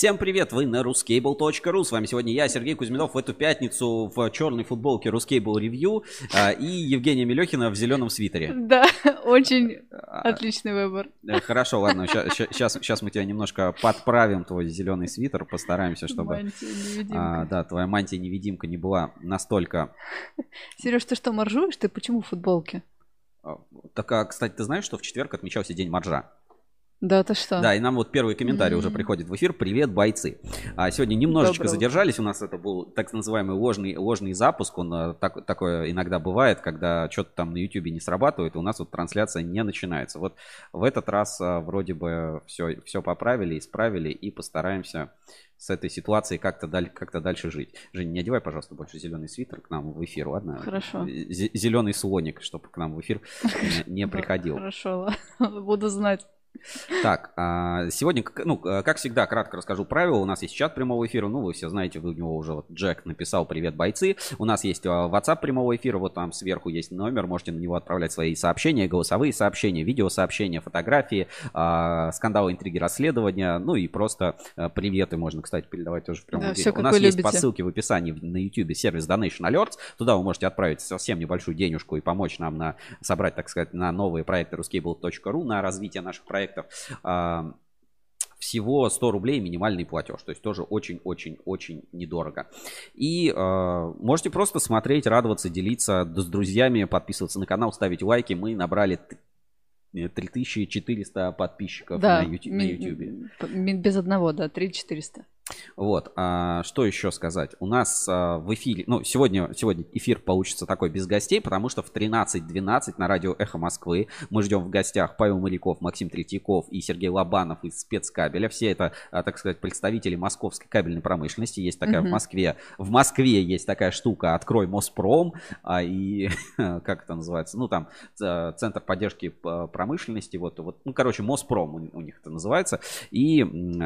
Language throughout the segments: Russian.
Всем привет, вы на ruscable.ru. С вами сегодня я, Сергей Кузьминов, в эту пятницу в черной футболке Ruscable Review а, и Евгения Мелехина в зеленом свитере. Да, очень отличный выбор. Э, Хорошо, ладно, сейчас, сейчас мы тебя немножко подправим, твой зеленый свитер, постараемся, чтобы... А, да, твоя мантия-невидимка не была настолько... Сереж, ты что, моржуешь? Ты почему в футболке? А, так, а, кстати, ты знаешь, что в четверг отмечался День моржа? Да, ты что? Да, и нам вот первый комментарий mm-hmm. уже приходит в эфир. Привет, бойцы. А сегодня немножечко Доброго. задержались. У нас это был так называемый ложный, ложный запуск. Он а, так, такое иногда бывает, когда что-то там на YouTube не срабатывает, и у нас вот трансляция не начинается. Вот в этот раз а, вроде бы все, все поправили, исправили и постараемся с этой ситуацией как-то даль, как дальше жить. Женя, не одевай, пожалуйста, больше зеленый свитер к нам в эфир, ладно? Хорошо. Зеленый слоник, чтобы к нам в эфир не приходил. Хорошо, буду знать. Так, а, сегодня, ну, как всегда, кратко расскажу правила. У нас есть чат прямого эфира. Ну, вы все знаете, вы в него уже, вот Джек написал «Привет, бойцы». У нас есть а, WhatsApp прямого эфира. Вот там сверху есть номер. Можете на него отправлять свои сообщения, голосовые сообщения, видеосообщения, фотографии, а, скандалы, интриги, расследования. Ну и просто приветы можно, кстати, передавать тоже в прямом да, эфире. У нас есть любите. по ссылке в описании на YouTube сервис Donation Alerts. Туда вы можете отправить совсем небольшую денежку и помочь нам на собрать, так сказать, на новые проекты ruscable.ru, на развитие наших проектов проектов всего 100 рублей минимальный платеж. То есть тоже очень-очень-очень недорого. И э, можете просто смотреть, радоваться, делиться с друзьями, подписываться на канал, ставить лайки. Мы набрали 3400 подписчиков да, на YouTube. Без одного, да, 3400. Вот, а, что еще сказать? У нас а, в эфире, ну, сегодня, сегодня эфир получится такой без гостей, потому что в 13.12 на радио «Эхо Москвы» мы ждем в гостях Павел Моряков, Максим Третьяков и Сергей Лобанов из спецкабеля. Все это, а, так сказать, представители московской кабельной промышленности. Есть такая mm-hmm. в Москве. В Москве есть такая штука «Открой Моспром», а, и как это называется? Ну, там Центр поддержки промышленности, вот, вот ну, короче, Моспром у, у них это называется. И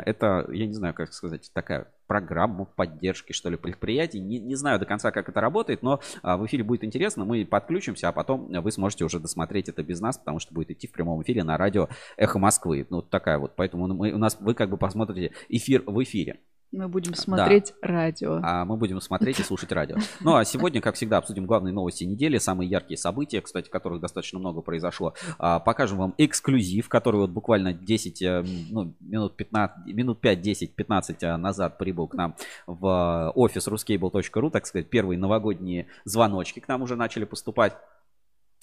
это, я не знаю, как сказать, такая программа поддержки, что ли, предприятий. Не, не знаю до конца, как это работает, но а, в эфире будет интересно. Мы подключимся, а потом вы сможете уже досмотреть это без нас, потому что будет идти в прямом эфире на радио «Эхо Москвы». Ну, вот такая вот. Поэтому мы, у нас, вы как бы посмотрите эфир в эфире. Мы будем смотреть да. радио. А мы будем смотреть и слушать радио. Ну а сегодня, как всегда, обсудим главные новости недели, самые яркие события, кстати, которых достаточно много произошло. А, покажем вам эксклюзив, который вот буквально 10, э, ну, минут 15, минут 5, 10, 15 назад прибыл к нам в офис ruscable.ru, так сказать, первые новогодние звоночки к нам уже начали поступать.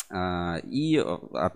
А, и э,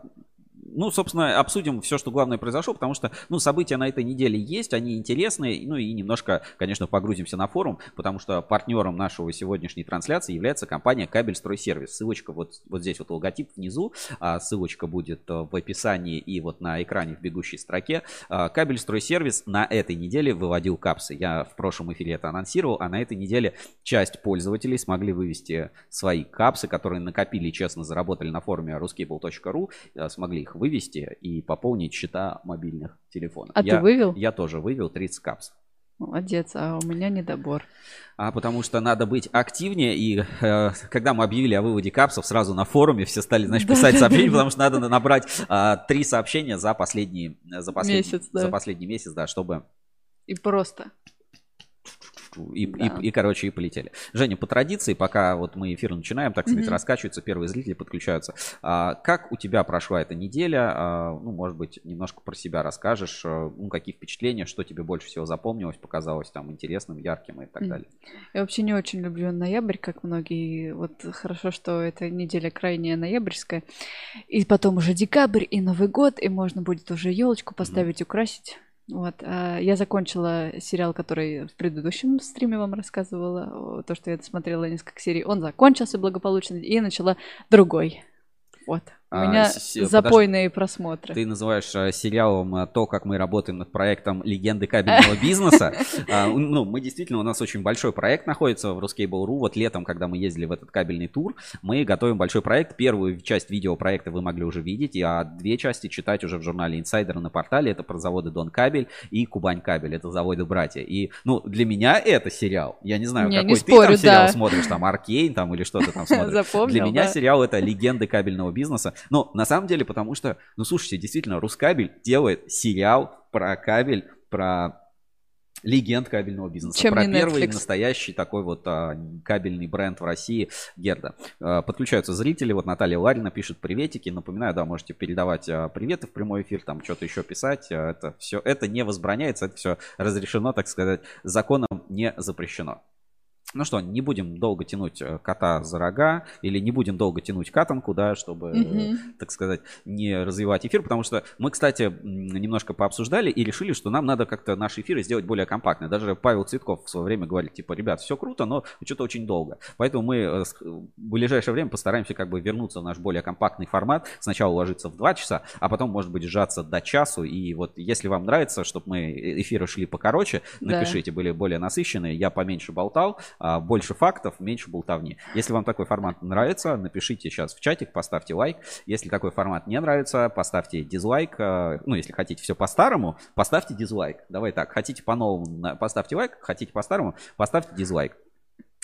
ну, собственно, обсудим все, что главное произошло, потому что, ну, события на этой неделе есть, они интересные, ну, и немножко, конечно, погрузимся на форум, потому что партнером нашего сегодняшней трансляции является компания Кабель Стройсервис. Ссылочка вот, вот здесь вот логотип внизу, а ссылочка будет э, в описании и вот на экране в бегущей строке. А, Кабель Стройсервис на этой неделе выводил капсы. Я в прошлом эфире это анонсировал, а на этой неделе часть пользователей смогли вывести свои капсы, которые накопили честно заработали на форуме ruscable.ru, э, смогли их вывести и пополнить счета мобильных телефонов. А я, ты вывел? Я тоже вывел 30 капс. Молодец, а у меня недобор. А потому что надо быть активнее. И э, когда мы объявили о выводе капсов, сразу на форуме все стали, значит, писать сообщения, потому что надо набрать э, три сообщения за последний, за последний месяц, да. за последний месяц, да, чтобы. И просто и, да. и, и, короче, и полетели. Женя, по традиции, пока вот мы эфир начинаем, так сказать, mm-hmm. раскачиваются, первые зрители подключаются. А, как у тебя прошла эта неделя? А, ну, может быть, немножко про себя расскажешь. А, ну, какие впечатления, что тебе больше всего запомнилось, показалось там интересным, ярким и так mm-hmm. далее? Я вообще не очень люблю ноябрь, как многие. Вот хорошо, что эта неделя крайняя ноябрьская. И потом уже декабрь и Новый год, и можно будет уже елочку поставить, mm-hmm. украсить. Вот, а, я закончила сериал, который в предыдущем стриме вам рассказывала, то, что я смотрела несколько серий. Он закончился благополучно, и начала другой. Вот. У а, меня с... запойные просмотры. Ты называешь а, сериалом а, то, как мы работаем над проектом «Легенды кабельного бизнеса». Ну, мы действительно, у нас очень большой проект находится в Ruscable.ru. Вот летом, когда мы ездили в этот кабельный тур, мы готовим большой проект. Первую часть видеопроекта вы могли уже видеть, а две части читать уже в журнале Insider на портале. Это про заводы Дон Кабель и Кубань Кабель. Это заводы братья. И, ну, для меня это сериал. Я не знаю, какой ты там сериал смотришь, там Аркейн там или что-то там смотришь. Для меня сериал это «Легенды кабельного бизнеса». Ну, на самом деле, потому что, ну, слушайте, действительно, Рускабель делает сериал про кабель, про легенд кабельного бизнеса. Чем Про первый Netflix. настоящий такой вот а, кабельный бренд в России Герда. А, подключаются зрители. Вот Наталья Ларина пишет приветики. Напоминаю, да, можете передавать а, приветы в прямой эфир, там что-то еще писать. А, это все, это не возбраняется, это все разрешено, так сказать, законом не запрещено. Ну что, не будем долго тянуть э, кота за рога или не будем долго тянуть катанку, да, чтобы, Мгм. так сказать, не развивать эфир, потому что мы, кстати, немножко пообсуждали и решили, что нам надо как-то наши эфиры сделать более компактные. Даже Павел Цветков в свое время говорил, типа, ребят, все круто, но что-то очень долго. Поэтому мы э, в ближайшее время постараемся как бы вернуться в наш более компактный формат. Сначала уложиться в 2 часа, а потом, может быть, сжаться до часу. И вот если вам нравится, чтобы мы эфиры шли покороче, Да. напишите, были более насыщенные, я поменьше болтал, больше фактов, меньше болтовни. Если вам такой формат нравится, напишите сейчас в чатик, поставьте лайк. Если такой формат не нравится, поставьте дизлайк. А, Ну, если хотите все по-старому, поставьте дизлайк. Давай так, хотите по-новому, поставьте лайк, хотите по-старому, поставьте дизлайк.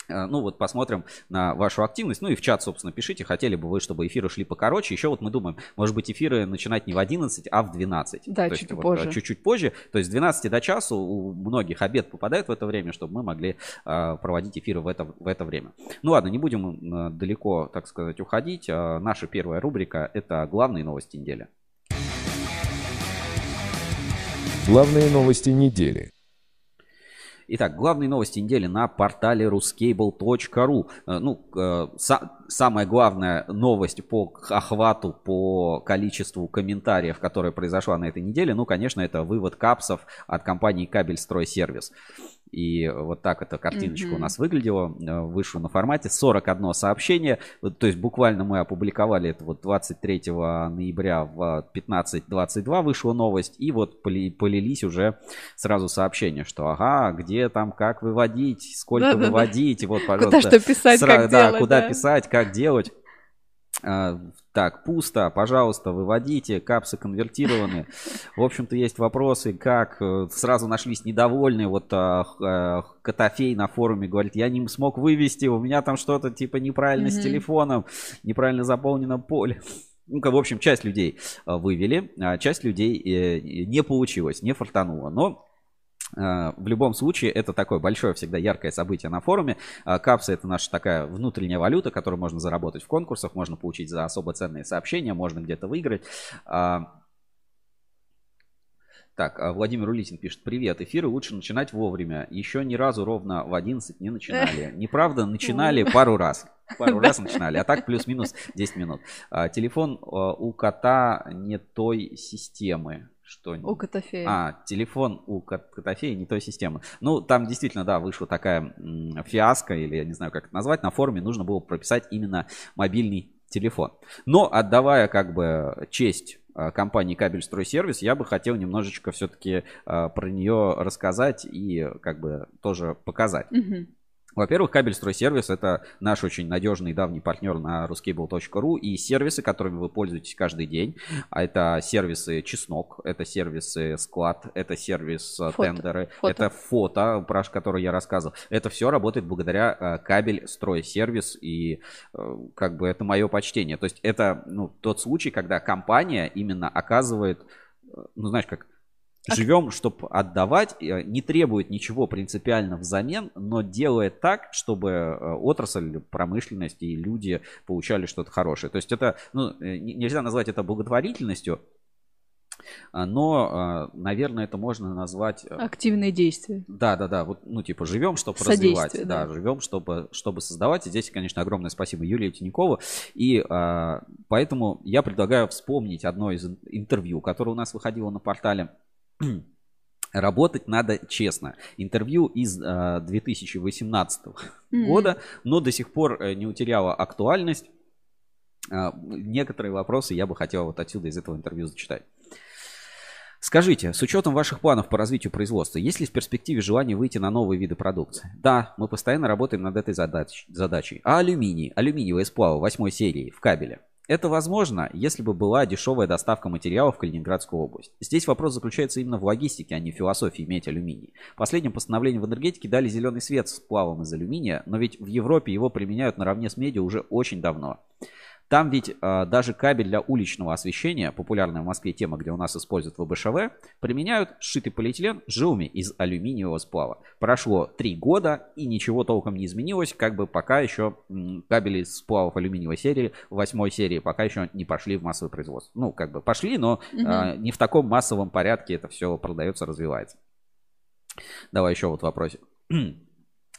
А, Ну вот посмотрим на вашу активность. Ну и в чат, собственно, пишите, хотели бы вы, чтобы эфиры шли покороче. Еще вот мы думаем, может быть, эфиры начинать не в 11, а в 12. Да, То чуть есть вот, позже. а, чуть-чуть позже. То есть с 12 до часу у многих обед попадает в это время, чтобы мы могли а, проводить эфиры в это, в это время. Ну ладно, не будем далеко, так сказать, уходить. А, Наша первая рубрика – это главные новости недели. Главные новости недели. Итак, главные новости недели на портале ruscable.ru. Э, Ну, э, самая главная новость по охвату, по количеству комментариев, которая произошла на этой неделе, ну, конечно, это вывод капсов от компании Кабельстройсервис. И вот так эта картиночка Мгм. у нас выглядела. Э, Вышло на формате 41 сообщение. Вот, То есть буквально мы опубликовали это вот 23 ноября в 15.22 вышла новость. И вот поли- полились уже сразу сообщения, что ага, где там, как выводить, сколько Да-да-да. выводить. Вот, Куда пожалуйста. что писать, Сра- как да, делать, куда да. писать, как делать. А, Так, пусто, пожалуйста, выводите, капсы конвертированы. В общем-то, есть вопросы, как э, сразу нашлись недовольные. Вот а, а, Котофей на форуме говорит, я не смог вывести, у меня там что-то типа неправильно с Мгм. телефоном, неправильно заполнено поле. Ну-ка, в общем, часть людей вывели, а часть людей э, не получилось, не фартануло. Но в любом случае, это такое большое, всегда яркое событие на форуме. А, Капсы это наша такая внутренняя валюта, которую можно заработать в конкурсах, можно получить за особо ценные сообщения, можно где-то выиграть. А, Так, а Владимир Улитин пишет, привет, эфиры лучше начинать вовремя. Еще ни разу ровно в 11 не начинали. Неправда, начинали пару раз. Пару раз начинали, а так плюс-минус 10 минут. А, Телефон а, у кота не той системы. Что У Котофея. а, телефон у Кот- Котофея не той системы. Ну, там действительно, да, вышла такая фиаско, или я не знаю, как это назвать. На форуме нужно было прописать именно мобильный телефон. Но отдавая как бы честь а, компании Кабельстройсервис, я бы хотел немножечко все-таки про нее рассказать и как бы тоже показать. Мгм. Во-первых, Кабельстройсервис это наш очень надежный давний партнер на ruscable.ru и сервисы, которыми вы пользуетесь каждый день. А это сервисы Чеснок, это сервисы Склад, это сервис э, Фото. Тендеры, Фото. это фото, про который я рассказывал. Это все работает благодаря э, Кабельстройсервис и э, как бы это мое почтение. То есть это ну, тот случай, когда компания именно оказывает, ну знаешь как, Живем, чтобы отдавать, э, не требует ничего принципиально взамен, но делает так, чтобы э, отрасль, промышленность и люди получали что-то хорошее. То есть это, ну, э, не- нельзя назвать это благотворительностью, а, но, наверное, это можно назвать... Активные действия. да, да, да. Вот, ну, типа, живем, чтобы Содействие, развивать. Да, да. живем, чтобы, чтобы создавать. И здесь, конечно, огромное спасибо Юлии Тинькову. И а, поэтому я предлагаю вспомнить одно из ин- интервью, которое у нас выходило на портале. Работать надо честно. Интервью из а, 2018 М. года, но до сих пор э, не утеряло актуальность. А, Некоторые вопросы я бы хотел вот отсюда из этого интервью зачитать. Скажите, с учетом ваших планов по развитию производства, есть ли в перспективе желание выйти на новые виды продукции? Да, мы постоянно работаем над этой задач- задачей. А алюминий, алюминиевые сплавы восьмой серии в кабеле? Это возможно, если бы была дешевая доставка материалов в Калининградскую область. Здесь вопрос заключается именно в логистике, а не в философии иметь алюминий. В последнем постановлении в энергетике дали зеленый свет с сплавом из алюминия, но ведь в Европе его применяют наравне с медью уже очень давно. Там ведь э, даже кабель для уличного освещения, популярная в Москве тема, где у нас используют ВБШВ, применяют сшитый полиэтилен жилами из алюминиевого сплава. Прошло три года и ничего толком не изменилось, как бы пока еще м, кабели из сплавов алюминиевой серии, восьмой серии, пока еще не пошли в массовое производство. Ну, как бы пошли, но э, не в таком массовом порядке это все продается, развивается. Давай еще вот вопросик.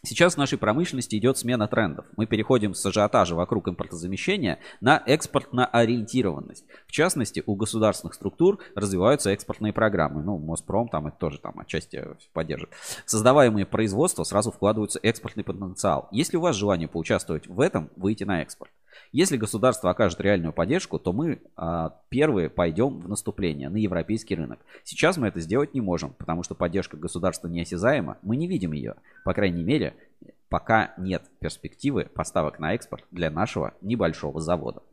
Сейчас в нашей промышленности идет смена трендов. Мы переходим с ажиотажа вокруг импортозамещения на экспортно-ориентированность. В частности, у государственных структур развиваются экспортные программы. Ну, Моспром там это тоже там отчасти поддерживает. Создаваемые производства сразу вкладываются экспортный потенциал. Если у вас желание поучаствовать в этом, выйти на экспорт. Если государство окажет реальную поддержку, то мы а, первые пойдем в наступление на европейский рынок. Сейчас мы это сделать не можем, потому что поддержка государства неосязаема, мы не видим ее. По крайней мере, пока нет перспективы поставок на экспорт для нашего небольшого завода.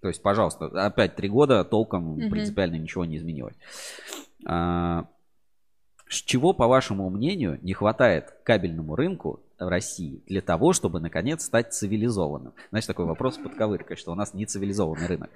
То есть, пожалуйста, опять три года толком mm принципиально ничего не изменилось. А, чего, по вашему мнению, не хватает кабельному рынку в России для того, чтобы, наконец, стать цивилизованным? Значит, такой вопрос под ковыркой, что у нас не цивилизованный рынок.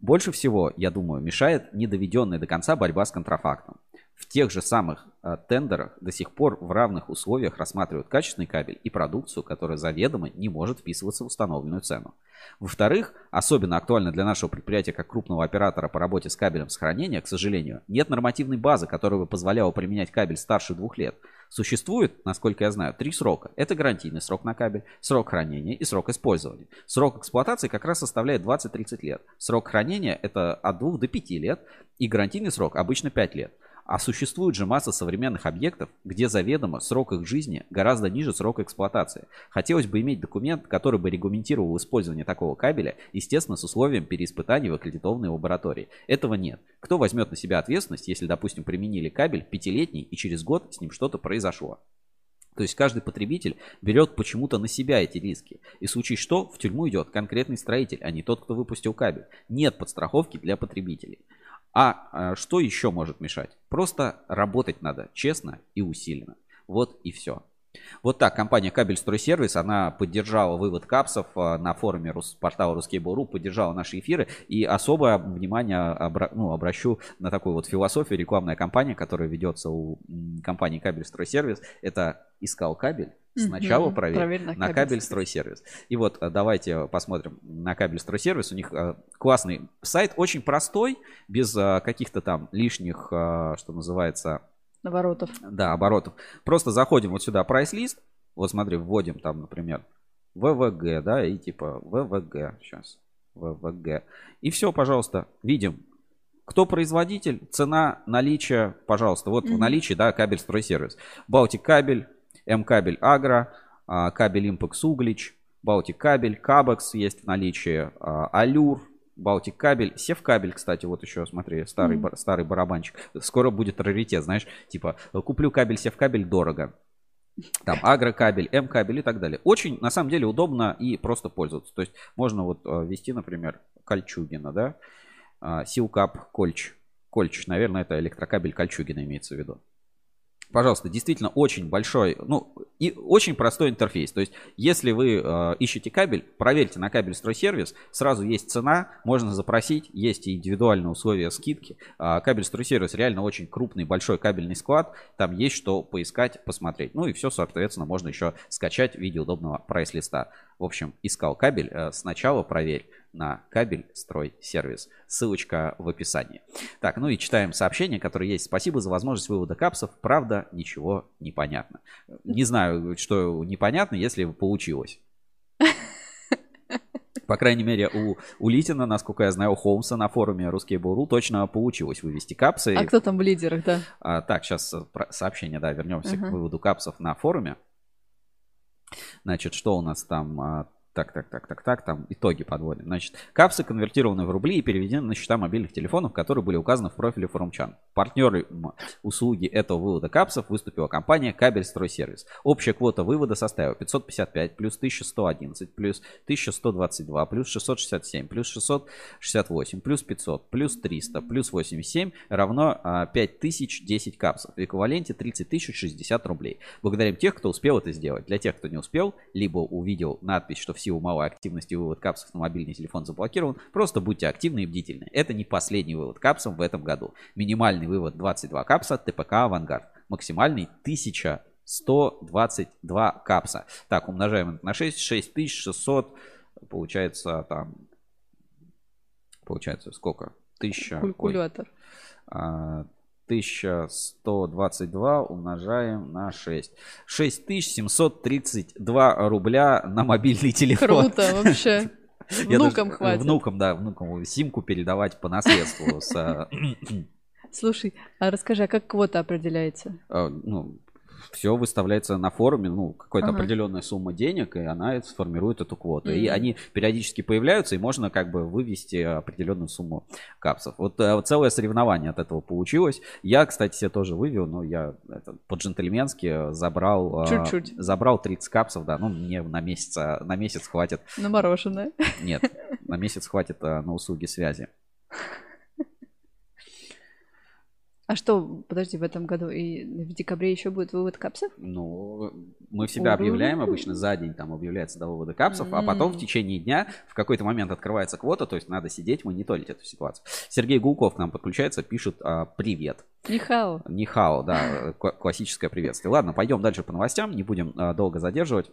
Больше всего, я думаю, мешает недоведенная до конца борьба с контрафактом. В тех же самых э, тендерах до сих пор в равных условиях рассматривают качественный кабель и продукцию, которая заведомо не может вписываться в установленную цену. Во-вторых, особенно актуально для нашего предприятия как крупного оператора по работе с кабелем сохранения, к сожалению, нет нормативной базы, которая бы позволяла применять кабель старше двух лет. Существует, насколько я знаю, три срока. Это гарантийный срок на кабель, срок хранения и срок использования. Срок эксплуатации как раз составляет 20-30 лет. Срок хранения это от 2 до 5 лет и гарантийный срок обычно 5 лет. А существует же масса современных объектов, где заведомо срок их жизни гораздо ниже срока эксплуатации. Хотелось бы иметь документ, который бы регламентировал использование такого кабеля, естественно, с условием переиспытания в аккредитованной лаборатории. Этого нет. Кто возьмет на себя ответственность, если, допустим, применили кабель пятилетний и через год с ним что-то произошло? То есть каждый потребитель берет почему-то на себя эти риски. И в случае что, в тюрьму идет конкретный строитель, а не тот, кто выпустил кабель. Нет подстраховки для потребителей. А, а что еще может мешать? Просто работать надо честно и усиленно. Вот и все. Вот так, компания Кабельстройсервис, она поддержала вывод капсов а, на форуме портала Ruskable.ru, поддержала наши эфиры. И особое внимание обра- ну, обращу на такую вот философию. Рекламная кампания, которая ведется у компании Кабельстройсервис, это «Искал кабель, Сначала угу, проверь, проверь на, на кабель стройсервис. И вот э, давайте посмотрим на кабель стройсервис. У них э, классный сайт, очень простой, без э, каких-то там лишних, что называется... Оборотов. Да, оборотов. Просто заходим вот сюда, прайс-лист. Вот смотри, вводим там, например, ВВГ, да, и типа ВВГ. Сейчас. ВВГ. И все, пожалуйста, видим. Кто производитель, цена, наличие, пожалуйста. Вот mm в наличии, да, кабель стройсервис. Балтик кабель, М-кабель Агро, а, кабель Импекс Углич, Балтик кабель, Кабекс есть в наличии, а, Алюр, Балтик кабель, Сев кабель, кстати, вот еще, смотри, старый, mm-hmm. старый барабанчик. Скоро будет раритет, знаешь, типа, куплю кабель, Сев кабель, дорого. Там агрокабель, М-кабель и так далее. Очень, на самом деле, удобно и просто пользоваться. То есть можно вот а, ввести, например, Кольчугина, да, Силкап Кольч. Кольч, наверное, это электрокабель Кольчугина имеется в виду пожалуйста, действительно очень большой, ну, и очень простой интерфейс. То есть, если вы э, ищете кабель, проверьте на кабель стройсервис, сразу есть цена, можно запросить, есть индивидуальные условия скидки. Э, кабель стройсервис реально очень крупный, большой кабельный склад, там есть что поискать, посмотреть. Ну и все, соответственно, можно еще скачать в виде удобного прайс-листа. В общем, искал кабель, э, сначала проверь на кабель строй сервис. Ссылочка в описании. Так, ну и читаем сообщение, которое есть. Спасибо за возможность вывода капсов. Правда, ничего не понятно. Не знаю, что непонятно, если получилось. По крайней мере, у, у Литина, насколько я знаю, у Холмса на форуме Русский Буру точно получилось вывести капсы. А кто там в лидерах, да? А, так, сейчас сообщение, да, вернемся uh-huh. к выводу капсов на форуме. Значит, что у нас там? Так, так, так, так, так, там итоги подводим. Значит, капсы конвертированы в рубли и переведены на счета мобильных телефонов, которые были указаны в профиле форумчан. Партнеры услуги этого вывода капсов выступила компания Кабель Стройсервис. Общая квота вывода составила 555 плюс 1111 плюс 1122 плюс 667 плюс 668 плюс 500 плюс 300 плюс 87 равно 5010 а, капсов. В эквиваленте 30 тысяч 60 рублей. Благодарим тех, кто успел это сделать. Для тех, кто не успел, либо увидел надпись, что все силу малой активности вывод капсов на мобильный телефон заблокирован. Просто будьте активны и бдительны. Это не последний вывод капсов в этом году. Минимальный вывод 22 капса ТПК «Авангард». Максимальный 1122 капса. Так, умножаем это на 6. 6600 получается там... Получается сколько? 1000... Калькулятор. Ой, 1122 умножаем на 6. 6732 рубля на мобильный телефон. Круто вообще. Внукам даже- хватит. Внукам, да, внукам симку передавать по наследству. э, Слушай, а расскажи, а как квота определяется? э, ну, все выставляется на форуме, ну, какая-то Ага. определенная сумма денег, и она сформирует эту квоту. И Мгм. они периодически появляются, и можно как бы вывести определенную сумму капсов. Вот э, вот целое соревнование от этого получилось. Я, кстати, себе тоже вывел, но я это, по-джентльменски забрал... Чуть-чуть. Забрал 30 капсов, да, ну, мне на месяц, э, на месяц хватит. На мороженое. Нет, на месяц хватит э, на услуги связи. А что, подожди, в этом году и в декабре еще будет вывод капсов? Ну, мы всегда объявляем, обычно за день там объявляется до вывода капсов, а потом в течение дня в какой-то момент открывается квота, то есть надо сидеть, мониторить эту ситуацию. Сергей Гулков к нам подключается, пишет а, «Привет». Нихао. Нихао, да, кла- классическое приветствие. Ладно, пойдем дальше по новостям, не будем а, долго задерживать.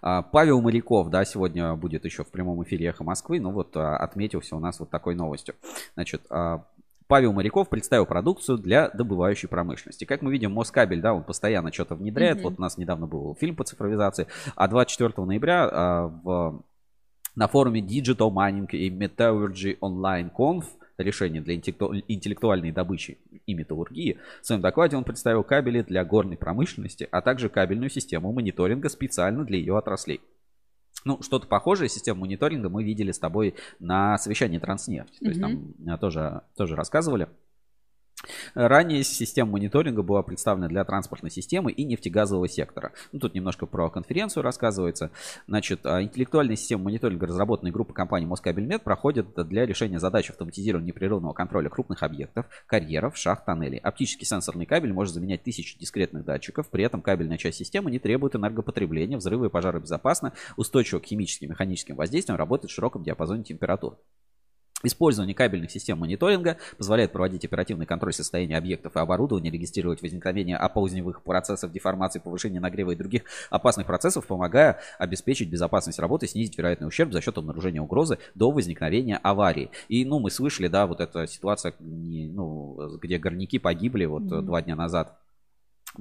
А, Павел Моряков, да, сегодня будет еще в прямом эфире «Эхо Москвы», ну вот а, отметился у нас вот такой новостью. Значит, а, Павел Моряков представил продукцию для добывающей промышленности. Как мы видим, Москабель, да, он постоянно что-то внедряет. Мгм. Вот у нас недавно был фильм по цифровизации. А 24 ноября а, в, на форуме Digital Mining и Metallurgy Online Conf решение для интеллекту- интеллектуальной добычи и металлургии. В своем докладе он представил кабели для горной промышленности, а также кабельную систему мониторинга специально для ее отраслей. Ну, что-то похожее, систему мониторинга мы видели с тобой на совещании Транснефть. То есть там а, тоже, тоже рассказывали. Ранее система мониторинга была представлена для транспортной системы и нефтегазового сектора. Ну, тут немножко про конференцию рассказывается. Значит, а, интеллектуальная система мониторинга, разработанная группой компании Москабельмет, проходит для решения задач автоматизированного непрерывного контроля крупных объектов, карьеров, шахт, тоннелей. Оптический сенсорный кабель может заменять тысячи дискретных датчиков, при этом кабельная часть системы не требует энергопотребления, взрывы и пожары безопасно, устойчиво к химическим и механическим воздействиям, работает в широком диапазоне температур. Использование кабельных систем мониторинга позволяет проводить оперативный контроль состояния объектов и оборудования, регистрировать возникновение оползневых процессов, деформации, повышения нагрева и других опасных процессов, помогая обеспечить безопасность работы и снизить вероятный ущерб за счет обнаружения угрозы до возникновения аварии. И, ну, мы слышали, да, вот эта ситуация, ну, где горняки погибли вот Мгм. два дня назад.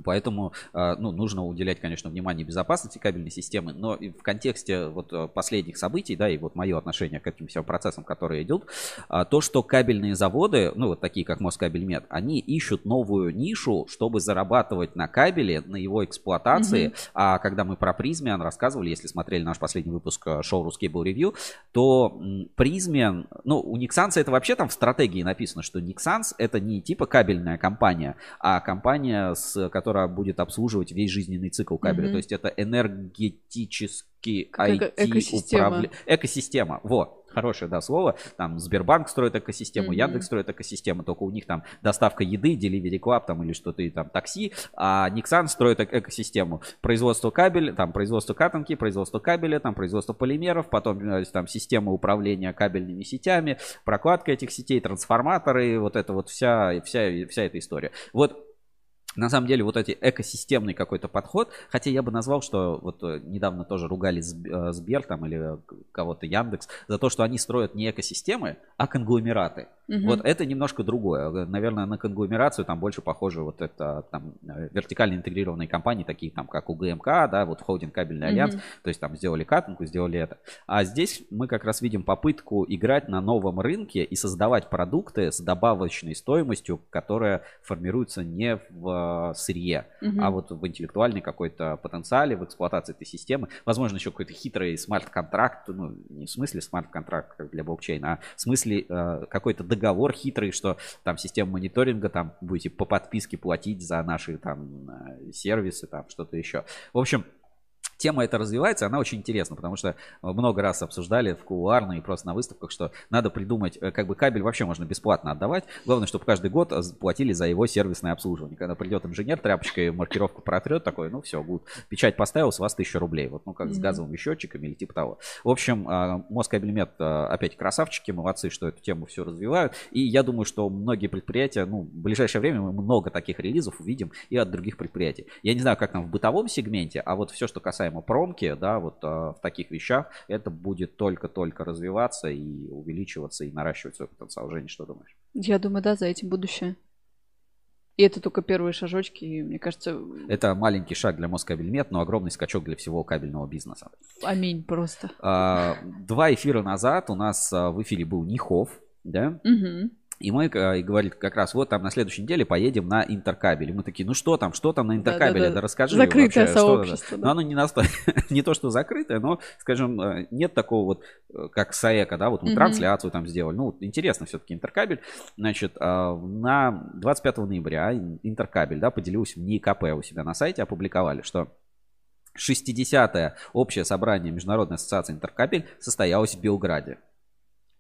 Поэтому э, ну, нужно уделять, конечно, внимание безопасности кабельной системы, но и в контексте вот э, последних событий, да, и вот мое отношение к этим всем процессам, которые идут, а, то, что кабельные заводы, ну вот такие как Москабельмет, они ищут новую нишу, чтобы зарабатывать на кабеле, на его эксплуатации. Мгм. А когда мы про Призмен рассказывали, если смотрели наш последний выпуск э, шоу Ruscable Review, то м, Призмен, ну у Nixans это вообще там в стратегии написано, что Nixans это не типа кабельная компания, а компания, с, которая будет обслуживать весь жизненный цикл кабеля. Мгм. То есть это энергетический Как эко- IT экосистема. вот. Хорошее, да, слово. Там Сбербанк строит экосистему, Мгм. Яндекс строит экосистему, только у них там доставка еды, Delivery Club там или что-то и там такси, а Nixon строит эк- экосистему. Производство кабеля, там производство катанки, производство кабеля, там производство полимеров, потом э, там система управления кабельными сетями, прокладка этих сетей, трансформаторы, вот это вот вся, вся, вся эта история. Вот на самом деле вот эти экосистемный какой-то подход, хотя я бы назвал, что вот э, недавно тоже ругали э, Сбер там или э, кого-то Яндекс за то, что они строят не экосистемы, а конгломераты. Мгм. Вот это немножко другое. Наверное, на конгломерацию там больше похоже вот это там вертикально интегрированные компании, такие там как УГМК, да, вот холдинг кабельный альянс, Мгм. то есть там сделали катанку, сделали это. А здесь мы как раз видим попытку играть на новом рынке и создавать продукты с добавочной стоимостью, которая формируется не в э, сырье, Мгм. а вот в интеллектуальной какой-то потенциале, в эксплуатации этой системы. Возможно, еще какой-то хитрый смарт-контракт, ну, не в смысле смарт-контракт для блокчейна, а в смысле э, какой-то договор хитрый, что там система мониторинга, там будете по подписке платить за наши там э, сервисы, там что-то еще. В общем, тема эта развивается, она очень интересна, потому что много раз обсуждали в кулуарно и просто на выставках, что надо придумать, э, как бы кабель вообще можно бесплатно отдавать. Главное, чтобы каждый год э, платили за его сервисное обслуживание. Когда придет инженер, тряпочкой маркировку протрет, такой, ну все, будет. Печать поставил, с вас тысяча рублей. Вот, ну как mm-hmm. с газовыми счетчиками или типа того. В общем, а, Москабельмет а, опять красавчики, молодцы, что эту тему все развивают. И я думаю, что многие предприятия, ну, в ближайшее время мы много таких релизов увидим и от других предприятий. Я не знаю, как там в бытовом сегменте, а вот все, что касаемо промки, да, вот а, в таких вещах, это будет только-только развиваться и увеличиваться и наращивать свой потенциал. Женя, что думаешь? Я думаю, да, за этим будущее. И это только первые шажочки, и мне кажется... Это маленький шаг для Москабельмет, но огромный скачок для всего кабельного бизнеса. Аминь просто. А, два эфира назад у нас а, в эфире был Нихов, да? Угу. И мы и говорит как раз, вот там на следующей неделе поедем на интеркабель. И мы такие, ну что там, что там на интеркабеле, да, да, да. да расскажи. Закрытое вообще, сообщество. Что, да. Но оно не настолько, не то, что закрытое, но, скажем, э, нет такого вот, э, как Саека, да, вот мы угу. трансляцию там сделали. Ну, интересно все-таки интеркабель. Значит, э, на 25 ноября интеркабель, да, поделился в НИКП у себя на сайте, опубликовали, что 60-е общее собрание Международной ассоциации интеркабель состоялось в Белграде.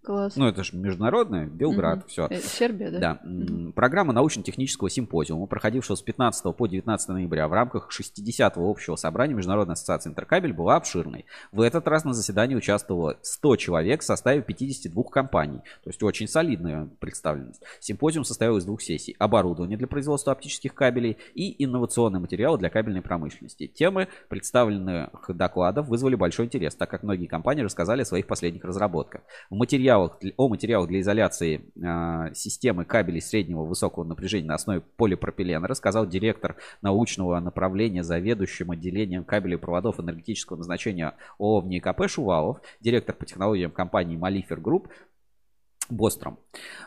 Класс. Ну, это же международное, Белград, угу. все. Сербия, да? Да. Угу. Программа научно-технического симпозиума, проходившего с 15 по 19 ноября в рамках 60-го общего собрания Международной ассоциации Интеркабель, была обширной. В этот раз на заседании участвовало 100 человек в составе 52 компаний. То есть очень солидная представленность. Симпозиум состоял из двух сессий. Оборудование для производства оптических кабелей и инновационные материалы для кабельной промышленности. Темы представленных докладов вызвали большой интерес, так как многие компании рассказали о своих последних разработках. В материал материалах, о материалах для изоляции э, системы кабелей среднего высокого напряжения на основе полипропилена рассказал директор научного направления заведующим отделением кабелей и проводов энергетического назначения ООО ВНИКП Шувалов, директор по технологиям компании Malifer Group Бостром.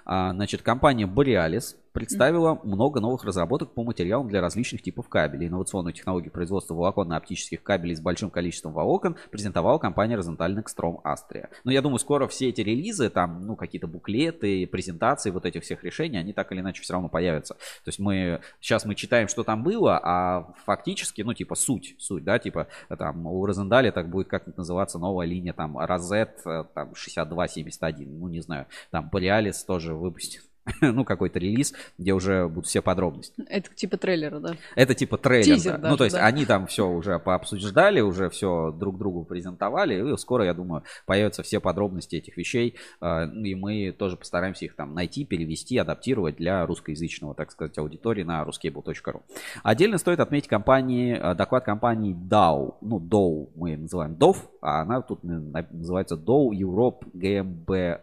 А, значит, компания Borealis представила много новых разработок по материалам для различных типов кабелей. Инновационную технологию производства волоконно-оптических кабелей с большим количеством волокон презентовала компания Rosenthal Nextrom Austria. Но я думаю, скоро все эти релизы, там, ну, какие-то буклеты, презентации вот этих всех решений, они так или иначе все равно появятся. То есть мы, сейчас мы читаем, что там было, а фактически, ну, типа, суть, суть, да, типа, там, у Rosenthal так будет как называться новая линия, там, Розет, там, 6271, ну, не знаю, там, Borealis тоже выпустит ну, какой-то релиз, где уже будут все подробности. Это типа трейлера, да? Это типа трейлер, Тизер да. Даже, ну, то есть да. они там все уже пообсуждали, уже все друг другу презентовали, и скоро, я думаю, появятся все подробности этих вещей, а, и мы тоже постараемся их там найти, перевести, адаптировать для русскоязычного, так сказать, аудитории на ruscable.ru. Отдельно стоит отметить компании, а, доклад компании DAO, ну, DOW мы называем DOV, а она тут называется DOW Europe GmbH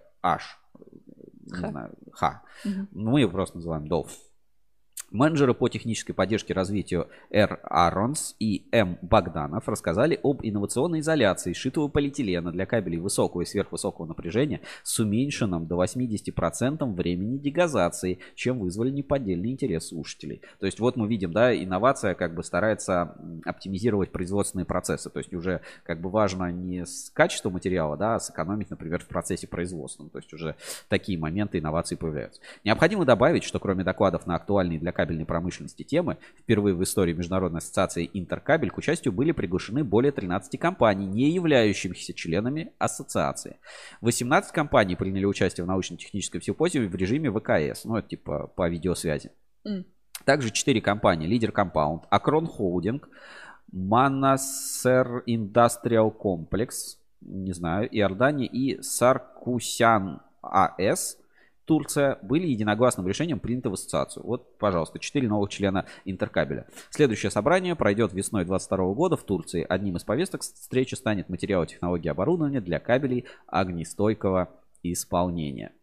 не знаю, Х. Угу. Мы его просто называем Долф. Менеджеры по технической поддержке развитию Р. Аронс и М. Богданов рассказали об инновационной изоляции шитого полиэтилена для кабелей высокого и сверхвысокого напряжения с уменьшенным до 80% времени дегазации, чем вызвали неподдельный интерес слушателей. То есть вот мы видим, да, инновация как бы старается оптимизировать производственные процессы. То есть уже как бы важно не с качества материала, да, а сэкономить, например, в процессе производства. То есть уже такие моменты инноваций появляются. Необходимо добавить, что кроме докладов на актуальные для кабельной промышленности темы, впервые в истории Международной ассоциации Интеркабель к участию были приглашены более 13 компаний, не являющихся членами ассоциации. 18 компаний приняли участие в научно-техническом симпозиуме в режиме ВКС, ну это типа по видеосвязи. Mm. Также 4 компании, Leader Compound, Akron Holding, Manaseer Industrial Complex, не знаю, Иордания и Sarkuysan AS – Турция были единогласным решением приняты в ассоциацию. Вот, пожалуйста, четыре новых члена Интеркабеля. Следующее собрание пройдет весной 2022 года в Турции. Одним из повесток встречи станет материал технологии оборудования для кабелей огнестойкого исполнения.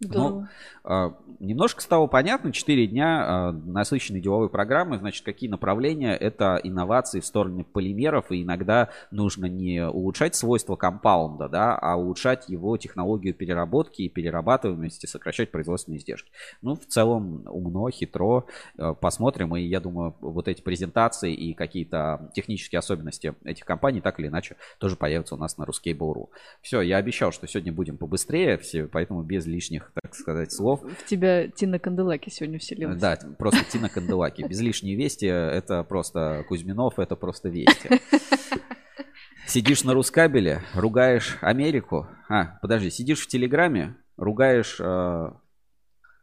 Ну, э, немножко стало понятно, 4 дня э, насыщенной деловой программы, значит, какие направления, это инновации в сторону полимеров, и иногда нужно не улучшать свойства компаунда, да, а улучшать его технологию переработки и перерабатываемости, сокращать производственные издержки. Ну, в целом, умно, хитро, э, посмотрим, и я думаю, вот эти презентации и какие-то технические особенности этих компаний так или иначе тоже появятся у нас на Ruskable.ru. Все, я обещал, что сегодня будем побыстрее, все, поэтому без лишних так сказать, слов. В тебя Тина Канделаки сегодня вселилась. Да, просто Тина Канделаки. Без лишней вести это просто Кузьминов, это просто вести. Сидишь на Рускабеле, ругаешь Америку. А, подожди, сидишь в Телеграме, ругаешь э,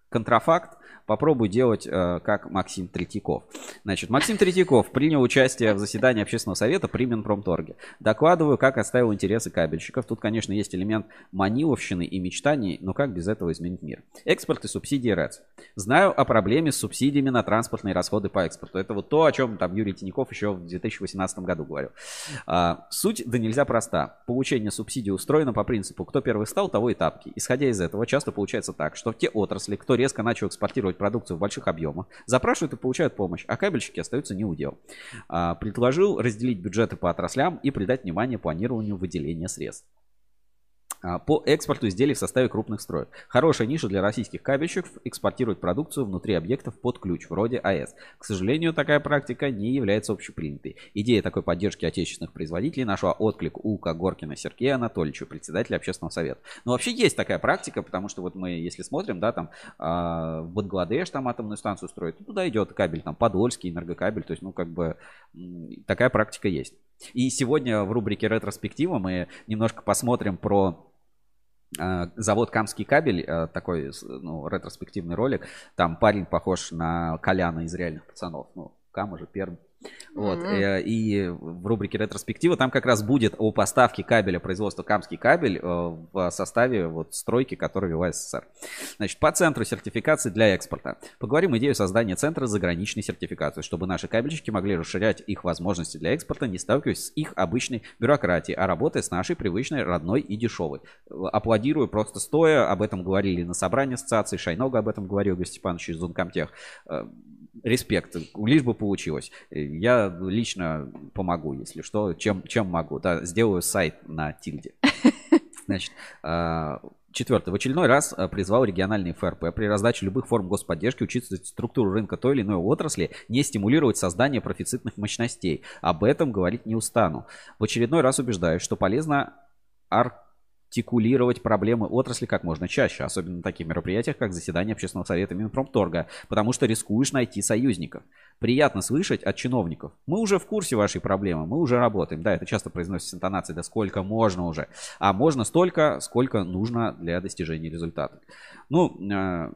контрафакт, попробуй делать э, как Максим Третьяков. Значит, Максим Третьяков принял участие в заседании общественного совета при Минпромторге. Докладываю, как оставил интересы кабельщиков. Тут, конечно, есть элемент маниловщины и мечтаний, но как без этого изменить мир? Экспорт и субсидии РЭЦ. Знаю о проблеме с субсидиями на транспортные расходы по экспорту. Это вот то, о чем там Юрий Тиняков еще в 2018 году говорил. А, суть да нельзя проста. Получение субсидий устроено по принципу, кто первый стал, того и тапки. Исходя из этого, часто получается так, что те отрасли, кто резко начал экспортировать продукцию в больших объемах, запрашивают и получают помощь, а кабельщики остаются не у дел. А, предложил разделить бюджеты по отраслям и придать внимание планированию выделения средств. А, по экспорту изделий в составе крупных строек. Хорошая ниша для российских кабельщиков экспортировать продукцию внутри объектов под ключ, вроде АЭС. К сожалению, такая практика не является общепринятой. Идея такой поддержки отечественных производителей нашла отклик у Когоркина Сергея Анатольевича, председателя общественного совета. Но вообще есть такая практика, потому что вот мы, если смотрим, да, там э, в Бангладеш там атомную станцию строят, туда идет кабель, там Подольский энергокабель, то есть, ну, как бы такая практика есть. И сегодня в рубрике ретроспектива мы немножко посмотрим про Э, завод Камский кабель, э, такой ну, ретроспективный ролик. Там парень похож на Коляна из реальных пацанов. Ну, Кама же, Перм. Вот. Mm-hmm. И в рубрике ретроспектива там как раз будет о поставке кабеля производства Камский кабель э, в составе вот стройки, которую вела СССР. Значит, по центру сертификации для экспорта. Поговорим идею создания центра заграничной сертификации, чтобы наши кабельщики могли расширять их возможности для экспорта, не сталкиваясь с их обычной бюрократией, а работая с нашей привычной, родной и дешевой. Аплодирую просто стоя, об этом говорили на собрании ассоциации, Шайнога об этом говорил Игорь Степанович из Зункомтех респект, лишь бы получилось. Я лично помогу, если что, чем, чем могу. Да, сделаю сайт на тильде. Значит, а, Четвертый. В очередной раз а, призвал региональные ФРП при раздаче любых форм господдержки учитывать структуру рынка той или иной отрасли, не стимулировать создание профицитных мощностей. Об этом говорить не устану. В очередной раз убеждаюсь, что полезно ар артикулировать проблемы отрасли как можно чаще, особенно на таких мероприятиях, как заседание общественного совета Минпромторга, потому что рискуешь найти союзников. Приятно слышать от чиновников. Мы уже в курсе вашей проблемы, мы уже работаем. Да, это часто произносится с интонацией, да сколько можно уже. А можно столько, сколько нужно для достижения результата. Ну, э,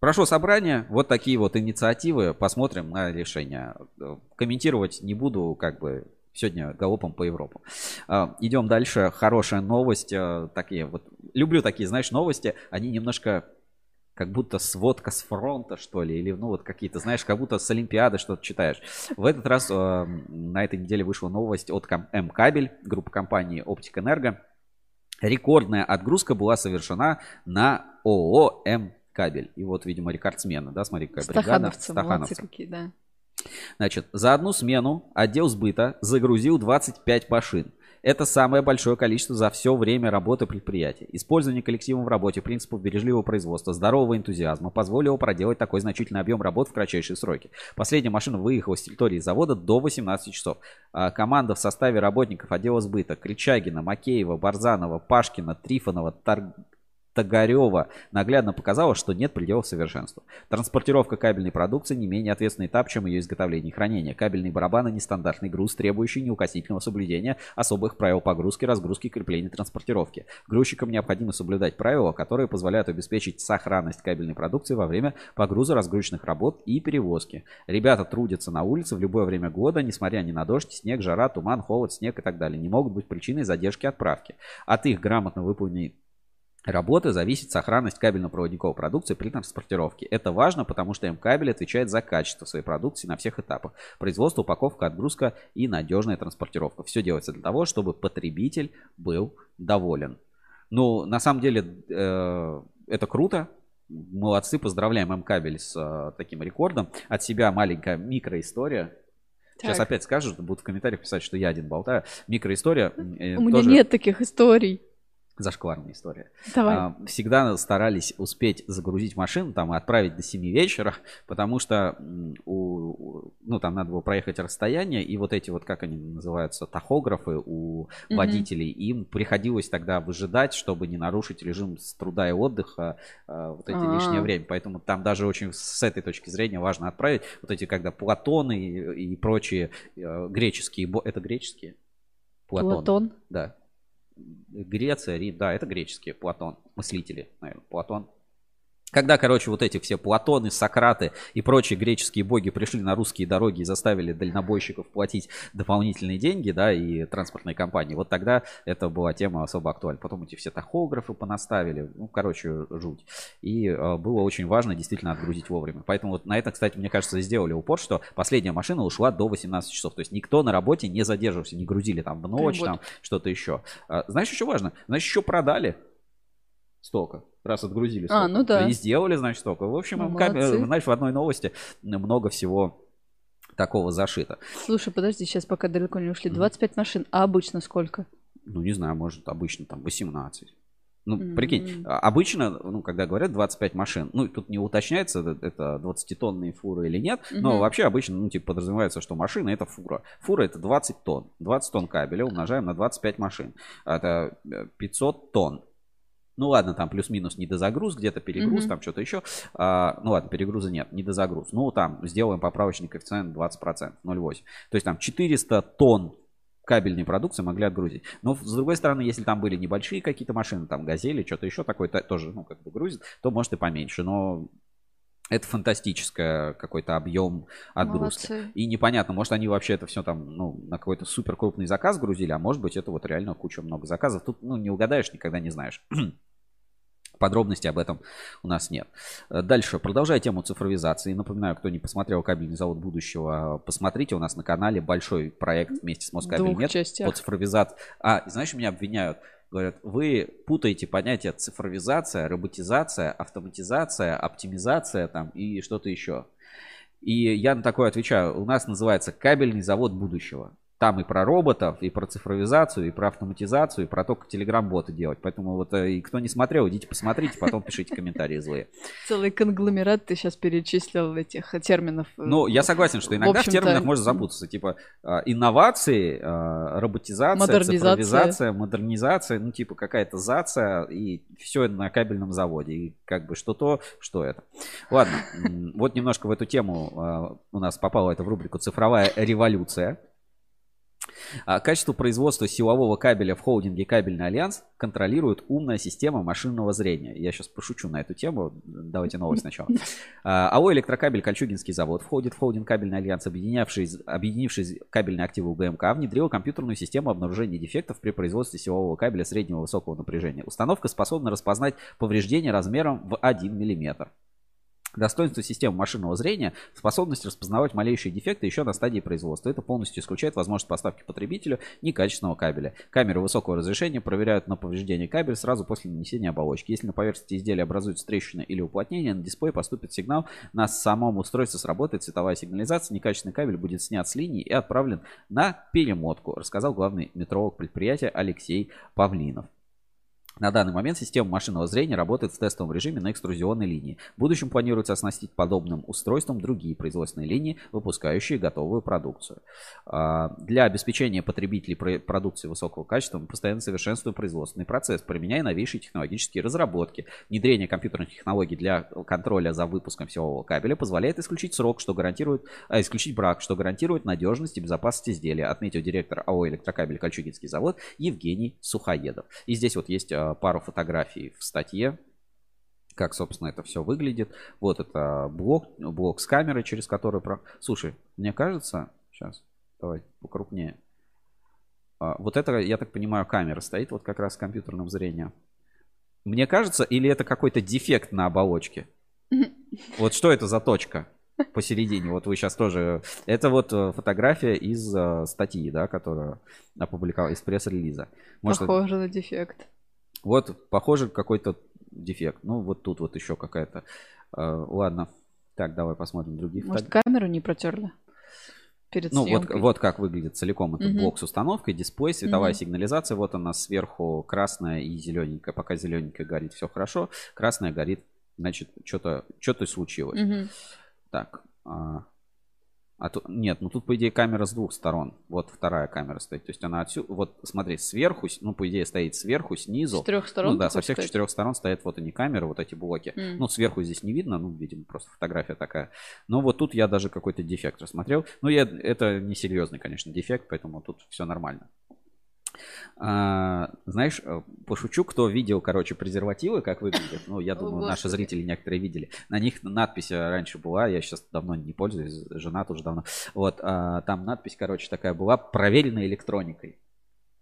Прошло собрание, вот такие вот инициативы, посмотрим на решение. Комментировать не буду, как бы сегодня галопом по Европу. А, идем дальше. Хорошая новость. А, такие вот. Люблю такие, знаешь, новости. Они немножко как будто сводка с фронта, что ли, или, ну, вот какие-то, знаешь, как будто с Олимпиады что-то читаешь. В этот раз э, на этой неделе вышла новость от М-Кабель, группы компании Оптик Энерго. Рекордная отгрузка была совершена на ООО М-Кабель. И вот, видимо, рекордсмены, да, смотри, какая бригада. Стахановцы, Стахановцы. какие, да. Значит, за одну смену отдел сбыта загрузил 25 машин. Это самое большое количество за все время работы предприятия. Использование коллективом в работе принципов бережливого производства, здорового энтузиазма позволило проделать такой значительный объем работ в кратчайшие сроки. Последняя машина выехала с территории завода до 18 часов. А команда в составе работников отдела сбыта Кричагина, Макеева, Барзанова, Пашкина, Трифонова, Тар... Тогарева наглядно показала, что нет пределов совершенства. Транспортировка кабельной продукции не менее ответственный этап, чем ее изготовление и хранение. Кабельные барабаны – нестандартный груз, требующий неукоснительного соблюдения особых правил погрузки, разгрузки, крепления, транспортировки. Грузчикам необходимо соблюдать правила, которые позволяют обеспечить сохранность кабельной продукции во время погруза разгрузочных работ и перевозки. Ребята трудятся на улице в любое время года, несмотря ни на дождь, снег, жара, туман, холод, снег и так далее. Не могут быть причиной задержки отправки. От их грамотно выполненной работы зависит сохранность кабельно-проводниковой продукции при транспортировке. Это важно, потому что М-кабель отвечает за качество своей продукции на всех этапах. Производство, упаковка, отгрузка и надежная транспортировка. Все делается для того, чтобы потребитель был доволен. Ну, на самом деле, э, это круто. Молодцы, поздравляем М-кабель с э, таким рекордом. От себя маленькая микроистория. Сейчас опять скажут, будут в комментариях писать, что я один болтаю. Микроистория. Э, У меня нет таких историй зашкварная история. Давай. А, всегда старались успеть загрузить машину там и отправить до 7 вечера, потому что у, ну, там надо было проехать расстояние, и вот эти вот, как они называются, тахографы у водителей, им приходилось тогда выжидать, чтобы не нарушить режим с труда и отдыха а, вот эти А-а-а. лишнее время. Поэтому там даже очень с этой точки зрения важно отправить вот эти, когда Платоны и, и прочие э, греческие, это греческие? Платон. Платон. Да. Греция, Рим, да, это греческие, Платон, мыслители, наверное, Платон. Когда, короче, вот эти все Платоны, Сократы и прочие греческие боги пришли на русские дороги и заставили дальнобойщиков платить дополнительные деньги, да, и транспортные компании, вот тогда это была тема особо актуальна. Потом эти все тахографы понаставили, ну, короче, жуть. И э, было очень важно действительно отгрузить вовремя. Поэтому вот на это, кстати, мне кажется, сделали упор, что последняя машина ушла до 18 часов. То есть никто на работе не задерживался, не грузили там в ночь, Вот. там что-то еще. А, знаешь, еще важно? Знаешь, еще продали столько, раз отгрузили А, ну да. И сделали, значит, столько. В общем, Ну, э, молодцы. знаешь, в одной новости много всего такого зашито. Слушай, подожди, сейчас пока далеко не ушли. Мгм. 25 машин, а обычно сколько? Ну, не знаю, может, обычно там 18. Ну, М. прикинь, а- обычно, ну, когда говорят 25 машин, ну, тут не уточняется, это- это 20-тонные фуры или нет, но Мгм. вообще обычно, ну, типа, подразумевается, что машина это фура. Фура это 20 тонн. 20 тонн кабеля умножаем на 25 машин. Это э, 500 тонн. Ну ладно, там плюс-минус недозагруз, где-то перегруз, Мгм. там что-то еще. А, ну ладно, перегруза нет, недозагруз. Ну там сделаем поправочный коэффициент 20%, 0,8. То есть там 400 тонн кабельной продукции могли отгрузить. Но с другой стороны, если там были небольшие какие-то машины, там газели, что-то еще такое то- тоже, ну, как бы грузит, то может и поменьше. Но это фантастическое какой-то объем отгрузки. Молодцы. И непонятно, может они вообще это все там, ну, на какой-то супер крупный заказ грузили, а может быть это вот реально куча много заказов. Тут, ну, не угадаешь, никогда не знаешь. Подробностей об этом у нас нет. Э, Дальше, продолжая тему цифровизации. Напоминаю, кто не посмотрел кабельный завод будущего, посмотрите, у нас на канале большой проект вместе с В Москабель двух частях. по цифровизации. А, знаешь, меня обвиняют. Говорят, вы путаете понятия цифровизация, роботизация, автоматизация, оптимизация там и что-то еще. И я на такое отвечаю. У нас называется кабельный завод будущего. Там и про роботов, и про цифровизацию, и про автоматизацию, и про то, как телеграм-боты делать. Поэтому вот э, и кто не смотрел, идите посмотрите, потом пишите комментарии злые. Целый конгломерат ты сейчас перечислил этих терминов. э, Ну, я согласен, что иногда в, общем-то, терминах можно запутаться. Типа а, инновации, роботизация, Модернизация. цифровизация, модернизация, ну, типа какая-то зация, и все на кабельном заводе. И как бы что то, что это. Ладно, вот немножко в эту тему у нас попало это в рубрику «Цифровая революция». А Качество производства силового кабеля в холдинге «Кабельный альянс» контролирует умная система машинного зрения. Я сейчас пошучу на эту тему. Давайте новость сначала. А, АО «Электрокабель» Кольчугинский завод входит в холдинг «Кабельный альянс», объединявший, объединивший кабельные активы БМК, внедрил компьютерную систему обнаружения дефектов при производстве силового кабеля среднего высокого напряжения. Установка способна распознать повреждения размером в 1 мм. Достоинство системы машинного зрения – способность распознавать малейшие дефекты еще на стадии производства. Это полностью исключает возможность поставки потребителю некачественного кабеля. Камеры высокого разрешения проверяют на повреждение кабеля сразу после нанесения оболочки. Если на поверхности изделия образуется трещина или уплотнение, на дисплей поступит сигнал, на самом устройстве сработает цветовая сигнализация, некачественный кабель будет снят с линии и отправлен на перемотку, рассказал главный метролог предприятия Алексей Павлинов. На данный момент система машинного зрения работает в тестовом режиме на экструзионной линии. В будущем планируется оснастить подобным устройством другие производственные линии, выпускающие готовую продукцию. А, Для обеспечения потребителей про- продукции высокого качества мы постоянно совершенствуем производственный процесс, применяя новейшие технологические разработки. Внедрение компьютерных технологий для контроля за выпуском силового кабеля позволяет исключить срок, что гарантирует, а, исключить брак, что гарантирует надежность и безопасность изделия, отметил директор АО «Электрокабель Кольчугинский завод» Евгений Сухоедов. И здесь вот есть а, пару фотографий в статье, как, собственно, это все выглядит. Вот это блок, блок с камерой, через который... Про... Слушай, мне кажется... Сейчас, давай покрупнее. А, Вот это, я так понимаю, камера стоит вот как раз с компьютерным зрением. Мне кажется, или это какой-то дефект на оболочке? Вот что это за точка посередине? Вот вы сейчас тоже... Это вот э, фотография из э, статьи, да, которую опубликовал, из пресс-релиза. Может, это- Похоже на дефект. Вот, похоже, какой-то дефект. Ну, вот тут вот еще какая-то. Э, ладно. Так, давай посмотрим другие Может, фотографии. камеру не протерли перед Ну, вот, съемкой? вот как выглядит целиком этот Мгм. блок с установкой, дисплей, световая Мгм. сигнализация. Вот она сверху красная и зелененькая. Пока зелененькая горит, все хорошо. Красная горит, значит, что-то что случилось. Мгм. Так. А, тут, нет, ну тут, по идее, камера с двух сторон. Вот вторая камера стоит. То есть она отсюда, вот смотри, сверху, ну, по идее, стоит сверху, снизу. С трех сторон? Ну да, со всех сказать? четырех сторон стоят вот они камеры, вот эти блоки. М. Ну, сверху здесь не видно, ну, видимо, просто фотография такая. Но вот тут я даже какой-то дефект рассмотрел. Ну, я, это не серьезный, конечно, дефект, поэтому тут все нормально. А, знаешь, э, пошучу, кто видел, короче, презервативы, как выглядят. Ну, я О, думаю, наши Господи. зрители некоторые видели. На них надпись э, раньше была, я сейчас давно не пользуюсь, жена тоже давно. Вот, а, там надпись, короче, такая была, проверенная электроникой.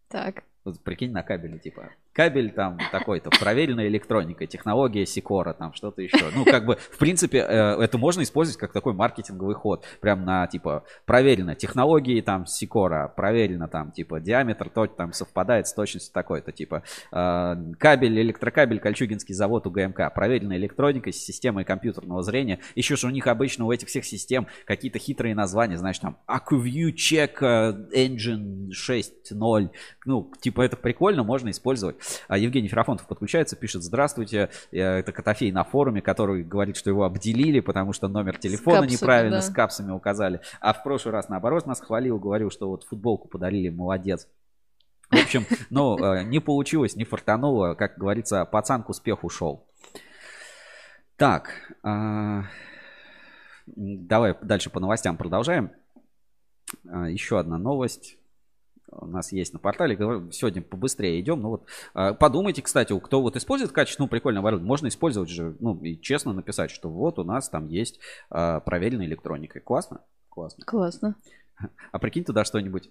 Так. Вот прикинь, на кабеле, типа, кабель там такой-то, проверенная электроника, технология Сикора, там что-то еще. Ну, как бы, в принципе, э, это можно использовать как такой маркетинговый ход. Прям на, типа, проверено технологии там Сикора, проверено там, типа, диаметр то, там совпадает с точностью такой-то, типа, э, кабель, электрокабель, Кольчугинский завод УГМК, проверенная электроника с системой компьютерного зрения. Еще же у них обычно у этих всех систем какие-то хитрые названия, знаешь, там, AcuView Check э, Engine 6.0, ну, типа, это прикольно, можно использовать. А Евгений Ферафонтов подключается, пишет, здравствуйте, э, это Котофей на форуме, который говорит, что его обделили, потому что номер телефона капсами, неправильно да. с капсами указали. А в прошлый раз, наоборот, нас хвалил, говорил, что вот футболку подарили, молодец. В общем, ну, не получилось, не фартануло, как говорится, пацан к успеху шел. Так, а, давай дальше по новостям продолжаем. А, Еще одна новость у нас есть на портале. Говорю, Сегодня побыстрее идем. Ну вот, а, подумайте, кстати, кто вот использует качественную прикольную оборудование, можно использовать же, ну и честно написать, что вот у нас там есть а, проверенная электроника. Классно? Классно. Классно. А прикинь туда что-нибудь.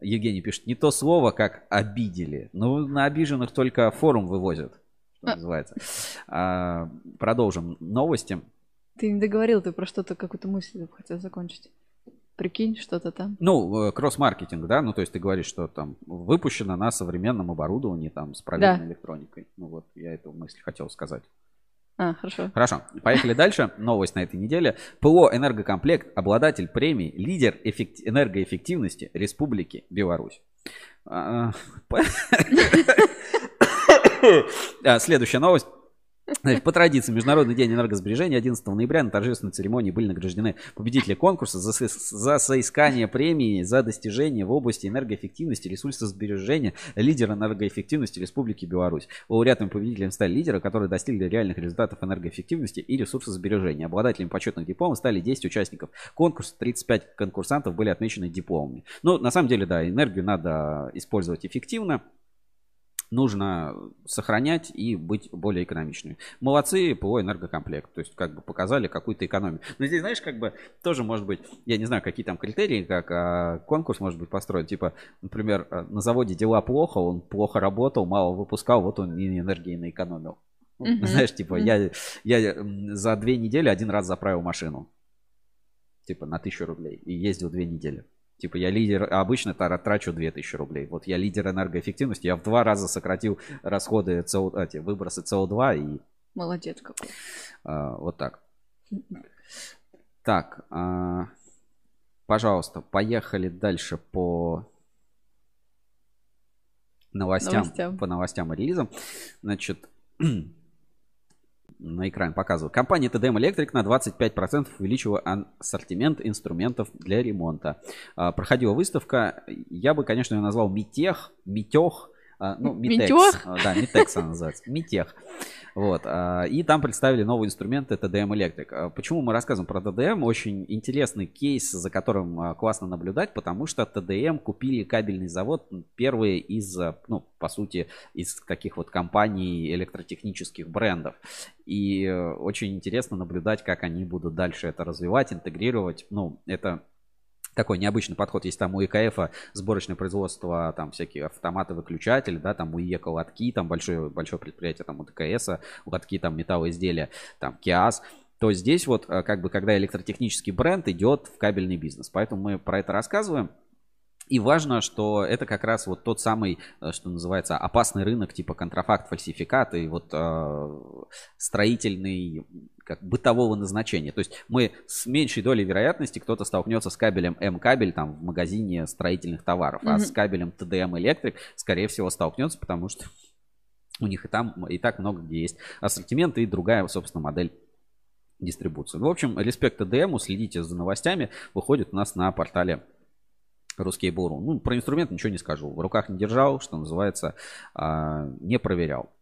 Евгений пишет, не то слово, как обидели. Ну, на обиженных только форум вывозят, что А. называется. А, продолжим новости. Ты не договорил, ты про что-то, какую-то мысль хотел закончить. Прикинь, что-то там. Ну, э, кросс-маркетинг, да, ну, то есть ты говоришь, что там выпущено на современном оборудовании, там, с проверенной Да. электроникой. Ну, вот я эту мысль хотел сказать. А, хорошо. Хорошо, поехали дальше. Новость на этой неделе. ПО «Энергокомплект», обладатель премии «Лидер эффект- энергоэффективности Республики Беларусь». А, по- А, Следующая новость. Значит, по традиции, Международный день энергосбережения 11 ноября на торжественной церемонии были награждены победители конкурса за, за соискание премии за достижения в области энергоэффективности, ресурсосбережения, лидер энергоэффективности Республики Беларусь. Лауреатами победителями стали лидеры, которые достигли реальных результатов энергоэффективности и ресурсосбережения. Обладателями почетных дипломов стали 10 участников конкурса, 35 конкурсантов были отмечены дипломами. Ну, на самом деле, да, энергию надо использовать эффективно нужно сохранять и быть более экономичными. Молодцы ПО энергокомплект. То есть как бы показали какую-то экономию. Но здесь, знаешь, как бы тоже может быть, я не знаю, какие там критерии, как а, конкурс может быть построен. Типа, например, а, на заводе дела плохо, он плохо работал, мало выпускал, вот он и энергии наэкономил. Ну, Мгм. Знаешь, типа, Мгм. я, я за две недели один раз заправил машину. Типа на тысячу рублей. И ездил две недели. Типа я лидер, а обычно трачу 2000 рублей. Вот я лидер энергоэффективности, я в два раза сократил расходы СО, эти, выбросы СО2 и Молодец какой. а, вот так. Так, а, пожалуйста, поехали дальше по новостям, Новостям. по новостям и релизам. Значит, на экран показываю. Компания TDM Electric на 25% увеличила ассортимент инструментов для ремонта. А, Проходила выставка. Я бы, конечно, ее назвал Митех, а, ну, Митекс. Митех? А, Да, Митекс она называется. Митех. Вот. а, И там представили новые инструменты TDM Electric. А, Почему мы рассказываем про TDM? Очень интересный кейс, за которым а, классно наблюдать, потому что TDM купили кабельный завод первые из, а, ну, по сути, из таких вот компаний электротехнических брендов. И э, очень интересно наблюдать, как они будут дальше это развивать, интегрировать. Ну, это такой необычный подход. Есть там у EKF сборочное производство, там всякие автоматы, выключатели, да, там у IEK лотки, там большое, большое предприятие, там у DKC, лотки, там металлоизделия, там КИАС. То здесь вот как бы когда электротехнический бренд идет в кабельный бизнес. Поэтому мы про это рассказываем. И важно, что это как раз вот тот самый, что называется, опасный рынок типа контрафакт, фальсификат и вот э, строительный как бытового назначения. То есть мы с меньшей долей вероятности кто-то столкнется с кабелем М-кабель там в магазине строительных товаров, а Мгм. с кабелем TDM Electric скорее всего столкнется, потому что у них и там и так много где есть ассортимент и другая, собственно, модель дистрибуции. В общем, респект TDM, следите за новостями, выходит у нас на портале Русский Буру. Ну, про инструмент ничего не скажу. В руках не держал, что называется, а, не проверял.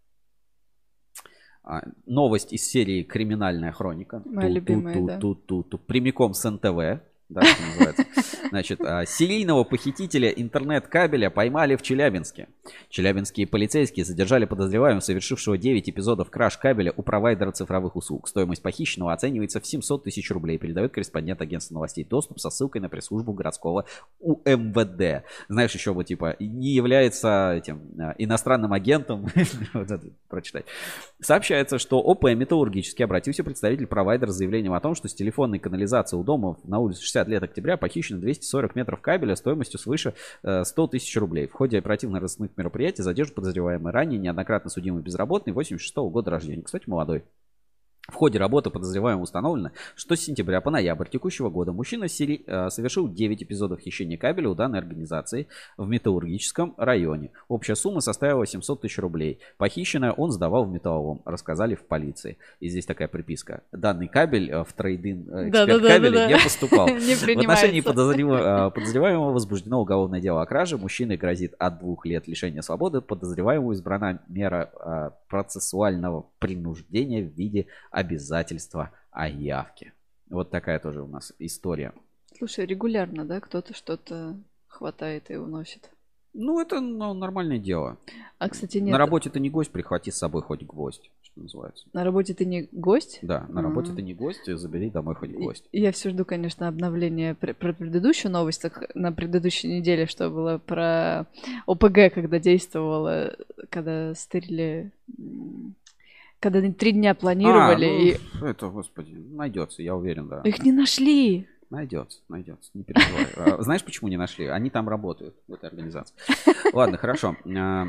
А, Новость из серии «Криминальная хроника». Моя любимая, да. Ту-ту-ту-ту-ту. Прямиком с НТВ. Да, что называется. Значит, а, серийного похитителя интернет-кабеля поймали в Челябинске. Челябинские полицейские задержали подозреваемого, совершившего 9 эпизодов краж кабеля у провайдера цифровых услуг. Стоимость похищенного оценивается в 700 тысяч рублей, передает корреспондент агентства новостей доступ со ссылкой на пресс-службу городского УМВД. Знаешь, еще вот типа не является этим а, иностранным агентом. вот это прочитать. Сообщается, что ОП «Металлургический» обратился представитель провайдера с заявлением о том, что с телефонной канализации у дома на улице 60 лет октября похищено 240 метров кабеля стоимостью свыше 100 э, тысяч рублей. В ходе оперативно-розыскных мероприятий задержан подозреваемый ранее неоднократно судимый безработный 86 -го года рождения. Кстати, молодой. В ходе работы подозреваемого установлено, что с сентября по ноябрь текущего года мужчина сери... Э, совершил 9 эпизодов хищения кабеля у данной организации в металлургическом районе. Общая сумма составила 700 тысяч рублей. Похищенное он сдавал в металлолом, рассказали в полиции. И здесь такая приписка. Данный кабель э, в трейдинг э, эксперт кабеля не поступал. В отношении подозреваемого возбуждено уголовное дело о краже. Мужчине грозит от двух лет лишения свободы. Подозреваемому избрана мера процессуального принуждения в виде обязательства о явке. Вот такая тоже у нас история. Слушай, регулярно, да, кто-то что-то хватает и уносит. Ну, это ну, нормальное дело. А, кстати, нет. На работе ты не гость, прихвати с собой хоть гвоздь, что называется. На работе ты не гость? Да, на работе А-а-а. ты не гость, забери домой хоть гость. Я все жду, конечно, обновления про предыдущую новость, так на предыдущей неделе, что было про ОПГ, когда действовало, когда стырили когда они три дня планировали. А, ну, и... Это, господи, найдется, я уверен, да. Их не нашли. Найдется, найдется, не переживай. А, знаешь, почему не нашли? Они там работают, в этой организации. Ладно, хорошо. А,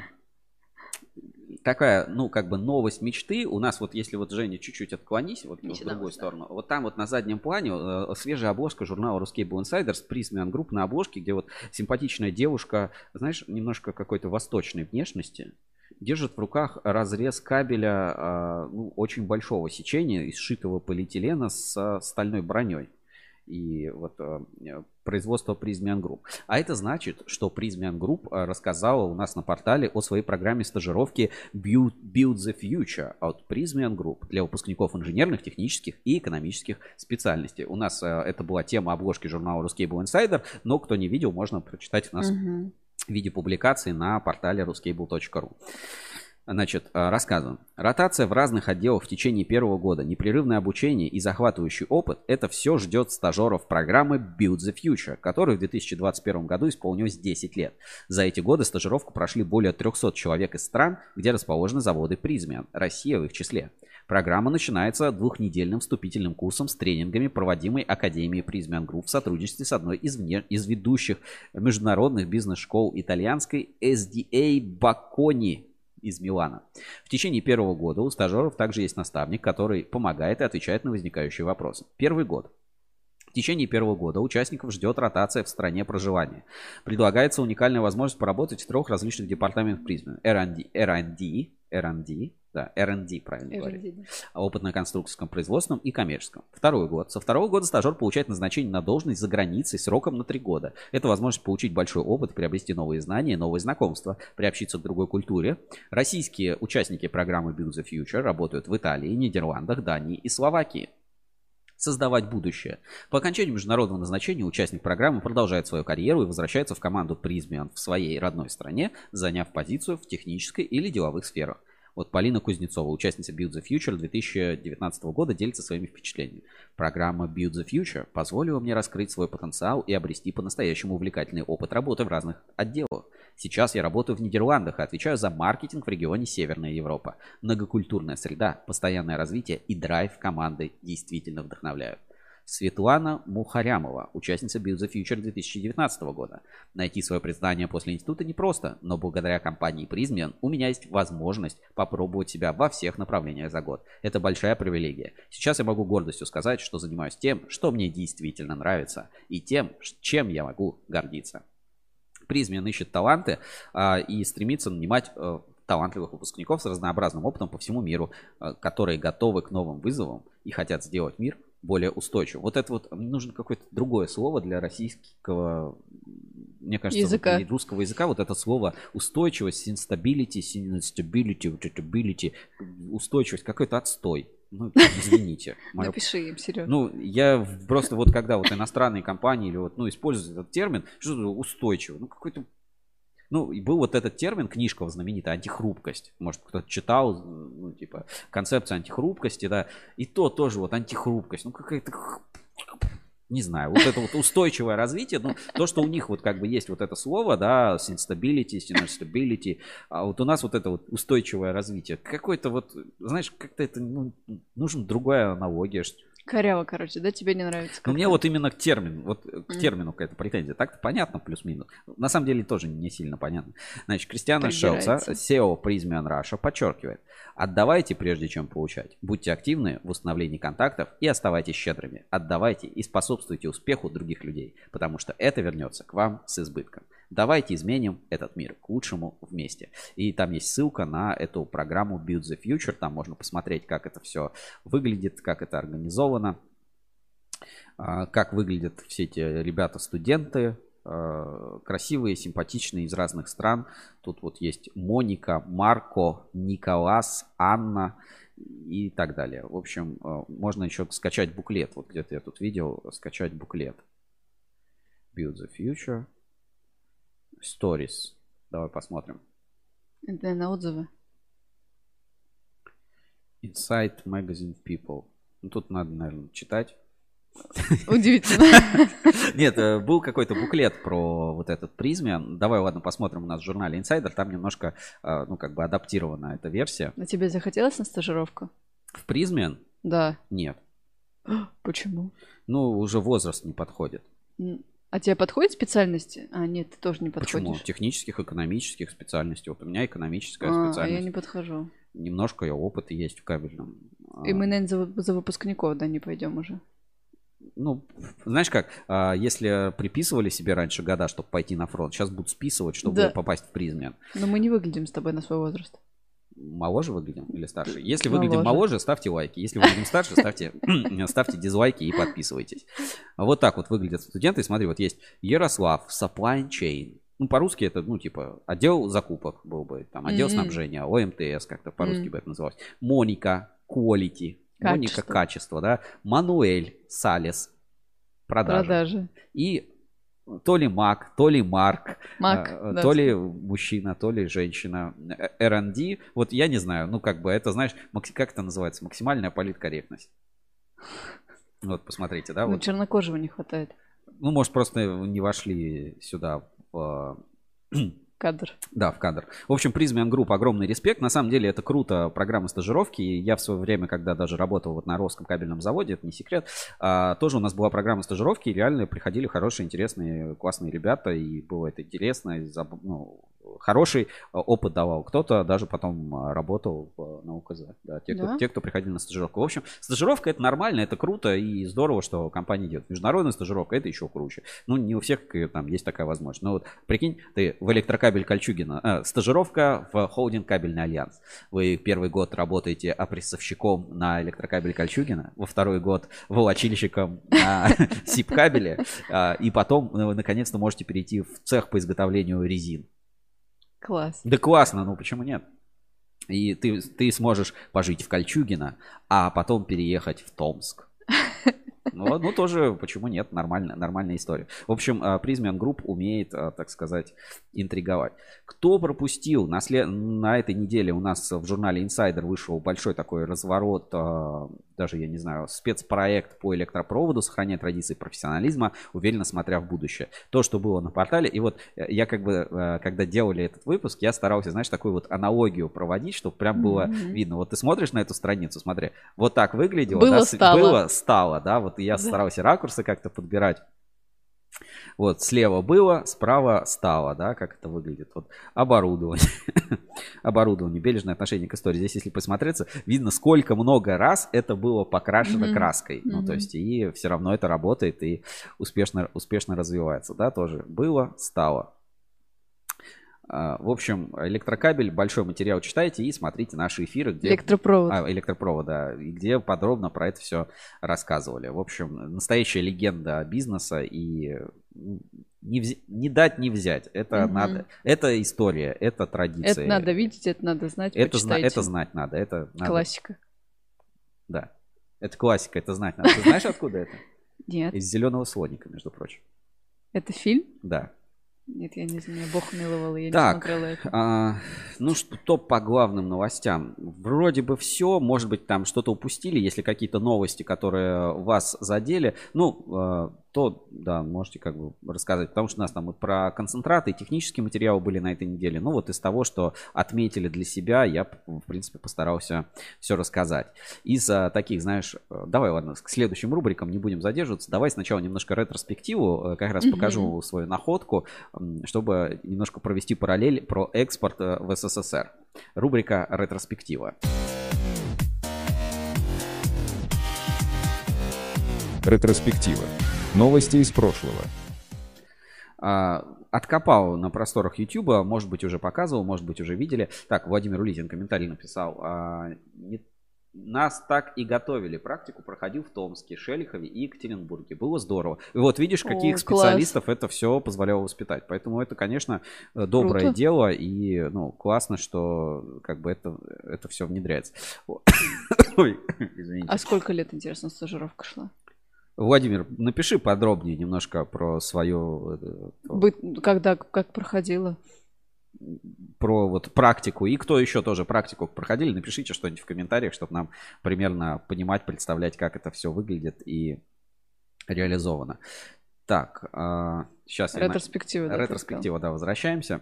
такая, ну, как бы новость мечты. У нас вот, если вот, Женя, чуть-чуть отклонись, вот в другую сторону. Вот там вот на заднем плане э, свежая обложка журнала Ruscable Insiders, Prismian Group на обложке, где вот симпатичная девушка, знаешь, немножко какой-то восточной внешности держит в руках разрез кабеля а, ну, очень большого сечения из сшитого полиэтилена с стальной броней. И вот а, производство Prismian Group. А это значит, что Prismian Group а, рассказала у нас на портале о своей программе стажировки Build, Build the Future от Prismian Group для выпускников инженерных, технических и экономических специальностей. У нас это была тема обложки журнала Ruscable Insider, но кто не видел, можно прочитать у нас угу в виде публикации на портале ruscable.ru. Значит, э, рассказываем. Ротация в разных отделах в течение первого года, непрерывное обучение и захватывающий опыт – это все ждет стажеров программы Build the Future, которой в 2021 году исполнилось 10 лет. За эти годы стажировку прошли более 300 человек из стран, где расположены заводы Prysmian, Россия в их числе. Программа начинается двухнедельным вступительным курсом с тренингами, проводимой Академией Prysmian Group в сотрудничестве с одной из, вне, из ведущих международных бизнес-школ итальянской SDA Бакони из Милана. В течение первого года у стажеров также есть наставник, который помогает и отвечает на возникающие вопросы. Первый год. В течение первого года участников ждет ротация в стране проживания. Предлагается уникальная возможность поработать в трех различных департаментах призмы. R&D, R&D, R&D, да, R&D, правильно R&D, говорить. Да. Опытно-конструкторском, производственном и коммерческом. Второй год. Со второго года стажер получает назначение на должность за границей сроком на три года. Это возможность получить большой опыт, приобрести новые знания, новые знакомства, приобщиться к другой культуре. Российские участники программы Build the Future работают в Италии, Нидерландах, Дании и Словакии создавать будущее. По окончании международного назначения участник программы продолжает свою карьеру и возвращается в команду Призмиан в своей родной стране, заняв позицию в технической или деловых сферах. Вот Полина Кузнецова, участница Build the Future 2019 года, делится своими впечатлениями. Программа Build the Future позволила мне раскрыть свой потенциал и обрести по-настоящему увлекательный опыт работы в разных отделах. Сейчас я работаю в Нидерландах и отвечаю за маркетинг в регионе Северная Европа. Многокультурная среда, постоянное развитие и драйв команды действительно вдохновляют. Светлана Мухарямова, участница Build the Future 2019 года. Найти свое признание после института непросто, но благодаря компании Prismian у меня есть возможность попробовать себя во всех направлениях за год. Это большая привилегия. Сейчас я могу гордостью сказать, что занимаюсь тем, что мне действительно нравится, и тем, чем я могу гордиться. Призмен ищет таланты а, и стремится нанимать а, талантливых выпускников с разнообразным опытом по всему миру, а, которые готовы к новым вызовам и хотят сделать мир более устойчив. Вот это вот нужно какое-то другое слово для российского, мне кажется, языка. Вот, русского языка. Вот это слово устойчивость, instability, instability, устойчивость, какой-то отстой. Ну, извините. Моё- Напиши им, Сереж. Ну, я просто вот когда вот иностранные компании или вот, ну, используют этот термин, что это устойчивый, ну, какой-то ну, и был вот этот термин, книжка вот знаменитая, антихрупкость. Может, кто-то читал, ну, типа, концепция антихрупкости, да. И то тоже вот антихрупкость. Ну, какая-то... Не знаю, вот это вот устойчивое развитие, ну, то, что у них вот как бы есть вот это слово, да, stability, stability, а вот у нас вот это вот устойчивое развитие. Какой-то вот, знаешь, как-то это, ну, нужен другая аналогия, Коряво, короче, да, тебе не нравится? ну, мне вот именно к термину, вот к термину какая-то претензия. Так-то понятно, плюс-минус. На самом деле тоже не сильно понятно. Значит, Кристиана Шелца. SEO Prismian Russia, подчеркивает. Отдавайте, прежде чем получать. Будьте активны в установлении контактов и оставайтесь щедрыми. Отдавайте и способствуйте успеху других людей, потому что это вернется к вам с избытком. Давайте изменим этот мир к лучшему вместе. И там есть ссылка на эту программу Build the Future. Там можно посмотреть, как это все выглядит, как это организовано а, как выглядят все эти ребята-студенты, а, красивые, симпатичные из разных стран. Тут вот есть Моника, Марко, Николас, Анна и так далее. В общем, а, можно еще скачать буклет. Вот где-то я тут видел, скачать буклет. Build the Future. Stories. Давай посмотрим. Это, наверное, отзывы. Inside Magazine People. Ну, тут надо, наверное, читать. Удивительно. Нет, э, был какой-то буклет про вот этот призме. Давай, ладно, посмотрим у нас в журнале Insider. Там немножко, э, ну, как бы адаптирована эта версия. А тебе захотелось на стажировку? В призме Да. нет. Почему? Ну, уже возраст не подходит. А тебе подходит специальности? А, нет, ты тоже не Почему? подходишь. Технических, экономических специальностей. Вот у меня экономическая А, а я специальность. не подхожу. Немножко я опыт есть в кабельном. И А, мы, наверное, за, за выпускников, да, не пойдем уже. Ну, знаешь как, а, если приписывали себе раньше года, чтобы пойти на фронт, сейчас будут списывать, чтобы Да. попасть в призме. Но мы не выглядим с тобой на свой возраст. Моложе выглядим или старше? Если выглядим Моложе. моложе, ставьте лайки. Если выглядим старше, ставьте, ставьте дизлайки и подписывайтесь. Вот так вот выглядят студенты. Смотри, вот есть Ярослав, Supply Chain. Ну, по-русски это, ну, типа, отдел закупок был бы, там, отдел Мгм. снабжения, ОМТС как-то по-русски Мгм. бы это называлось. Моника, Quality. Моника, Качество. качество, да. Мануэль, Салес, продажи. Продажи. И то ли Мак, то ли Марк, Мак, а, да. то ли мужчина, то ли женщина. Э, R&D, вот я не знаю, ну как бы это, знаешь, как это называется, максимальная политкорректность. Вот, посмотрите, да, Ну, вот. чернокожего не хватает. Ну, может, просто не вошли сюда в, Кадр. да, в кадр. В общем, Prysmian Group огромный респект. На самом деле это круто, программа стажировки. Я в свое время, когда даже работал вот на Росском кабельном заводе, это не секрет, а, тоже у нас была программа стажировки. И реально приходили хорошие, интересные, классные ребята. И было это интересно. и заб- ну, хороший а, опыт давал. Кто-то даже потом а, работал в, на УКЗ. Да, те, кто, Да? те, кто приходили на стажировку. В общем, стажировка это нормально, это круто и здорово, что компания делает. Международная стажировка это еще круче. Ну, не у всех э, там есть такая возможность. Но вот прикинь, ты в электрокабель Кольчугина, э, стажировка в холдинг Кабельный Альянс. Вы первый год работаете опрессовщиком на электрокабель Кольчугина, во второй год волочильщиком на СИП-кабеле, и потом э, наконец-то можете перейти в цех по изготовлению резин. Класс. Да классно, ну почему нет? И ты, ты сможешь пожить в Кольчугино, а потом переехать в Томск. Ну, ну, тоже, почему нет, нормально, нормальная история. В общем, а, Prysmian Group умеет, а, так сказать, интриговать. Кто пропустил? На, след- на этой неделе у нас в журнале Insider вышел большой такой разворот, а, даже, я не знаю, спецпроект по электропроводу, сохраняя традиции профессионализма, уверенно смотря в будущее. То, что было на портале. И вот э, я как бы, когда делали этот выпуск, я старался, знаешь, такую вот аналогию проводить, чтобы прям было Мгм. видно. Вот ты смотришь на эту страницу, смотри, вот так выглядело. Было, да, стало. Было, стало, да, вот я Да. старался ракурсы как-то подбирать. Вот, слева было, справа стало, да, как это выглядит. Вот оборудование. оборудование, бережное отношение к истории. Здесь, если посмотреться, видно, сколько много раз это было покрашено Мгм. краской. Ну, то есть, и все равно это работает и успешно, успешно развивается, да, тоже. Было, стало. А, В общем, электрокабель, большой материал читайте и смотрите наши эфиры, где Электропровод. а, электропровода, и где подробно про это все рассказывали. В общем, настоящая легенда бизнеса и не, вз- не дать, не взять. Это Мгм. надо. Это история, это традиция. Это надо видеть, это надо знать, это, зна- это знать надо. Это надо. Классика. Да. Это классика, это знать надо. Ты знаешь, откуда это? Нет. Из зеленого слоника, между прочим. Это фильм? Да. Нет, я не знаю. Бог миловал, я Так, не смотрела это. А, ну что по главным новостям? Вроде бы все, может быть там что-то упустили, если какие-то новости, которые вас задели. Ну, а, то, да, можете как бы рассказать, потому что у нас там вот про концентраты и технические материалы были на этой неделе. Ну вот из того, что отметили для себя, я, в принципе, постарался все рассказать. Из а, таких, знаешь, э, давай, ладно, к следующим рубрикам не будем задерживаться. Давай сначала немножко ретроспективу, э, как раз Мгм. покажу свою находку, чтобы немножко провести параллель про экспорт э, в СССР. Рубрика ретроспектива. Ретроспектива. Новости из прошлого. А, Откопал на просторах Ютуба, может быть, уже показывал, может быть, уже видели. Так, Владимир Улитин комментарий написал. а, не- Нас так и готовили. Практику проходил в Томске, Шелихове и Екатеринбурге. Было здорово. И вот видишь, каких О, класс. специалистов это все позволяло воспитать. Поэтому это, конечно, э, доброе Круто. дело. И, ну, классно, что как бы это, это все внедряется. Ой, извините. А сколько лет, интересно, стажировка шла? Владимир, напиши подробнее немножко про свою э, Бы- Когда, как проходила? про вот практику и кто еще тоже практику проходили, напишите что-нибудь в комментариях, чтобы нам примерно понимать, представлять, как это все выглядит и реализовано. Так, сейчас я на- Ретроспектива. да, ты ретроспектива, да, возвращаемся.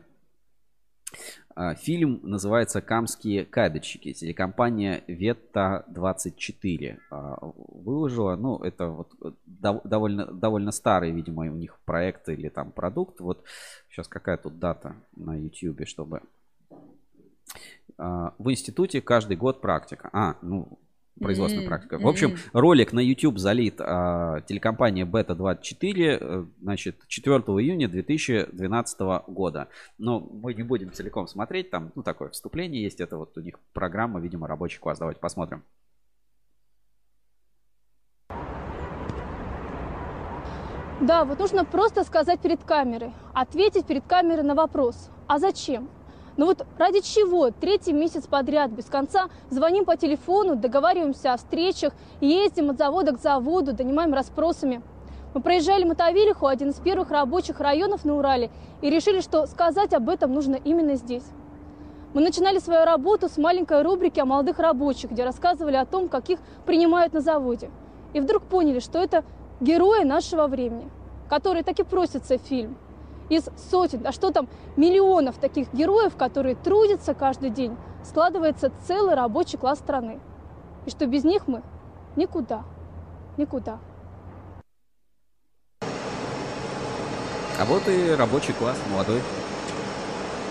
А, Фильм называется «Камские кабельщики». Телекомпания Вета-24 а, выложила. Ну, это вот э, дов- довольно, довольно старый, видимо, у них проект или там продукт. Вот сейчас какая тут дата на YouTube, чтобы... А, В институте каждый год практика. А, ну, производственная М, практика. В общем, м. ролик на YouTube залит а, телекомпания Бета-24, э, значит, 4 июня 2012 года. Но мы не будем целиком смотреть, там, ну, такое вступление есть, это вот у них программа, видимо, рабочий класс. Давайте посмотрим. Да, вот нужно просто сказать перед камерой, ответить перед камерой на вопрос. А зачем? Ну вот ради чего третий месяц подряд без конца звоним по телефону, договариваемся о встречах, ездим от завода к заводу, донимаем расспросами. Мы проезжали Мотовилиху, один из первых рабочих районов на Урале, и решили, что сказать об этом нужно именно здесь. Мы начинали свою работу с маленькой рубрики о молодых рабочих, где рассказывали о том, как их принимают на заводе. И вдруг поняли, что это герои нашего времени, которые так и просятся в фильм. Из сотен, а что там, миллионов таких героев, которые трудятся каждый день, складывается целый рабочий класс страны. И что без них мы никуда, никуда. А вот и рабочий класс, молодой.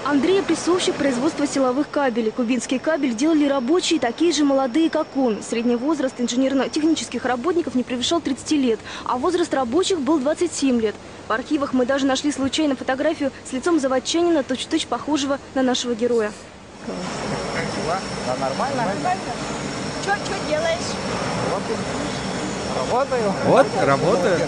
Андрей – прессовщик производства силовых кабелей. Кубинский кабель делали рабочие, такие же молодые, как он. Средний возраст инженерно-технических работников не превышал 30 лет, а возраст рабочих был 27 лет. В архивах мы даже нашли случайно фотографию с лицом заводчанина, точь-в-точь похожего на нашего героя. Вот, работаю.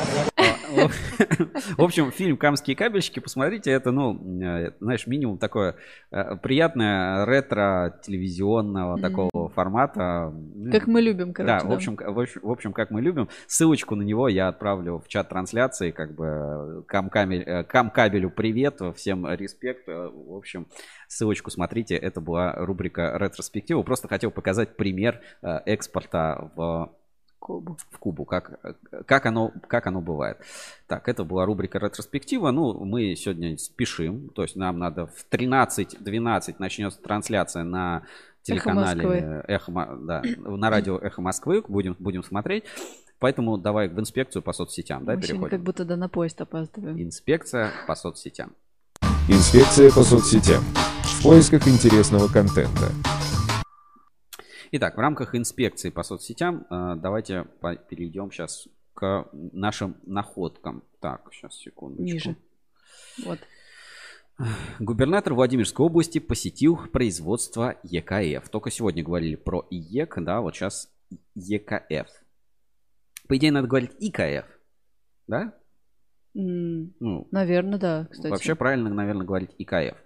В общем, фильм «Камские кабельщики», посмотрите, это, ну, э, знаешь, минимум такое э, приятное ретро-телевизионного такого формата. Как мы любим, короче. Да, в общем, в общем, как мы любим. Ссылочку на него я отправлю в чат трансляции, как бы э, Камкабелю привет, всем респект. В общем, ссылочку смотрите, это была рубрика ретроспектива. Просто хотел показать пример экспорта в Кубу. в Кубу, как, как, оно, как оно бывает. Так, это была рубрика ретроспектива. Ну, мы сегодня спешим, то есть нам надо в 13.12 начнется трансляция на телеканале Москвы. Эхо, Мо- да, на радио Эхо Москвы. Будем, будем смотреть. Поэтому давай в инспекцию по соцсетям, да, Мы переходим. как будто да на поезд опаздываем. Инспекция по соцсетям. Инспекция по соцсетям. В поисках интересного контента. Итак, в рамках инспекции по соцсетям э, давайте перейдем сейчас к нашим находкам. Так, сейчас, секундочку. Ниже. Вот. Губернатор Владимирской области посетил производство EKF. Только сегодня говорили про IEK, да, вот сейчас EKF. По идее, надо говорить ИКФ, да? М, Ну, Наверное, да, кстати. вообще правильно, наверное, говорить ИКФ.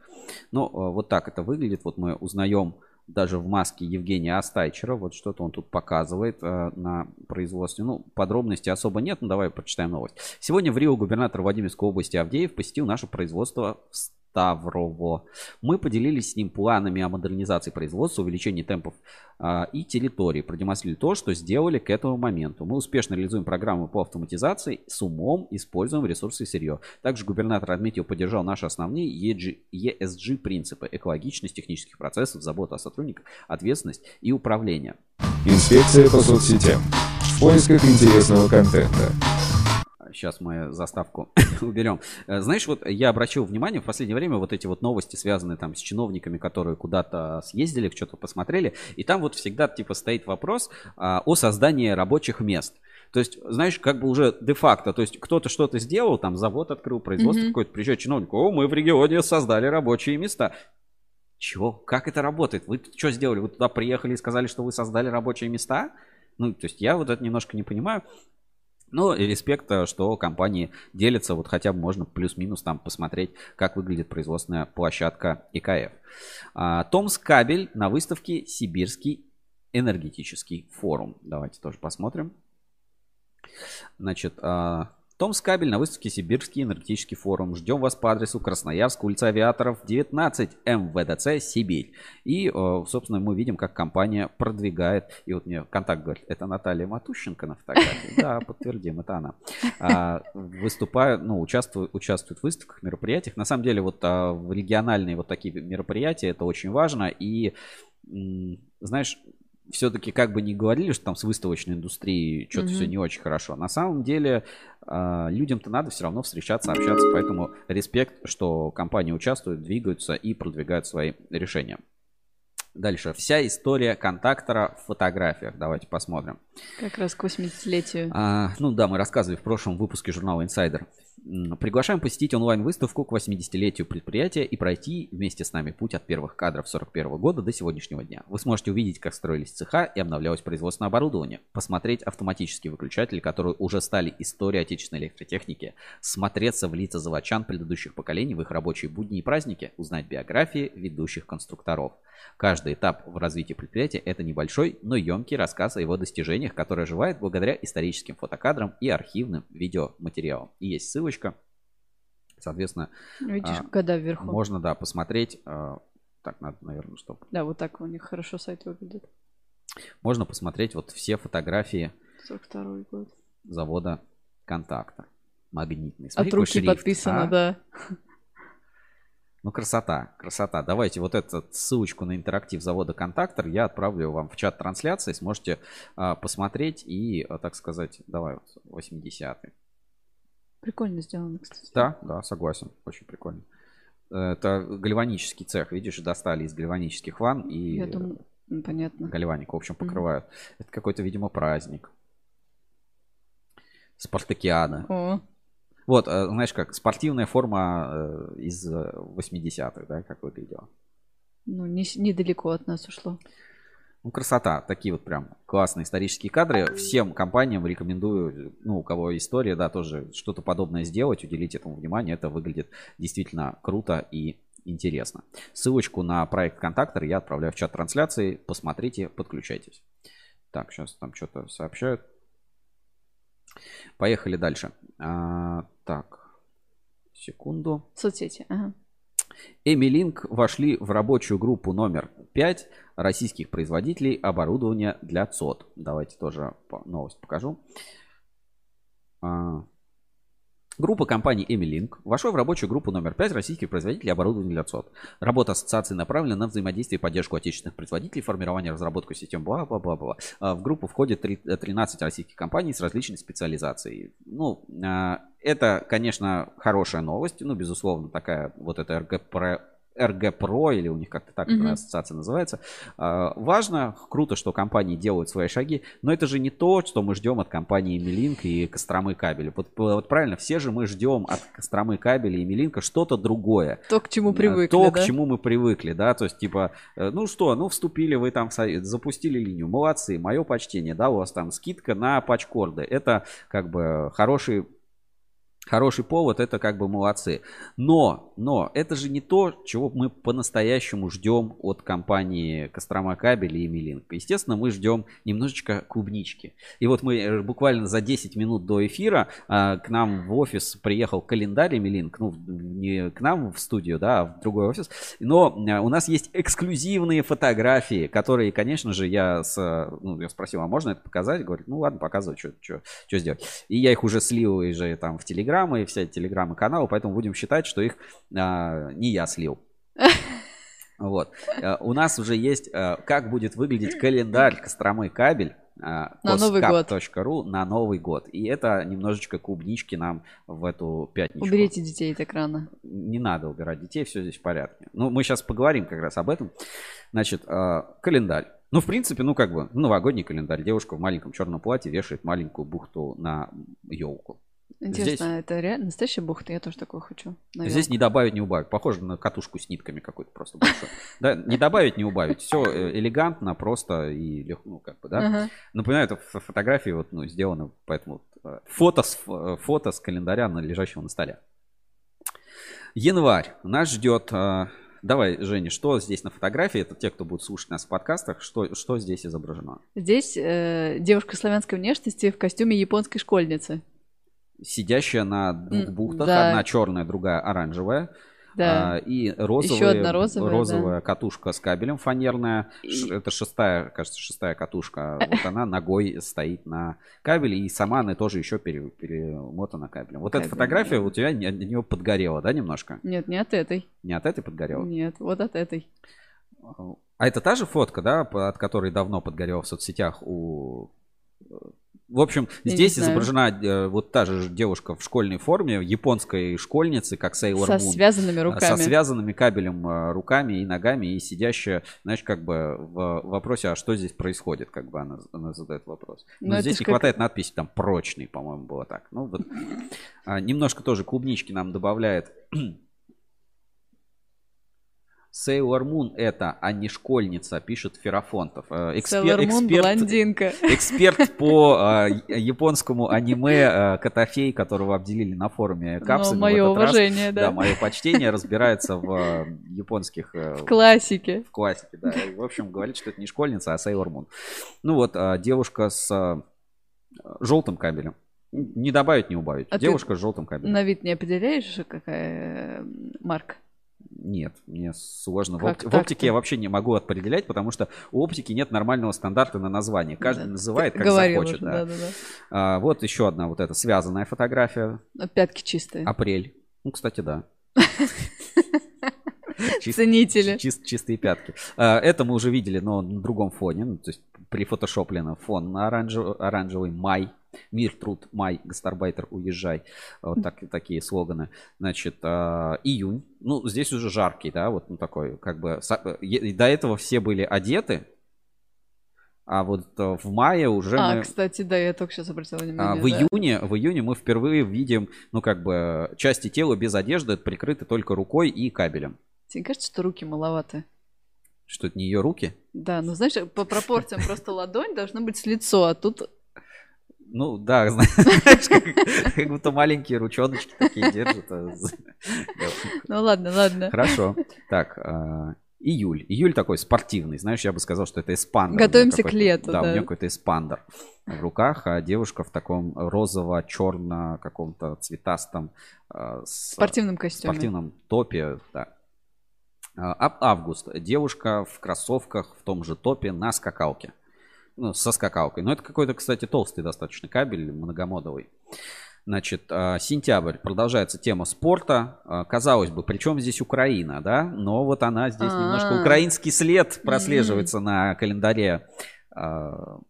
Ну, э, вот так это выглядит. Вот мы узнаем даже в маске Евгения Астайчера. Вот что-то он тут показывает э, на производстве. Ну, подробностей особо нет, но давай прочитаем новость. Сегодня в Рио губернатор Владимирской области Авдеев посетил наше производство в Ставрово. Мы поделились с ним планами о модернизации производства, увеличении темпов а, и территории. Продемонстрировали то, что сделали к этому моменту. Мы успешно реализуем программу по автоматизации, с умом используем ресурсы и сырье. Также губернатор отметил, поддержал наши основные ESG принципы. Экологичность технических процессов, забота о сотрудниках, ответственность и управление. Инспекция по соцсетям. В поисках интересного контента. Сейчас мы заставку уберем. Э, знаешь, вот я обращал внимание в последнее время вот эти вот новости, связанные там с чиновниками, которые куда-то съездили, что-то посмотрели, и там вот всегда типа стоит вопрос а, о создании рабочих мест. То есть, знаешь, как бы уже де-факто, то есть кто-то что-то сделал, там завод открыл, производство mm-hmm. какое-то, приезжает чиновник, о, мы в регионе создали рабочие места. Чего? Как это работает? Вы что сделали? Вы туда приехали и сказали, что вы создали рабочие места? Ну, то есть я вот это немножко не понимаю. Ну, и респект, э, что компании делятся, вот хотя бы можно плюс-минус там посмотреть, как выглядит производственная площадка ИКФ. А, Томс Кабель на выставке «Сибирский энергетический форум». Давайте тоже посмотрим. Значит, а, Томск кабель на выставке Сибирский энергетический форум. Ждем вас по адресу Красноярск, улица Авиаторов, 19, МВДЦ, Сибирь. И, э, собственно, мы видим, как компания продвигает. И вот мне контакт говорит, это Наталья Матущенко на фотографии. Да, подтвердим, это она. А, выступает, ну, участвует, участвует в выставках, мероприятиях. На самом деле, вот а, региональные вот такие мероприятия, это очень важно. И, знаешь, все-таки как бы не говорили, что там с выставочной индустрией что-то mm-hmm. все не очень хорошо. На самом деле э, людям-то надо все равно встречаться, общаться, поэтому респект, что компании участвуют, двигаются и продвигают свои решения. Дальше. Вся история контактора в фотографиях. Давайте посмотрим. Как раз к 80-летию. А, ну да, мы рассказывали в прошлом выпуске журнала Insider. Приглашаем посетить онлайн-выставку к 80-летию предприятия и пройти вместе с нами путь от первых кадров 41 года до сегодняшнего дня. Вы сможете увидеть, как строились цеха и обновлялось производственное оборудование, посмотреть автоматические выключатели, которые уже стали историей отечественной электротехники, смотреться в лица заводчан предыдущих поколений в их рабочие будни и праздники, узнать биографии ведущих конструкторов. Каждый этап в развитии предприятия – это небольшой, но емкий рассказ о его достижениях, который оживает благодаря историческим фотокадрам и архивным видеоматериалам. И есть ссылочка, соответственно, Видишь, а, года вверху. Можно, да, посмотреть. А, так, надо, наверное, чтобы... Да, вот так у них хорошо сайт выглядит. Можно посмотреть вот все фотографии 42 год. завода «Контактор». Магнитный. Смотри, От руки шрифт, подписано, а? да. Ну, красота, красота. Давайте вот эту ссылочку на интерактив завода «Контактор» я отправлю вам в чат трансляции. Сможете а, посмотреть и, а, так сказать, давай вот 80-й. Прикольно сделано, кстати. Да, да, согласен. Очень прикольно. Это гальванический цех. Видишь, достали из гальванических ван и я думаю, понятно. гальваник, в общем, покрывают. Mm-hmm. Это какой-то, видимо, праздник. Спартакиада. О. Вот, э, знаешь, как спортивная форма э, из 80-х, да, как выглядела. Ну, не, недалеко от нас ушло. Ну, красота. Такие вот прям классные исторические кадры. Всем компаниям рекомендую, ну, у кого история, да, тоже что-то подобное сделать, уделить этому внимание. Это выглядит действительно круто и интересно. Ссылочку на проект Контактор я отправляю в чат трансляции. Посмотрите, подключайтесь. Так, сейчас там что-то сообщают. Поехали дальше. А, так, секунду. Соцсети, ага. Эмилинк вошли в рабочую группу номер 5 российских производителей оборудования для ЦОД. Давайте тоже новость покажу. А, Группа компаний Emilink вошла в рабочую группу номер 5 российских производителей оборудования для ЦОД. Работа ассоциации направлена на взаимодействие и поддержку отечественных производителей, формирование, разработку систем, бла-бла-бла-бла. А, в группу входит 13 российских компаний с различной специализацией. Ну, а, это, конечно, хорошая новость, ну, безусловно, такая вот эта РГПР РГ Про, или у них как-то так mm-hmm. ассоциация называется. А, важно, круто, что компании делают свои шаги, но это же не то, что мы ждем от компании Милинк и Костромы кабели. Вот, вот правильно, все же мы ждем от Костромы кабели и Милинка что-то другое. То, к чему привыкли, То, да? к чему мы привыкли, да, то есть, типа, э, ну что, ну вступили вы там запустили линию, молодцы, мое почтение, да, у вас там скидка на патчкорды. Это как бы хороший Хороший повод, это как бы молодцы. Но, но это же не то, чего мы по-настоящему ждем от компании Кострома Кабель и Милинг. Естественно, мы ждем немножечко клубнички. И вот мы э, буквально за 10 минут до эфира а, к нам в офис приехал календарь Милинг. Ну, не к нам в студию, да, а в другой офис. Но а, у нас есть эксклюзивные фотографии, которые, конечно же, я, с, ну, я спросил, а можно это показать? Говорит, ну ладно, показывай, что, сделать. И я их уже слил уже там в Телеграм телеграммы, и все телеграммы каналы, поэтому будем считать, что их а, не я слил. Вот. А, у нас уже есть, а, как будет выглядеть календарь Костромы кабель. А, на Новый год. .ру на Новый год. И это немножечко клубнички нам в эту пятницу. Уберите детей от экрана. Не надо убирать детей, все здесь в порядке. Ну, мы сейчас поговорим как раз об этом. Значит, календарь. Ну, в принципе, ну, как бы, новогодний календарь. Девушка в маленьком черном платье вешает маленькую бухту на елку. Интересно, здесь... это реально настоящая бухта? Я тоже такое хочу. Наверное. Здесь не добавить, не убавить. Похоже на катушку с нитками какой-то просто большой. Да, не добавить, не убавить. Все э, элегантно, просто и легко, ну, как бы, да. Напоминаю, это фотографии вот, ну, сделаны, поэтому э, фото с, э, фото с календаря, на лежащего на столе. Январь. Нас ждет Давай, Женя, что здесь на фотографии? Это те, кто будет слушать нас в подкастах. Что, что здесь изображено? Здесь э, девушка славянской внешности в костюме японской школьницы сидящая на двух бухтах, да. одна черная, другая оранжевая. Да. А, и розовая, Еще одна розовая, розовая да. катушка с кабелем фанерная. И... Это шестая, кажется, шестая катушка. Вот она ногой стоит на кабеле. И сама она тоже еще пере, перемотана кабелем. Вот Кабель, эта фотография да. у тебя от нее подгорела, да, немножко? Нет, не от этой. Не от этой подгорела? Нет, вот от этой. А это та же фотка, да, от которой давно подгорела в соцсетях у в общем, Я здесь изображена э, вот та же девушка в школьной форме, японской школьницы, как Сейлор Со Moon, связанными э, руками. Со связанными кабелем э, руками и ногами, и сидящая, знаешь, как бы в вопросе, а что здесь происходит, как бы она, она задает вопрос. Но, Но здесь не как... хватает надписи, там прочный, по-моему, было так. Ну, вот. а, немножко тоже клубнички нам добавляет Сейлор Мун это, а не школьница, пишет Ферафонтов. Э, экспер, Moon эксперт, блондинка. Эксперт по а, японскому аниме а, Котофей, которого обделили на форуме ну, капсули. мое уважение, раз, да. Да, мое почтение, разбирается в а, японских... В классике. В классике, да. И, в общем, говорит, что это не школьница, а Сейлор Мун. Ну вот, а, девушка с а, желтым кабелем. Не добавить, не убавить. А Девушка с желтым кабелем. На вид не определяешь, какая марка? Нет, мне сложно. Как в, в оптике я вообще не могу определять, потому что у оптики нет нормального стандарта на название. Каждый да. называет, как Говорил захочет. Уже, да. Да, да, да. А, вот еще одна вот эта связанная фотография. Пятки чистые. Апрель. Ну, кстати, да. Чист, Ценители. Чист, чистые пятки. А, это мы уже видели, но на другом фоне. Ну, то есть при фотошоплено фон на оранжевый май Мир, труд, май, гастарбайтер, уезжай. Вот так, такие слоганы. Значит, э, июнь. Ну, здесь уже жаркий, да, вот ну, такой, как бы. До этого все были одеты, а вот э, в мае уже а, мы... кстати, да, я только сейчас обратила внимание. А, в да. июне, в июне мы впервые видим, ну как бы части тела без одежды прикрыты только рукой и кабелем. Тебе кажется, что руки маловаты? Что это не ее руки? Да, ну знаешь, по пропорциям просто ладонь должна быть с лицо, а тут ну да, знаешь, как, как будто маленькие ручоночки такие держат. А ну ладно, ладно. Хорошо. Так, а, июль. Июль такой спортивный. Знаешь, я бы сказал, что это эспандер. Готовимся к лету. Да, да, у нее какой-то эспандер в руках, а девушка в таком розово-черно каком-то цветастом а, спортивном костюме. Спортивном топе, да. Август. Девушка в кроссовках в том же топе на скакалке ну, со скакалкой. Но это какой-то, кстати, толстый достаточно кабель, многомодовый. Значит, а, сентябрь. Продолжается тема спорта. А, казалось бы, причем здесь Украина, да? Но вот она здесь А-а-а. немножко украинский след прослеживается mm-hmm. на календаре а,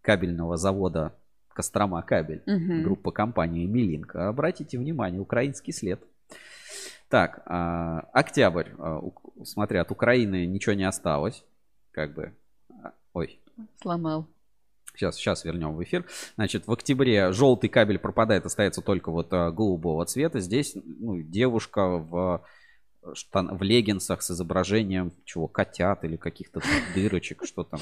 кабельного завода Кострома кабель. Mm-hmm. Группа компании Милинка. Обратите внимание, украинский след. Так, октябрь. Смотря от Украины ничего не осталось. Как бы. Ой, Сломал. Сейчас, сейчас вернем в эфир. Значит, в октябре желтый кабель пропадает, остается только вот а, голубого цвета. Здесь ну, девушка в штан, в леггинсах с изображением чего, котят или каких-то дырочек, что там.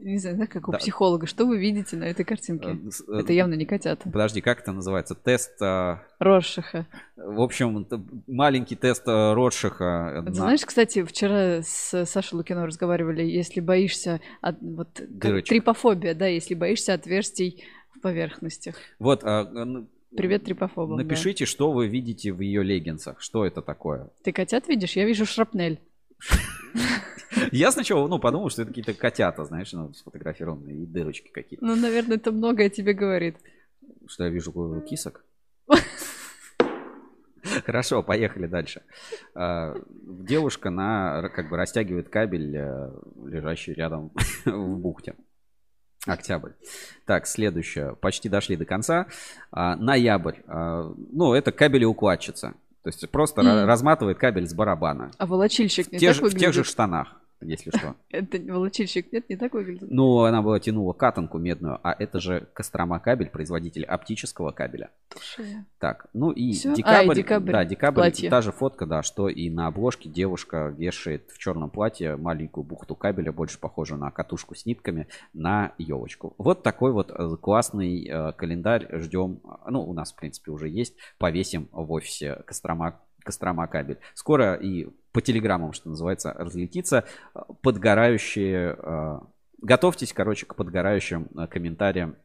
Не знаю, как у Да. психолога. Что вы видите на этой картинке? Э, э, Это явно не котята. Подожди, как это называется? Тест, э, Роршиха. в общем, маленький тест э. А Ты на- знаешь, кстати, вчера с Сашей Лукино разговаривали, если боишься от вот Дырочек. трипофобия, да, если боишься отверстий в поверхностях. Вот, а, Привет трипофобам. да. напишите, что вы видите в ее леггинсах, что это такое. Ты котят видишь? Я вижу шрапнель. Я сначала, ну, подумал, что это какие-то котята, знаешь, ну, сфотографированные и дырочки какие-то. Ну, наверное, это многое тебе говорит. Что я вижу кисок. Хорошо, поехали дальше. А, Девушка на, как бы растягивает кабель, э, лежащий рядом в бухте. Октябрь. Так, следующее. Почти дошли до конца. А, Ноябрь. А, Ну, это кабелеукладчица. То есть просто М. разматывает кабель с барабана. А волочильщик не В, те так же- в тех же штанах, если что. Это волочильщик нет, не так выглядит? Ну, она была тянула катанку медную, а это же Кострома кабель, производитель оптического кабеля. Так, ну и Всё? А, и декабрь, да, декабрь, платье. та же фотка, да, что и на обложке девушка вешает в черном платье маленькую бухту кабеля, больше похожую на катушку с нитками, на елочку. Вот такой вот э, классный э, календарь ждем, ну, у нас, в принципе, уже есть, повесим в офисе Кострома Кострома кабель. Скоро и по телеграммам, что называется, разлетится подгорающие... э, Готовьтесь, короче, к подгорающим э, комментариям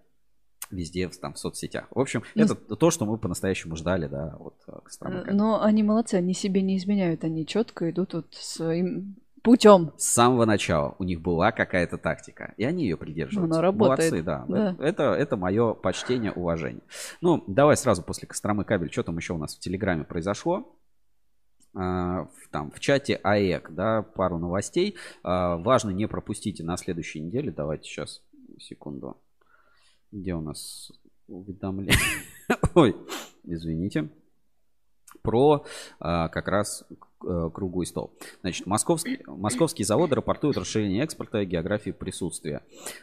везде там, в соцсетях. В общем, Ну, это то, что мы по-настоящему ждали, да, вот э, кабель. Но они молодцы, они себе не изменяют, они четко идут вот своим путем. С самого начала у них была какая-то тактика, и они ее придерживаются. Она работает, Молодцы, да. да. Это, это мое почтение, уважение. Ну, давай сразу после Костромы кабель, что там еще у нас в Телеграме произошло. А, в, там, в чате АЭК, да, пару новостей. А, важно, не пропустите на следующей неделе. Давайте сейчас, секунду. Где у нас уведомление? Ой, извините. Про а, как раз э, круглый стол. Значит, московский, московские заводы рапортуют расширение экспорта и географии присутствия.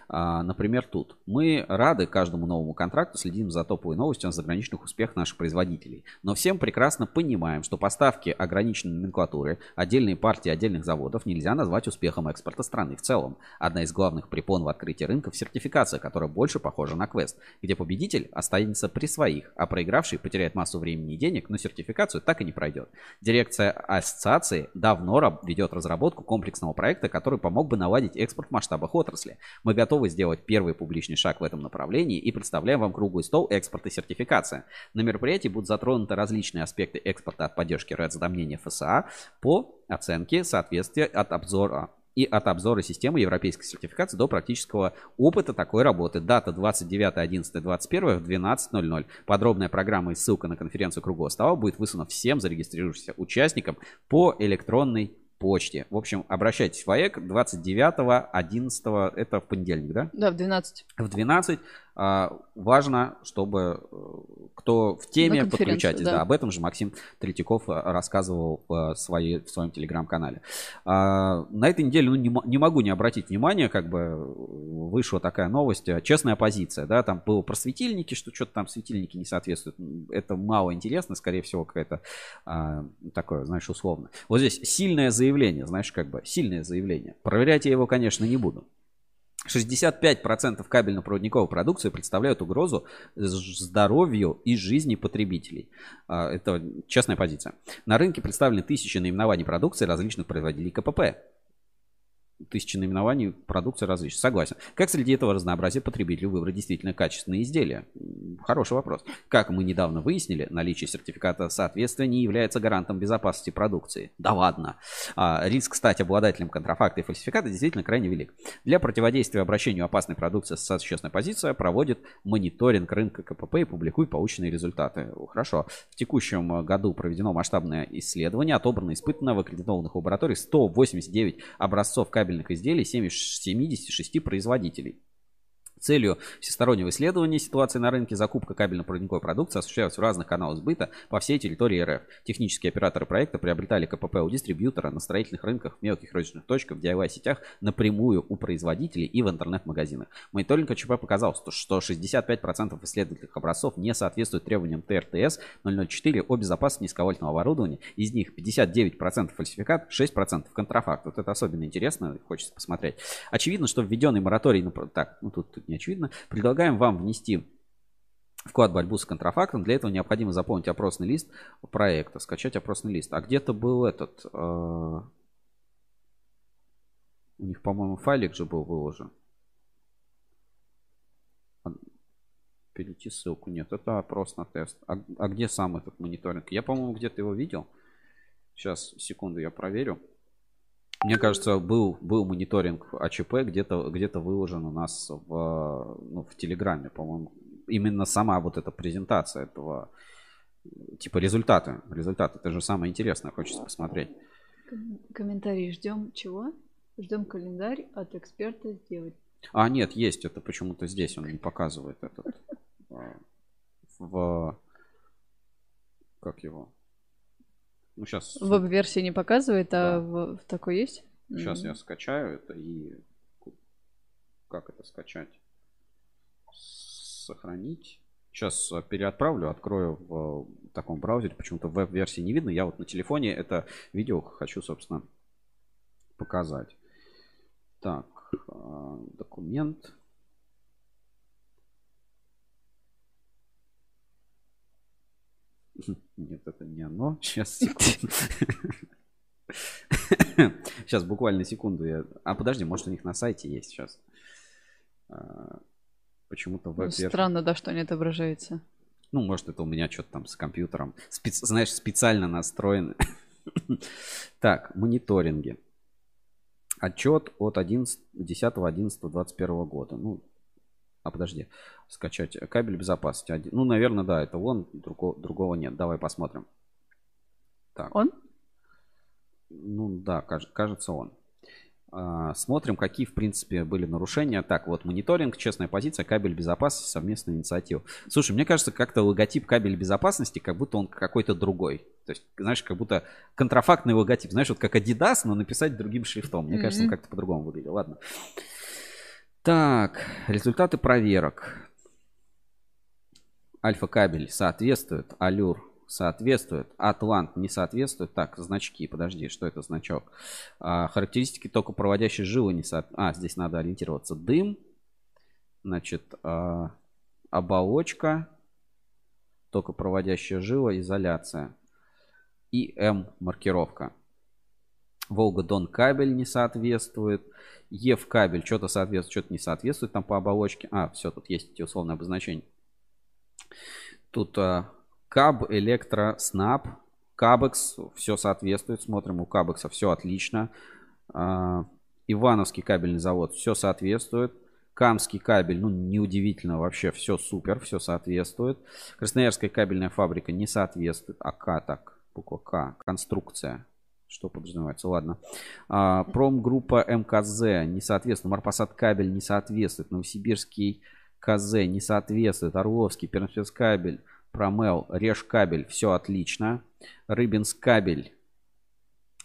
А, например, тут. Мы рады каждому новому контракту, следим за топовой новостью о заграничных успехах наших производителей. Но всем прекрасно понимаем, что поставки ограниченной номенклатуры, отдельные партии отдельных заводов нельзя назвать успехом экспорта страны в целом. Одна из главных препон в открытии рынков – сертификация, которая больше похожа на квест, где победитель останется при своих, а проигравший потеряет массу времени и денег, но сертификацию так и не пройдет. Дирекция ассоциации давно ведет разработку комплексного проекта, который помог бы наладить экспорт в масштабах отрасли. Мы готовы сделать первый публичный шаг в этом направлении и представляем вам круглый стол экспорт и сертификация. На мероприятии будут затронуты различные аспекты экспорта от поддержки разdomнения ФСА по оценке соответствия от обзора и от обзора системы европейской сертификации до практического опыта такой работы. Дата 29.11.21 в 12.00. Подробная программа и ссылка на конференцию круглого стола будет выслана всем зарегистрировавшимся участникам по электронной почте. В общем, обращайтесь в АЭК 29.11, это в понедельник, да? Да, в 12. в 12. А, важно, чтобы э, кто в теме, подключайтесь. Да. да. об этом же Максим Третьяков э, рассказывал в, своей, в своем телеграм-канале. А, на этой неделе ну, не, не могу не обратить внимание, как бы вышла такая новость. э, Честная позиция, да, там было про светильники, что что-то там светильники не соответствуют. Это мало интересно, скорее всего, какая-то а, такое, знаешь, условно. Вот здесь сильное заявление, знаешь, как бы сильное заявление. Проверять я его, конечно, не буду. 65% кабельно-проводниковой продукции представляют угрозу здоровью и жизни потребителей. А, Это честная позиция. На рынке представлены тысячи наименований продукции различных производителей КПП. Тысячи наименований продукции различных. Согласен. Как среди этого разнообразия потребителю выбрать действительно качественные изделия? Хороший вопрос. Как мы недавно выяснили, наличие сертификата соответствия не является гарантом безопасности продукции. Да ладно. А, риск стать обладателем контрафакта и фальсификата действительно крайне велик. Для противодействия обращению опасной продукции с честной позицией проводит мониторинг рынка КПП и публикует полученные результаты. Хорошо. В текущем году проведено масштабное исследование, отобрано и испытано в аккредитованных лабораториях 189 образцов кабельных изделий 70 76 производителей. Целью всестороннего исследования ситуации на рынке закупка кабельно-проводниковой продукции осуществлялась в разных каналах сбыта по всей территории РФ. Технические операторы проекта приобретали КПП у дистрибьютора на строительных рынках, в мелких розничных точках, в DIY-сетях, напрямую у производителей и в интернет-магазинах. Мониторинг АЧП показал, что 65% исследовательных образцов не соответствуют требованиям ТРТС 004 о безопасности низковольтного оборудования. Из них 59% фальсификат, 6% контрафакт. Вот это особенно интересно, хочется посмотреть. Очевидно, что введенный мораторий... На... Так, ну тут, тут не очевидно. Предлагаем вам внести вклад в борьбу с контрафактом. Для этого необходимо заполнить опросный лист проекта, скачать опросный лист. А где-то был этот... Э... У них, по-моему, файлик же был выложен. Перейти ссылку. Нет, это опрос на тест. А, а где сам этот мониторинг? Я, по-моему, где-то его видел. Сейчас, секунду, я проверю. Мне кажется, был, был мониторинг АЧП где-то где выложен у нас в, ну, в Телеграме, по-моему. Именно сама вот эта презентация этого, типа результаты. Результаты, это же самое интересное, хочется посмотреть. Комментарий ждем чего? Ждем календарь от эксперта сделать. А, нет, есть. Это почему-то здесь он не показывает этот. А, в... Как его? Ну, сейчас... Веб-версии не показывает, а да. в, в такой есть? Сейчас mm-hmm. я скачаю это и... Как это скачать? Сохранить. Сейчас переотправлю, открою в таком браузере. Почему-то веб-версии не видно. Я вот на телефоне это видео хочу, собственно, показать. Так, а, документ. Нет, это не оно. Сейчас, секунду. Сейчас, буквально секунду. Я... А подожди, может у них на сайте есть сейчас. А, почему-то в ну, Странно, да, что не отображается. Ну, может, это у меня что-то там с компьютером. Спец... Знаешь, специально настроено. так, мониторинги. Отчет от 10.11.21 года. Ну, а подожди, скачать кабель безопасности. Ну, наверное, да, это он, другого, другого нет. Давай посмотрим. Так. Он? Ну да, кажется он. А, смотрим, какие, в принципе, были нарушения. Так, вот мониторинг, честная позиция, кабель безопасности, совместная инициатива. Слушай, мне кажется, как-то логотип кабель безопасности, как будто он какой-то другой. То есть, знаешь, как будто контрафактный логотип. Знаешь, вот как Adidas, но написать другим шрифтом. Мне mm-hmm. кажется, он как-то по-другому выглядел. Ладно. Так, результаты проверок. Альфа-кабель соответствует, Алюр соответствует, Атлант не соответствует. Так, значки, подожди, что это значок? А, характеристики токопроводящей жилы не соответствуют. А, здесь надо ориентироваться. Дым, значит, а, оболочка, токопроводящая жила, изоляция. И М маркировка. Волга-Дон кабель не соответствует. ЕВ кабель что-то соответствует, что-то не соответствует там по оболочке. А, все, тут есть эти условные обозначения. Тут а, Каб, Электро, Снап, Кабекс, все соответствует. Смотрим, у Кабекса все отлично. А, Ивановский кабельный завод, все соответствует. Камский кабель, ну, неудивительно, вообще все супер, все соответствует. Красноярская кабельная фабрика не соответствует. АК так, буква К, конструкция. Что подразумевается? Ладно. А, промгруппа МКЗ не соответствует. Марпасад кабель не соответствует. Новосибирский КЗ не соответствует. Орловский, Пермспецкабель, Промел, Реж кабель. Все отлично. Рыбинск кабель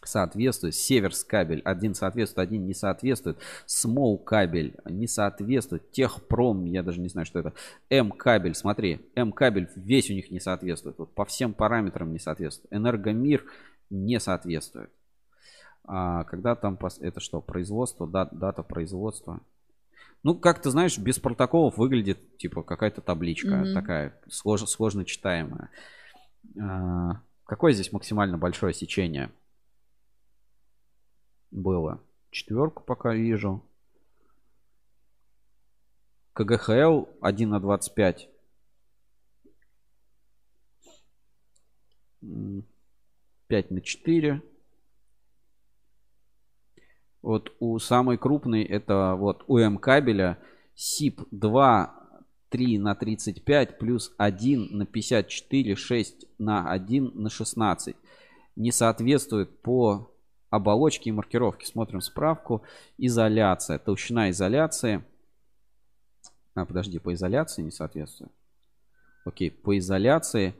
соответствует. Северс кабель один соответствует, один не соответствует. Смол кабель не соответствует. Техпром, я даже не знаю, что это. М кабель, смотри, М кабель весь у них не соответствует. Вот по всем параметрам не соответствует. Энергомир не соответствует. А когда там, это что, производство, дат, дата производства? Ну, как ты знаешь, без протоколов выглядит, типа, какая-то табличка mm-hmm. такая, слож, сложно читаемая. А, какое здесь максимально большое сечение было? Четверку пока вижу. КГХЛ 1 на 25. 5 на 4. Вот у самой крупной это вот у М кабеля СИП 2 3 на 35 плюс 1 на 54, 6 на 1 на 16. Не соответствует по оболочке и маркировке. Смотрим справку. Изоляция. Толщина изоляции А, подожди, по изоляции не соответствует. Окей, по изоляции,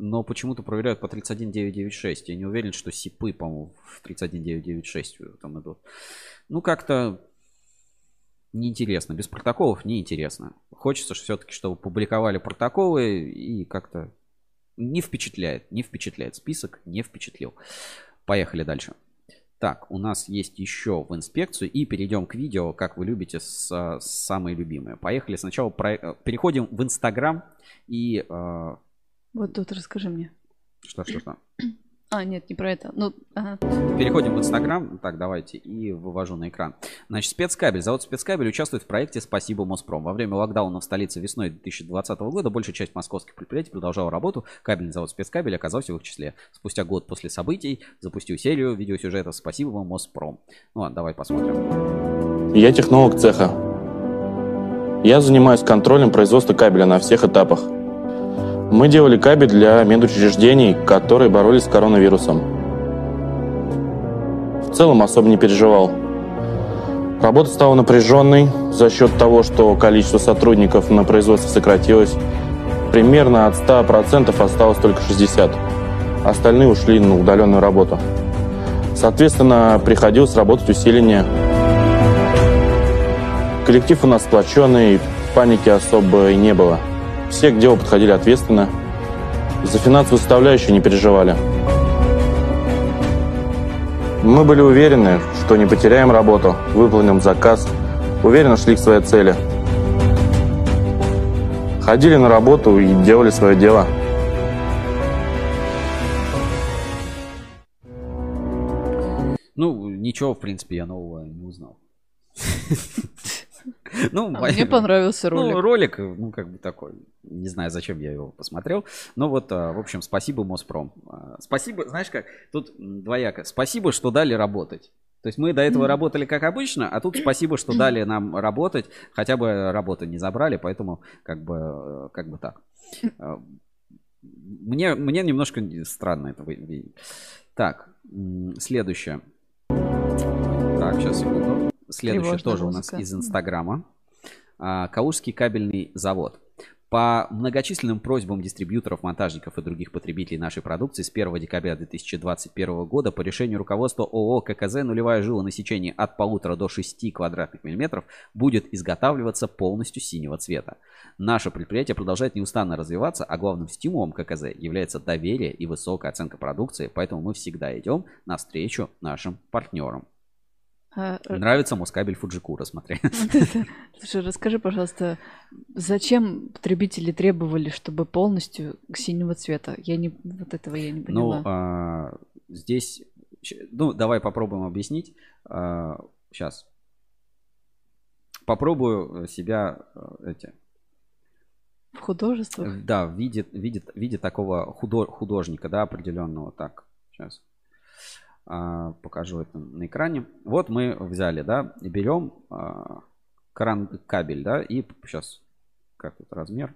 но почему-то проверяют по 31996. Я не уверен, что СИПы, по-моему, в 31996 там идут. Ну, как-то неинтересно. Без протоколов неинтересно. Хочется все-таки, чтобы публиковали протоколы и как-то не впечатляет. Не впечатляет. Список не впечатлил. Поехали дальше. Так, у нас есть еще в инспекцию. И перейдем к видео, как вы любите, с, с самые любимые. Поехали. Сначала про... переходим в Инстаграм и... Э... Вот тут расскажи мне. Что, что, что? А, нет, не про это. Ну, ага. Переходим в Инстаграм. Так, давайте. И вывожу на экран. Значит, спецкабель. Завод спецкабель участвует в проекте «Спасибо Моспром». Во время локдауна в столице весной 2020 года большая часть московских предприятий продолжала работу. Кабельный завод спецкабель оказался в их числе. Спустя год после событий запустил серию видеосюжетов «Спасибо Моспром». Ну ладно, давай посмотрим. Я технолог цеха. Я занимаюсь контролем производства кабеля на всех этапах – мы делали кабель для медучреждений, которые боролись с коронавирусом. В целом особо не переживал. Работа стала напряженной за счет того, что количество сотрудников на производстве сократилось. Примерно от 100% осталось только 60%. Остальные ушли на удаленную работу. Соответственно, приходилось работать усиление. Коллектив у нас сплоченный, паники особо и не было – все к делу подходили ответственно. За финансовую составляющую не переживали. Мы были уверены, что не потеряем работу, выполним заказ, уверенно шли к своей цели. Ходили на работу и делали свое дело. Ну, ничего, в принципе, я нового не узнал. Ну, а мне понравился ролик. Ну, ролик, ну, как бы такой. Не знаю, зачем я его посмотрел. Но вот, а, в общем, спасибо Моспром. А, спасибо, знаешь как, тут двояко. Спасибо, что дали работать. То есть мы до этого работали как обычно, а тут спасибо, что дали нам работать, хотя бы работы не забрали, поэтому как бы, как бы так. А, мне, мне немножко странно это видеть. Так, следующее. Так, сейчас секунду. Следующее тоже музыка. у нас из Инстаграма. Калужский кабельный завод. По многочисленным просьбам дистрибьюторов, монтажников и других потребителей нашей продукции с 1 декабря 2021 года по решению руководства ООО ККЗ нулевая жила на сечении от полутора до 6 квадратных миллиметров будет изготавливаться полностью синего цвета. Наше предприятие продолжает неустанно развиваться, а главным стимулом ККЗ является доверие и высокая оценка продукции, поэтому мы всегда идем навстречу нашим партнерам. А, э, Нравится Москабель Фуджикура, смотри. Слушай, расскажи, пожалуйста, зачем потребители требовали, чтобы полностью синего цвета? Я не, вот этого я не поняла. Ну, а, здесь, ну, давай попробуем объяснить. А, сейчас. Попробую себя э, эти в художествах? Да, в виде, в виде, в виде такого худо, художника, да, определенного. Так, сейчас. А, покажу это на экране. Вот мы взяли, да, и берем а, кран кабель, да, и сейчас как тут размер.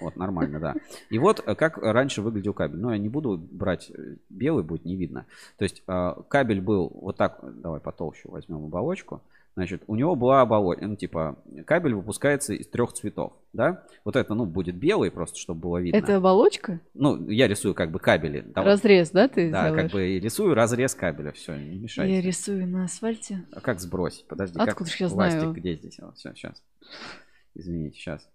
Вот, нормально, да. И вот э, как раньше выглядел кабель. Но я не буду брать э, белый, будет не видно. То есть а, кабель был вот так, давай потолще возьмем оболочку. Значит, у него была оболочка, ну, типа, кабель выпускается из трех цветов, да? Вот это, ну, будет белый просто, чтобы было видно. Это оболочка? Ну, я рисую как бы кабели. Давай. Разрез, да, ты Да, делаешь? как бы рисую разрез кабеля, все, не мешайте. Я рисую на асфальте. А как сбросить? Подожди, Откуда как я знаю? где здесь? Вот, все, сейчас. Извините, сейчас.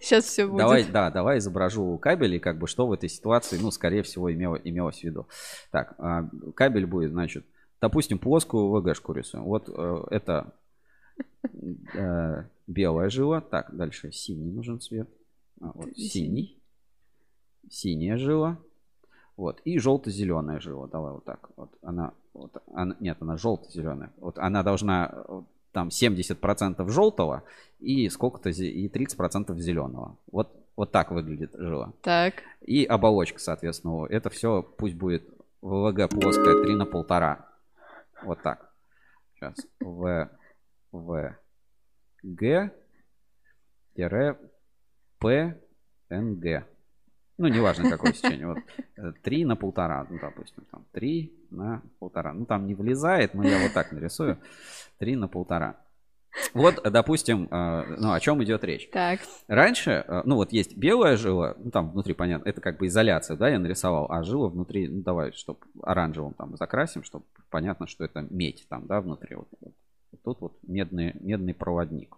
Сейчас все будет. Давай, да, давай изображу кабель и как бы что в этой ситуации, ну, скорее всего, имело, имелось в виду. Так, а, кабель будет, значит, допустим, плоскую ВГшку рисуем. Вот э, это э, белая жила. Так, дальше синий нужен цвет. А, вот, синий. Синяя жила. Вот. И желто-зеленая жила. Давай вот так. Вот она. Вот, она нет, она желто-зеленая. Вот она должна там 70% желтого и сколько-то и 30% зеленого. Вот, вот так выглядит жила. Так. И оболочка, соответственно. Это все пусть будет ВВГ плоская 3 на полтора. Вот так. Сейчас. В в Г тире П Н Г. Ну, неважно, какое сечение. Вот 3 э, на полтора, ну, допустим, там 3 на полтора. Ну, там не влезает, но я вот так нарисую. 3 на полтора. Вот, допустим, э, ну, о чем идет речь. Так. Раньше, э, ну вот есть белая жила, ну там внутри, понятно, это как бы изоляция, да, я нарисовал, а жила внутри, ну давай, чтобы оранжевым там закрасим, чтобы понятно, что это медь там, да, внутри. Вот, вот. Тут вот медный, медный проводник.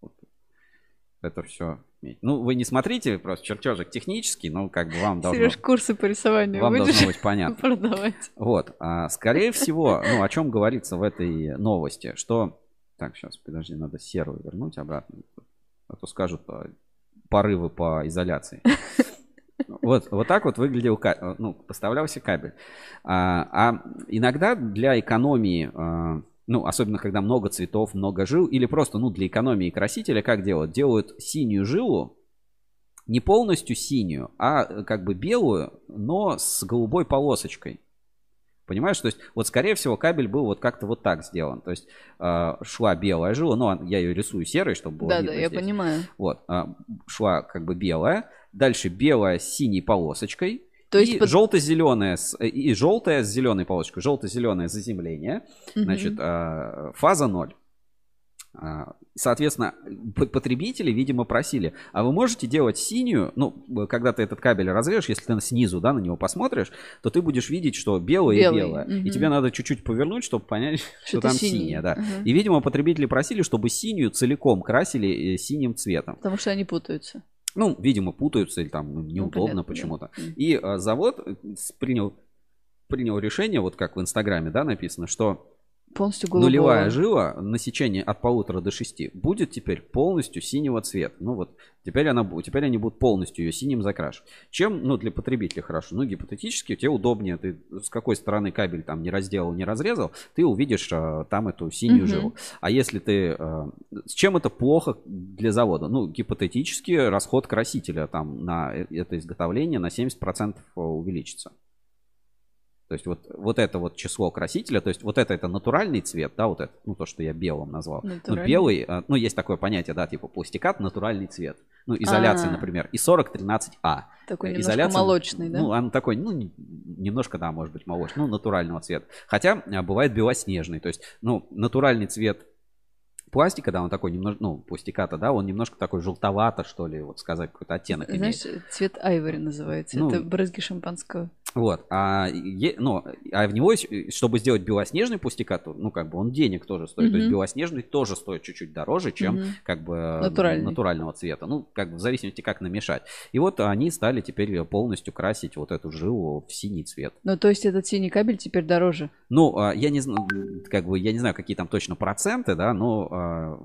Вот. Это все медь. Ну, вы не смотрите, просто чертежик технический, но как бы вам должно... Сереж, курсы по рисованию Вам должно быть понятно. продавать? Вот, а, скорее всего, ну, о чем говорится в этой новости, что... Так, сейчас, подожди, надо серую вернуть обратно. А то скажут а, порывы по изоляции. Вот, вот так вот выглядел, ка- ну, поставлялся кабель. А, а иногда для экономии, а, ну, особенно когда много цветов, много жил, или просто, ну, для экономии красителя, как делают? Делают синюю жилу, не полностью синюю, а э, как бы белую, но с голубой полосочкой. Понимаешь, то есть вот скорее всего кабель был вот как-то вот так сделан. То есть э, шла белая жила, ну я ее рисую серой, чтобы было Да, видно да, я здесь. понимаю. Вот, а, шла как бы белая, дальше белая с синей полосочкой, То есть и под- э, и желтая с зеленой полосочкой, желто-зеленое заземление, Мгм. значит а, фаза 0. А, Соответственно, потребители, видимо, просили, а вы можете делать синюю, ну, когда ты этот кабель разрежешь, если ты снизу, да, на него посмотришь, то ты будешь видеть, что белое Белый, и белое. И мгм. тебе надо чуть-чуть повернуть, чтобы понять, что, это там синий. синее, да. Мгм. И, видимо, потребители просили, чтобы синюю целиком красили э, синим цветом. Потому что они путаются. Ну, видимо, путаются или там им неудобно понятно, да. почему-то. Мгм. И а, завод э, принял, принял решение, вот как в Инстаграме, да, написано, что Полностью голубого. нулевая жила на сечении от полутора до шести будет теперь полностью синего цвета. Ну вот, теперь, она, теперь они будут полностью ее синим закрашивать. Чем, ну, для потребителя хорошо? Ну, гипотетически, тебе удобнее, ты с какой стороны кабель там не разделал, не разрезал, ты увидишь а, там эту синюю Мгм. жилу. А если ты... а, с чем это плохо для завода? Ну, гипотетически расход красителя там на э- это изготовление на 70% увеличится. То есть вот, вот это вот число красителя, то есть вот это это натуральный цвет, да, вот это, ну то, что я белым назвал. Ну, белый, а, ну есть такое понятие, да, типа пластикат, натуральный цвет. Ну, изоляция, А. например, и 4013А. Такой Э, немножко изоляция, молочный, да? Ну, он такой, ну, не- немножко, да, может быть, молочный, ну, натурального цвета. Хотя а, бывает белоснежный, то есть, ну, натуральный цвет пластика, да, он такой немножко, ну, пластиката, да, он немножко такой желтовато, что ли, вот сказать, какой-то оттенок имеет. Знаешь, цвет айвори называется. Ну, это брызги шампанского. Вот, а, е- ну, а в него, чтобы сделать белоснежный пустикат, ну, как бы он денег тоже стоит. То есть белоснежный тоже стоит чуть-чуть дороже, чем Мгм. как бы Натуральный. натурального цвета. Ну, как бы в зависимости, как намешать. И вот они стали теперь полностью красить вот эту жилу в синий цвет. Ну, то есть этот синий кабель теперь дороже. Ну, а, я не знаю, как бы, я не знаю, какие там точно проценты, да, но а,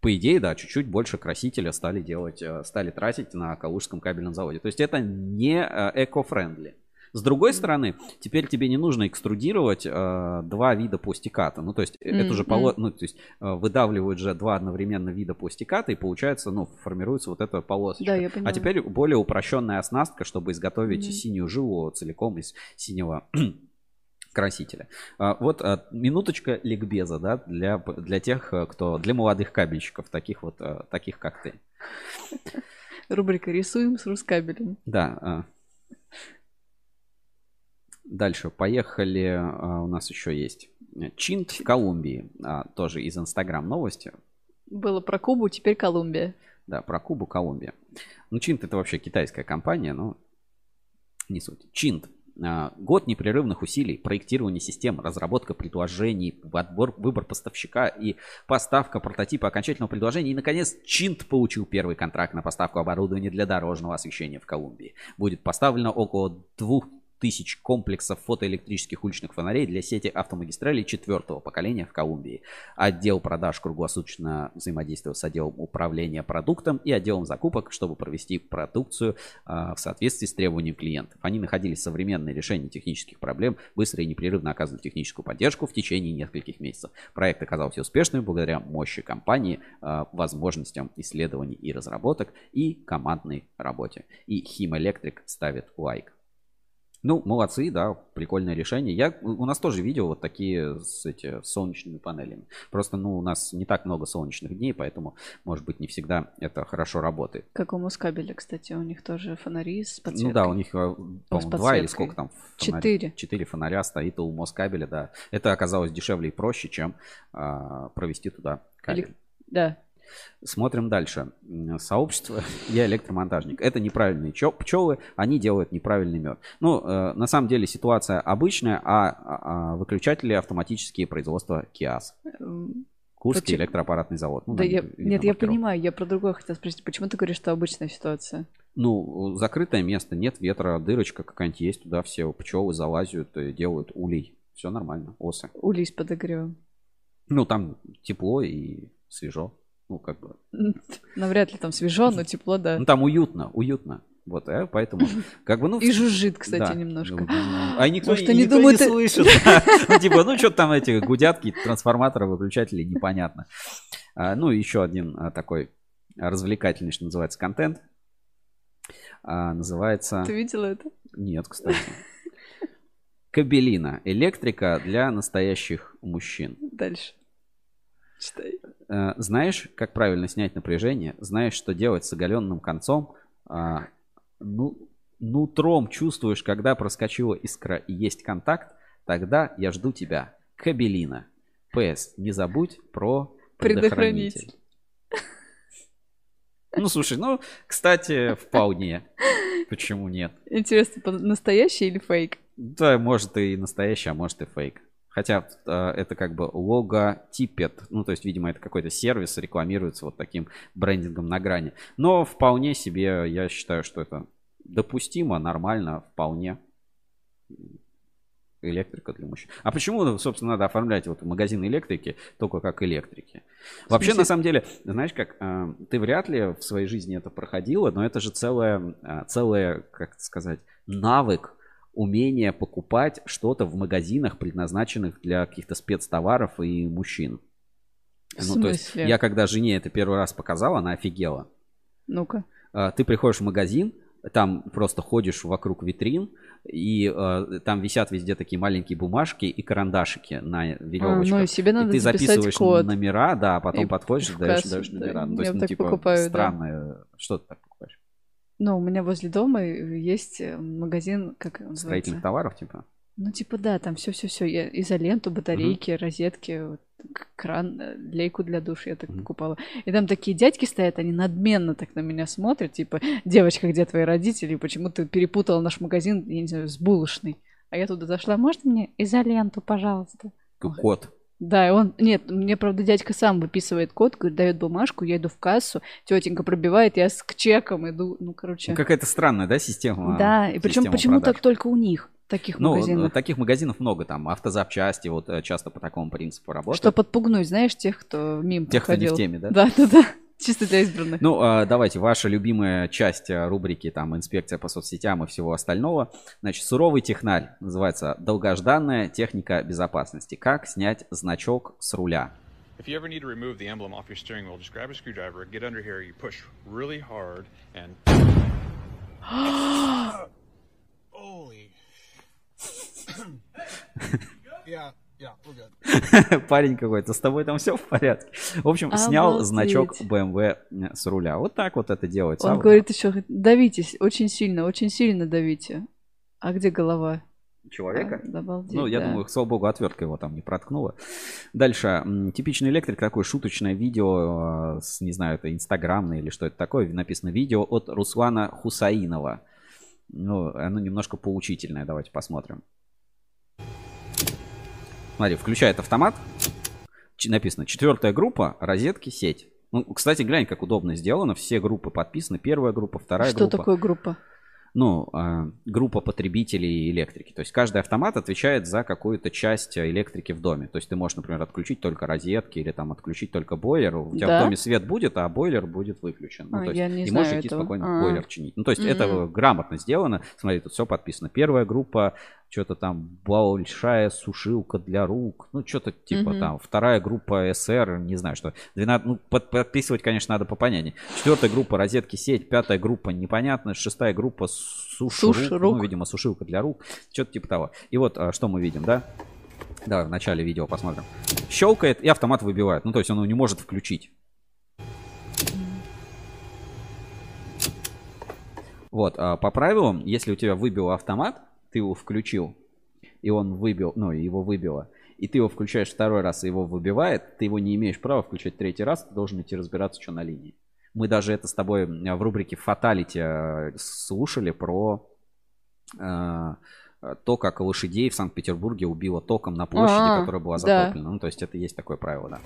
по идее, да, чуть-чуть больше красителя стали делать, э, стали тратить на Калужском кабельном заводе. То есть это не э, эко-френдли. С другой стороны, теперь тебе не нужно экструдировать э, два вида пластиката. Ну, то есть э, это же поло... ну, то есть э, выдавливают же два одновременно вида пластиката, и получается, ну, формируется вот эта полосочка. Да, я поняла. А теперь более упрощенная оснастка, чтобы изготовить Мгм. синюю жилу целиком из синего красителя. А, Вот а, минуточка ликбеза, да, для, для тех, э, кто, для молодых кабельщиков, таких вот, э, таких как ты. Рубрика «Рисуем с рускабелем». Да. а. Дальше, поехали. У нас еще есть Чинт в Колумбии, тоже из Инстаграм новости. Было про Кубу, теперь Колумбия. Да, про Кубу, Колумбия. Ну, Чинт это вообще китайская компания, но не суть. Чинт. А, Год непрерывных усилий, проектирование систем, разработка предложений, отбор, выбор поставщика и поставка прототипа окончательного предложения. И, наконец, Чинт получил первый контракт на поставку оборудования для дорожного освещения в Колумбии. Будет поставлено около двух тысяч комплексов фотоэлектрических уличных фонарей для сети автомагистралей четвертого поколения в Колумбии. Отдел продаж круглосуточно взаимодействовал с отделом управления продуктом и отделом закупок, чтобы провести продукцию а, в соответствии с требованием клиентов. Они находили современные решения технических проблем, быстро и непрерывно оказывали техническую поддержку в течение нескольких месяцев. Проект оказался успешным благодаря мощи компании, а, возможностям исследований и разработок и командной работе. И Хим Электрик ставит лайк. Ну, молодцы, да, прикольное решение. Я, у нас тоже видел вот такие с, эти, с солнечными панелями. Просто, ну, у нас не так много солнечных дней, поэтому, может быть, не всегда это хорошо работает. Как у Москабеля, кстати, у них тоже фонари с подсветкой. Ну да, у них, э, по-моему, два или сколько там? Четыре. Четыре фонаря стоит у Москабеля, да. Это оказалось дешевле и проще, чем а, провести туда кабель. Элек- Да. Смотрим дальше. Сообщество «Я электромонтажник». Это неправильные пчелы, они делают неправильный мед. Ну, э, на самом деле ситуация обычная, а, а- а выключатели автоматические производства КИАС. М, Курский Почему? электроаппаратный завод. Ну, да я, видно нет, я понимаю, я про другое хотела спросить. Почему ты говоришь, что обычная ситуация? Ну, закрытое место, нет ветра, дырочка какая-нибудь есть, туда все пчелы залазят и делают улей. Все нормально, осы. Улей с подогревом. Ну, там тепло и свежо. Ну, как бы. Навряд ли там свежо, но тепло, да. Ну, там уютно, уютно. Вот, э, поэтому, как бы, ну... И жужжит, кстати, да. немножко. А никто, Может, они никто думают, не ты- слышит. Ну, типа, ну, что там эти гудят, какие-то трансформаторы, выключатели, непонятно. А, Ну, еще один а, такой развлекательный, что называется, контент. А, Называется... Ты видела это? Нет, кстати. Кабелина. Электрика для настоящих мужчин. Дальше. Читай. Э, Знаешь, как правильно снять напряжение? Знаешь, что делать с оголенным концом? А, Ну, нутром чувствуешь, когда проскочила искра и есть контакт? Тогда я жду тебя. Кабелина. ПС. Не забудь про предохранитель. Предохранитель. Ну, слушай, ну, кстати, вполне. Почему нет? Интересно, настоящий или фейк? Да, может и настоящий, а может и фейк. Хотя э, это как бы логотипет. Ну, то есть, видимо, это какой-то сервис рекламируется вот таким брендингом на грани. Но вполне себе, я считаю, что это допустимо, нормально, вполне. Электрика для мужчин. А почему, собственно, надо оформлять вот магазин электрики только как электрики? Вообще, на самом деле, знаешь как, э, ты вряд ли в своей жизни это проходила, но это же целое, э, целое, как сказать, навык умение покупать что-то в магазинах, предназначенных для каких-то спецтоваров и мужчин. В Ну, то есть, я когда жене это первый раз показал, она офигела. Ну-ка. А, Ты приходишь в магазин, там просто ходишь вокруг витрин, и э, там висят везде такие маленькие бумажки и карандашики на А, веревочках. ну и себе И надо ты записать записываешь код. номера, да, а потом И подходишь, даешь, даешь да. номера. Ну, то есть, ну, типа, покупаю, да. странное. Что ты так покупаешь? Ну, у меня возле дома есть э, магазин, как он Строительных называется? товаров, типа? Ну, типа, да, там все-все-все. Изоленту, батарейки, розетки, вот, кран, э, лейку для душа я так Мгм. покупала. И там такие дядьки стоят, они надменно так на меня смотрят, типа, девочка, где твои родители? Почему ты перепутала наш магазин, я не знаю, с булочной? А я туда зашла, можно мне изоленту, пожалуйста? Ой. Да, и он... Нет, мне, правда, дядька сам выписывает код, говорит, дает бумажку, я иду в кассу, тетенька пробивает, я с к чеком иду, ну, короче... Ну, какая-то странная, да, система? да, и причем почему продаж? так только у них, таких Ну, магазинов? э, таких магазинов много, там автозапчасти, вот э, часто по такому принципу работают. Что подпугнуть, знаешь, тех, кто мимо Тех, кто не в проходил. теме, да? Да, да, да. Чисто для избранных. Ну, а, давайте, ваша любимая часть а, рубрики, там, инспекция по соцсетям и всего остального. Значит, суровый технарь называется «Долгожданная техника безопасности». Как снять значок с руля? If you ever need to remove the emblem off your steering wheel, just grab a screwdriver, get under here, you push really hard, and Holy. yeah, yeah, good. Парень какой-то, с тобой там все в порядке. В общем, снял Обалдеть. значок BMW с руля. Вот так вот это делается. Он А, говорит еще, давите с- очень сильно, очень сильно давите. А где голова? Человека? А, обалдеть, Ну, я да. думаю, слава богу, отвертка его там не проткнула. Дальше. Типичный электрик, такое шуточное видео э, с, не знаю, это инстаграмное или что это такое. Написано видео от Руслана Хусаинова. Ну, оно немножко поучительное. Давайте посмотрим. Смотри, включает автомат. Написано четвертая группа, розетки, сеть. Ну, кстати, глянь, как удобно сделано. Все группы подписаны. Первая группа, вторая Что группа такое группа? ну, а, группа потребителей электрики. То есть каждый автомат отвечает за какую-то часть а, электрики в доме. То есть ты можешь, например, отключить только розетки или там отключить только бойлер. У тебя Да? в доме свет будет, а бойлер будет выключен. Ну, А, то есть я не и можешь идти этого. спокойно А. бойлер чинить. Ну, то есть это Мгм. грамотно сделано. Смотри, тут все подписано. Первая группа что-то там большая сушилка для рук, ну что-то типа Мгм. там вторая группа СР, не знаю что. 12, ну под- подписывать, конечно, надо по понятнее. Четвертая группа розетки сеть, пятая группа непонятно, шестая группа рук, рук. ну видимо сушилка для рук, что-то типа того. И вот а, что мы видим, да? Давай в начале видео посмотрим. Щелкает и автомат выбивает. Ну то есть он его не может включить. Вот, а по правилам, если у тебя выбил автомат, ты его включил, и он выбил, ну, его выбило, и ты его включаешь второй раз, и его выбивает, ты его не имеешь права включать третий раз, ты должен идти разбираться, что на линии. Мы даже это с тобой э, в рубрике Fatality э, слушали про э, то, как лошадей в Санкт-Петербурге убило током на площади, А, которая была да. затоплена. Ну, то есть это есть такое правило, да.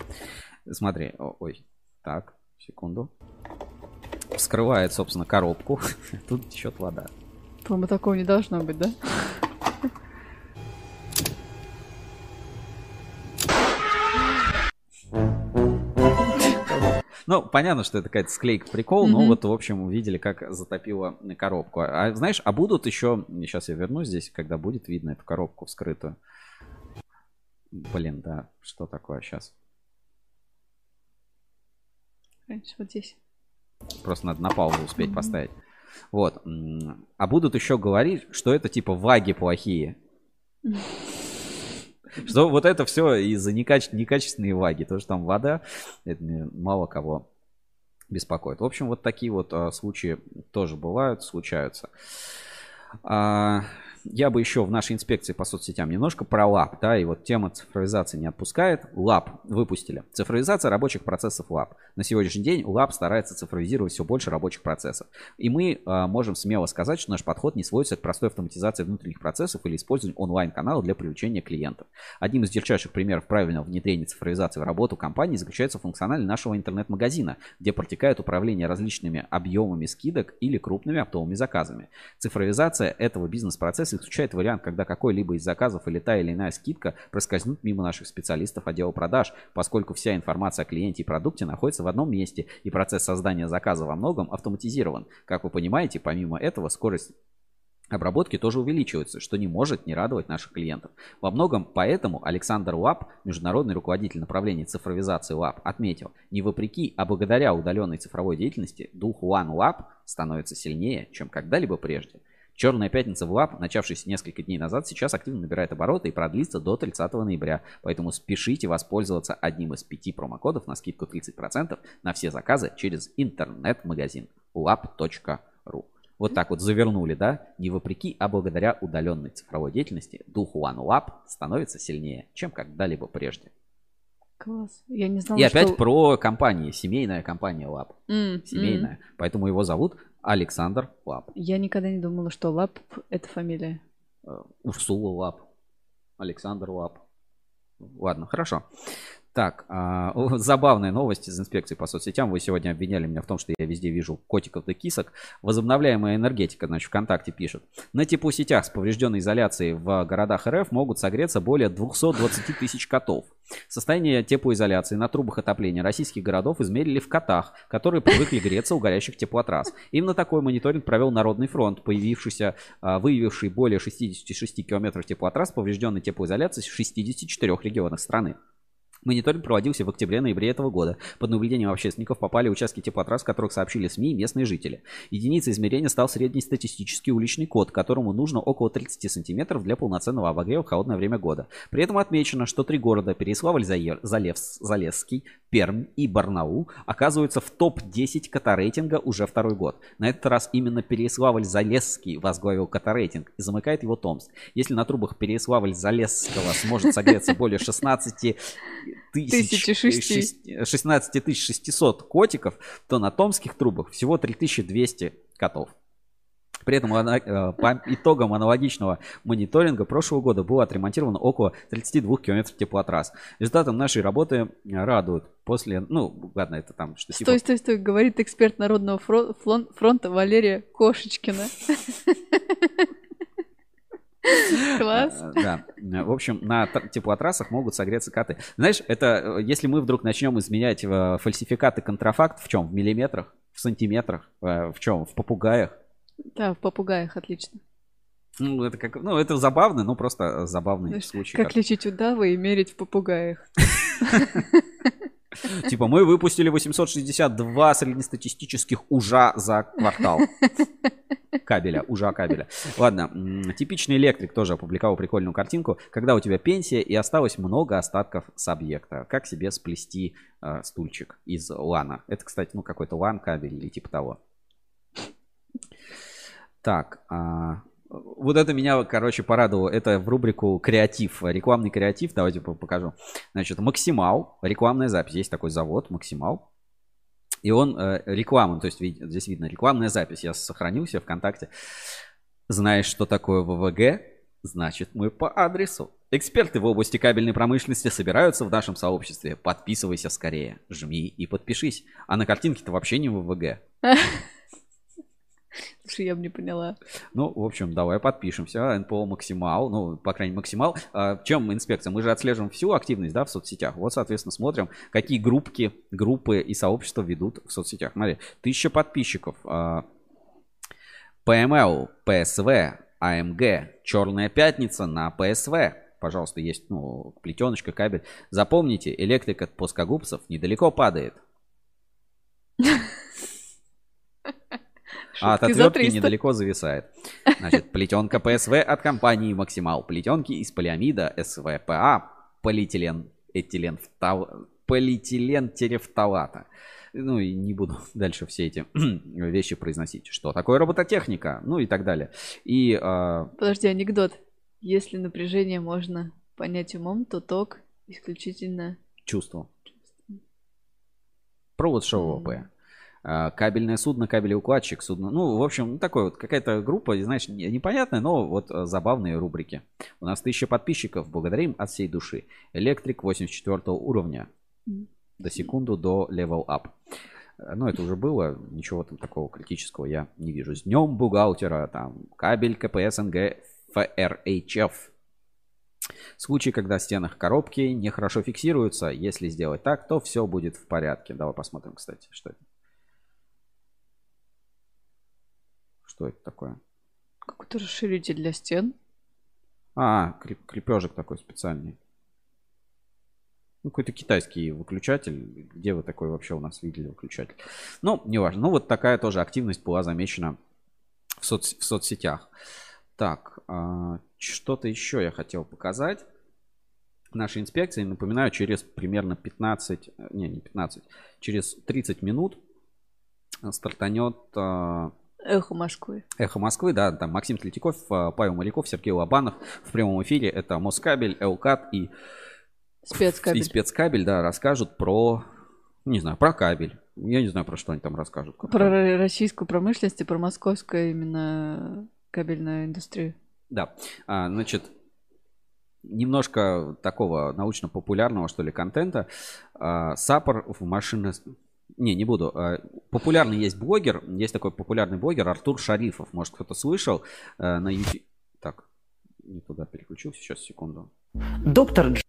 Смотри, о- ой, так, секунду. Вскрывает, собственно, коробку. Тут течет вода. По-моему, такого не должно быть, да? Ну, понятно, что это какая-то склейка прикол, но вот, в общем, увидели, как затопило коробку. А знаешь, а будут еще... Сейчас я вернусь здесь, когда будет видно эту коробку вскрытую. Блин, да, что такое сейчас? Раньше вот здесь. Просто надо на паузу успеть Мгм. поставить. Вот. А будут еще говорить, что это типа ваги плохие. Что вот это все из-за некаче- некачественной ваги. То, что там вода, это мало кого беспокоит. В общем, вот такие вот а, случаи тоже бывают, случаются. А, я бы еще в нашей инспекции по соцсетям немножко про Lapp, да, и вот тема цифровизации не отпускает. Lapp выпустили. Цифровизация рабочих процессов Lapp. На сегодняшний день Lapp старается цифровизировать все больше рабочих процессов. И мы а, можем смело сказать, что наш подход не сводится к простой автоматизации внутренних процессов или использованию онлайн-канала для привлечения клиентов. Одним из ярчайших примеров правильного внедрения цифровизации в работу компании заключается в функционале нашего интернет-магазина, где протекает управление различными объемами скидок или крупными оптовыми заказами. Цифровизация этого бизнес-процесса исключает вариант, когда какой-либо из заказов или та или иная скидка проскользнут мимо наших специалистов отдела продаж, поскольку вся информация о клиенте и продукте находится в одном месте, и процесс создания заказа во многом автоматизирован. Как вы понимаете, помимо этого, скорость обработки тоже увеличивается, что не может не радовать наших клиентов. Во многом поэтому Александр Лап, международный руководитель направления цифровизации Лап, отметил, не вопреки, а благодаря удаленной цифровой деятельности, дух One Lab становится сильнее, чем когда-либо прежде. Черная пятница в Лап, начавшаяся несколько дней назад, сейчас активно набирает обороты и продлится до 30 ноября. Поэтому спешите воспользоваться одним из пяти промокодов на скидку 30% на все заказы через интернет-магазин lab.ru. Вот так вот завернули, да? Не вопреки, а благодаря удаленной цифровой деятельности дух One Lab становится сильнее, чем когда-либо прежде. Класс. Я не знала, И опять что... про компании, семейная компания Lab. М. Семейная. Поэтому его зовут Александр Лапп. Я никогда не думала, что Лапп — это фамилия. Э, Урсула Лапп. Александр Лапп. Ладно, хорошо. Так, а, о, забавная новость из инспекции по соцсетям. Вы сегодня обвиняли меня в том, что я везде вижу котиков да кисок. Возобновляемая энергетика, значит, ВКонтакте пишет. На теплосетях с поврежденной изоляцией в городах РФ могут согреться более 220 тысяч котов. Состояние теплоизоляции на трубах отопления российских городов измерили в котах, которые привыкли греться у горячих теплотрасс. Именно такой мониторинг провел Народный фронт, появившийся, а, выявивший более 66 километров теплотрасс, поврежденной теплоизоляцией в 64 регионах страны. Мониторинг проводился в октябре-ноябре этого года. Под наблюдением общественников попали участки теплотрасс, о которых сообщили СМИ и местные жители. Единицей измерения стал среднестатистический уличный код, которому нужно около 30 сантиметров для полноценного обогрева в холодное время года. При этом отмечено, что три города Переславль, Залевс, Залесский, Пермь и Барнаул оказываются в топ-10 кота-рейтинга уже второй год. На этот раз именно Переславль-Залесский возглавил кота-рейтинг и замыкает его Томск. Если на трубах Переславль-Залесского сможет согреться более 16 тысяч, Тысячи шести. шесть- 16 600 котиков, то на томских трубах всего 3200 котов. При этом э, по итогам аналогичного мониторинга прошлого года было отремонтировано около 32 километров теплотрасс. Результатом нашей работы э, радуют. После, ну, ладно, это там что типа... Стой, стой, стой, говорит эксперт Народного фронта Валерия Кошечкина. Класс. Э, Да. Э, В общем, на теплотрассах могут согреться коты. Знаешь, это э, если мы вдруг начнем изменять фальсификаты контрафакт, в чем? В миллиметрах? В сантиметрах? В чем? В попугаях? Да, в попугаях отлично. Ну, это как, ну, это забавно, но просто забавный Знаешь, случай. Как лечить удавы и мерить в попугаях. Типа, мы выпустили 862 среднестатистических ужа за квартал. Кабеля, ужа кабеля. Ладно, типичный электрик тоже опубликовал прикольную картинку. Когда у тебя пенсия и осталось много остатков с объекта. Как себе сплести э, стульчик из лана? Это, кстати, ну какой-то лан кабель или типа того. Так, а, вот это меня, короче, порадовало. Это в рубрику креатив, рекламный креатив. Давайте по- покажу. Значит, Максимал, рекламная запись. Есть такой завод, Максимал. И он э, рекламу, то есть здесь видно рекламная запись. Я сохранил себе ВКонтакте. Знаешь, что такое ВВГ? Значит, мы по адресу. Эксперты в области кабельной промышленности собираются в нашем сообществе. Подписывайся скорее. Жми и подпишись. А на картинке-то вообще не ВВГ. Слушай, я бы не поняла. Ну, в общем, давай подпишемся. НПО максимал. Ну, по крайней мере, максимал. А, в чем инспекция? Мы же отслеживаем всю активность, да, в соцсетях. Вот, соответственно, смотрим, какие группки, группы и сообщества ведут в соцсетях. Смотри, тысяча подписчиков. а, ПМЛ, ПСВ, АМГ, Черная пятница на ПСВ. Пожалуйста, есть, ну, плетеночка, кабель. Запомните, электрик от плоскогубцев недалеко падает. А от за отвертки 300. недалеко зависает. Значит, плетенка ПСВ от компании Максимал. Плетенки из полиамида СВПА, полиэтилен, этилен, полиэтилен терефталата. Ну и не буду дальше все эти вещи произносить. Что такое робототехника? Ну и так далее. И а, Подожди, анекдот. Если напряжение можно понять умом, то ток исключительно... чувство. Провод ШВП. А, Кабельное судно, кабелеукладчик, судно. Ну, в общем, ну, такой вот какая-то группа, знаешь, не- непонятная, но вот а, забавные рубрики. У нас тысяча подписчиков, благодарим от всей души. Электрик 84 уровня. До секунду до level up. Э, Ну, это уже было, ничего там такого критического я не вижу. С днем бухгалтера, там, кабель КПСНГ ФРХФ. Случай, когда в стенах коробки нехорошо фиксируются, если сделать так, то все будет в порядке. Давай посмотрим, кстати, что это. Что это такое? Какой-то расширитель для стен. А, креп- крепежик такой специальный. Ну, какой-то китайский выключатель. Где вы такой вообще у нас видели выключатель? Ну, неважно. Ну, вот такая тоже активность была замечена в, соц- в соцсетях. Так, а, что-то еще я хотел показать. Нашей инспекции, напоминаю, через примерно 15, э, не, не 15, через 30 минут стартанет а, Эхо Москвы. Эхо Москвы, да, там Максим Третьяков, а, Павел Моряков, Сергей Лобанов в прямом эфире. Это Москабель, Элкат и, и Спецкабель. спецкабель, да, расскажут про, не знаю, про кабель. Я не знаю, про что они там расскажут. Про ро- российскую промышленность и про московскую именно кабельную индустрию. Да, А, значит, немножко такого научно-популярного, что ли, контента. А, Сапор в машино... Не, не буду. А, Популярный есть блогер, есть такой популярный блогер Артур Шарифов. Может, кто-то слышал э, на YouTube. Так, не туда переключился, сейчас, секунду. Доктор Дж...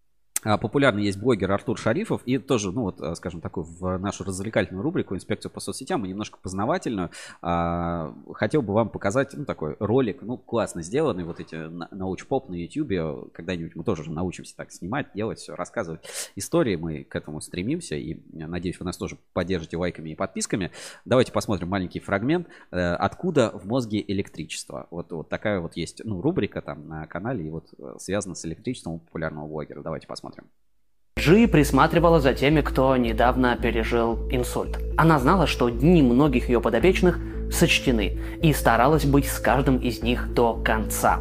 Популярный есть блогер Артур Шарифов. И тоже, ну вот, э, скажем, такую в нашу развлекательную рубрику «Инспекцию по соцсетям» и немножко познавательную. а, Хотел бы вам показать, ну, такой ролик, ну, классно сделанный. Вот эти на- науч-поп на YouTube. Когда-нибудь мы тоже научимся так снимать, делать все, рассказывать истории. Мы к этому стремимся. И надеюсь, вы нас тоже поддержите лайками и подписками. Давайте посмотрим маленький фрагмент. э, Откуда в мозге электричество? Вот, вот такая вот есть, ну, рубрика там на канале. И вот э, связана с электричеством популярного блогера. Давайте посмотрим. Джи присматривала за теми, кто недавно пережил инсульт. Она знала, что дни многих ее подопечных сочтены, и старалась быть с каждым из них до конца.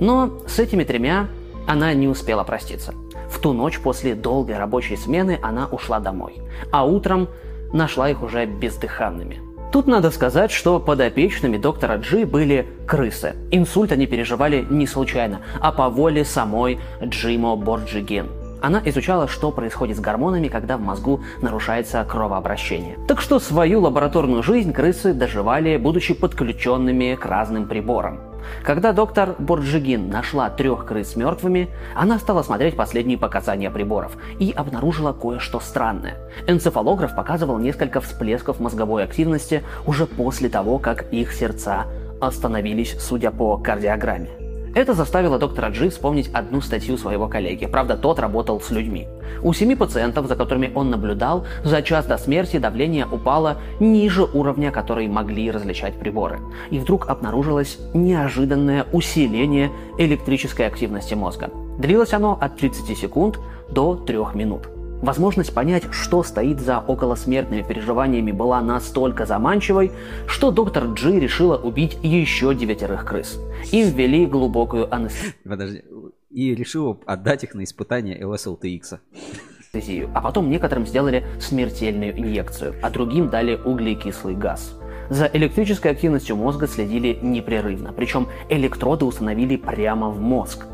Но с этими тремя она не успела проститься. В ту ночь после долгой рабочей смены она ушла домой, а утром нашла их уже бездыханными. Тут надо сказать, что подопечными доктора Джи были крысы. Инсульт они переживали не случайно, а по воле самой Джимо Борджигин. Она изучала, что происходит с гормонами, когда в мозгу нарушается кровообращение. Так что свою лабораторную жизнь крысы доживали, будучи подключенными к разным приборам. Когда доктор Борджигин нашла трех крыс мертвыми, она стала смотреть последние показания приборов и обнаружила кое-что странное. Энцефалограф показывал несколько всплесков мозговой активности уже после того, как их сердца остановились, судя по кардиограмме. Это заставило доктора Джи вспомнить одну статью своего коллеги. Правда, тот работал с людьми. У семи пациентов, за которыми он наблюдал, за час до смерти давление упало ниже уровня, который могли различать приборы. И вдруг обнаружилось неожиданное усиление электрической активности мозга. Длилось оно от 30 секунд до 3 минут. Возможность понять, что стоит за околосмертными переживаниями, была настолько заманчивой, что доктор Джи решила убить еще девятерых крыс. Им ввели глубокую анестезию. Подожди. И решила отдать их на испытание анестезию, а потом некоторым сделали смертельную инъекцию, а другим дали углекислый газ. За электрической активностью мозга следили непрерывно, причем электроды установили прямо в мозг.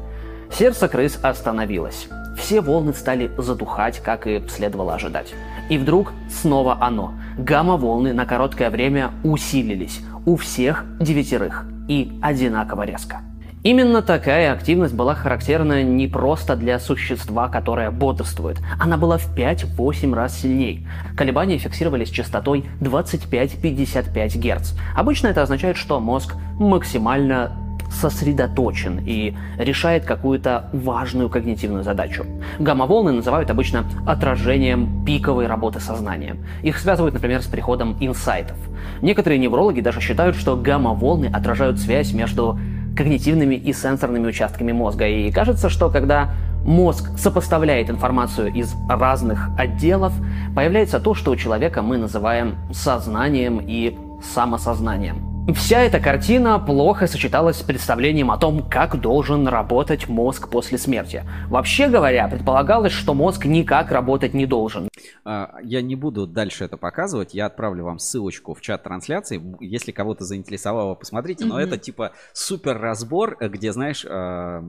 Сердце крыс остановилось. Все волны стали задухать, как и следовало ожидать. И вдруг снова оно. Гамма-волны на короткое время усилились у всех девятерых и одинаково резко. Именно такая активность была характерна не просто для существа, которое бодрствует. Она была в 5-8 раз сильнее. Колебания фиксировались частотой 25-55 Гц. Обычно это означает, что мозг максимально сосредоточен и решает какую-то важную когнитивную задачу. Гамма-волны называют обычно отражением пиковой работы сознания. Их связывают, например, с приходом инсайтов. Некоторые неврологи даже считают, что гамма-волны отражают связь между когнитивными и сенсорными участками мозга. И кажется, что когда мозг сопоставляет информацию из разных отделов, появляется то, что у человека мы называем сознанием и самосознанием. Вся эта картина плохо сочеталась с представлением о том, как должен работать мозг после смерти. Вообще говоря, предполагалось, что мозг никак работать не должен. А, я не буду дальше это показывать. Я отправлю вам ссылочку в чат трансляции. Если кого-то заинтересовало, посмотрите. Но mm-hmm. это типа супер разбор, где, знаешь, а,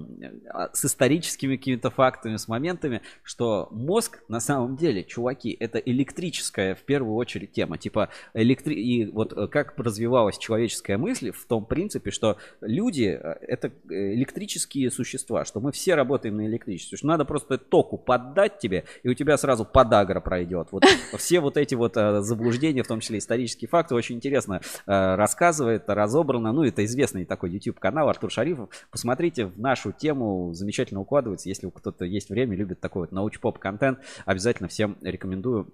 а, с историческими какими-то фактами, с моментами, что мозг на самом деле, чуваки, это электрическая в первую очередь тема. Типа электри... и вот э, как развивалась человек человеческая мысль в том принципе, что люди э, это э, электрические существа, что мы все работаем на электричестве, что надо просто току поддать тебе, и у тебя сразу подагра пройдет. Вот все вот эти вот э, заблуждения, в том числе исторические факты, очень интересно рассказывает, разобрано. Ну, это известный такой YouTube канал Артур Шарифов. Посмотрите, в нашу тему замечательно укладывается. Если у кто-то есть время, любит такой вот науч-поп контент, обязательно всем рекомендую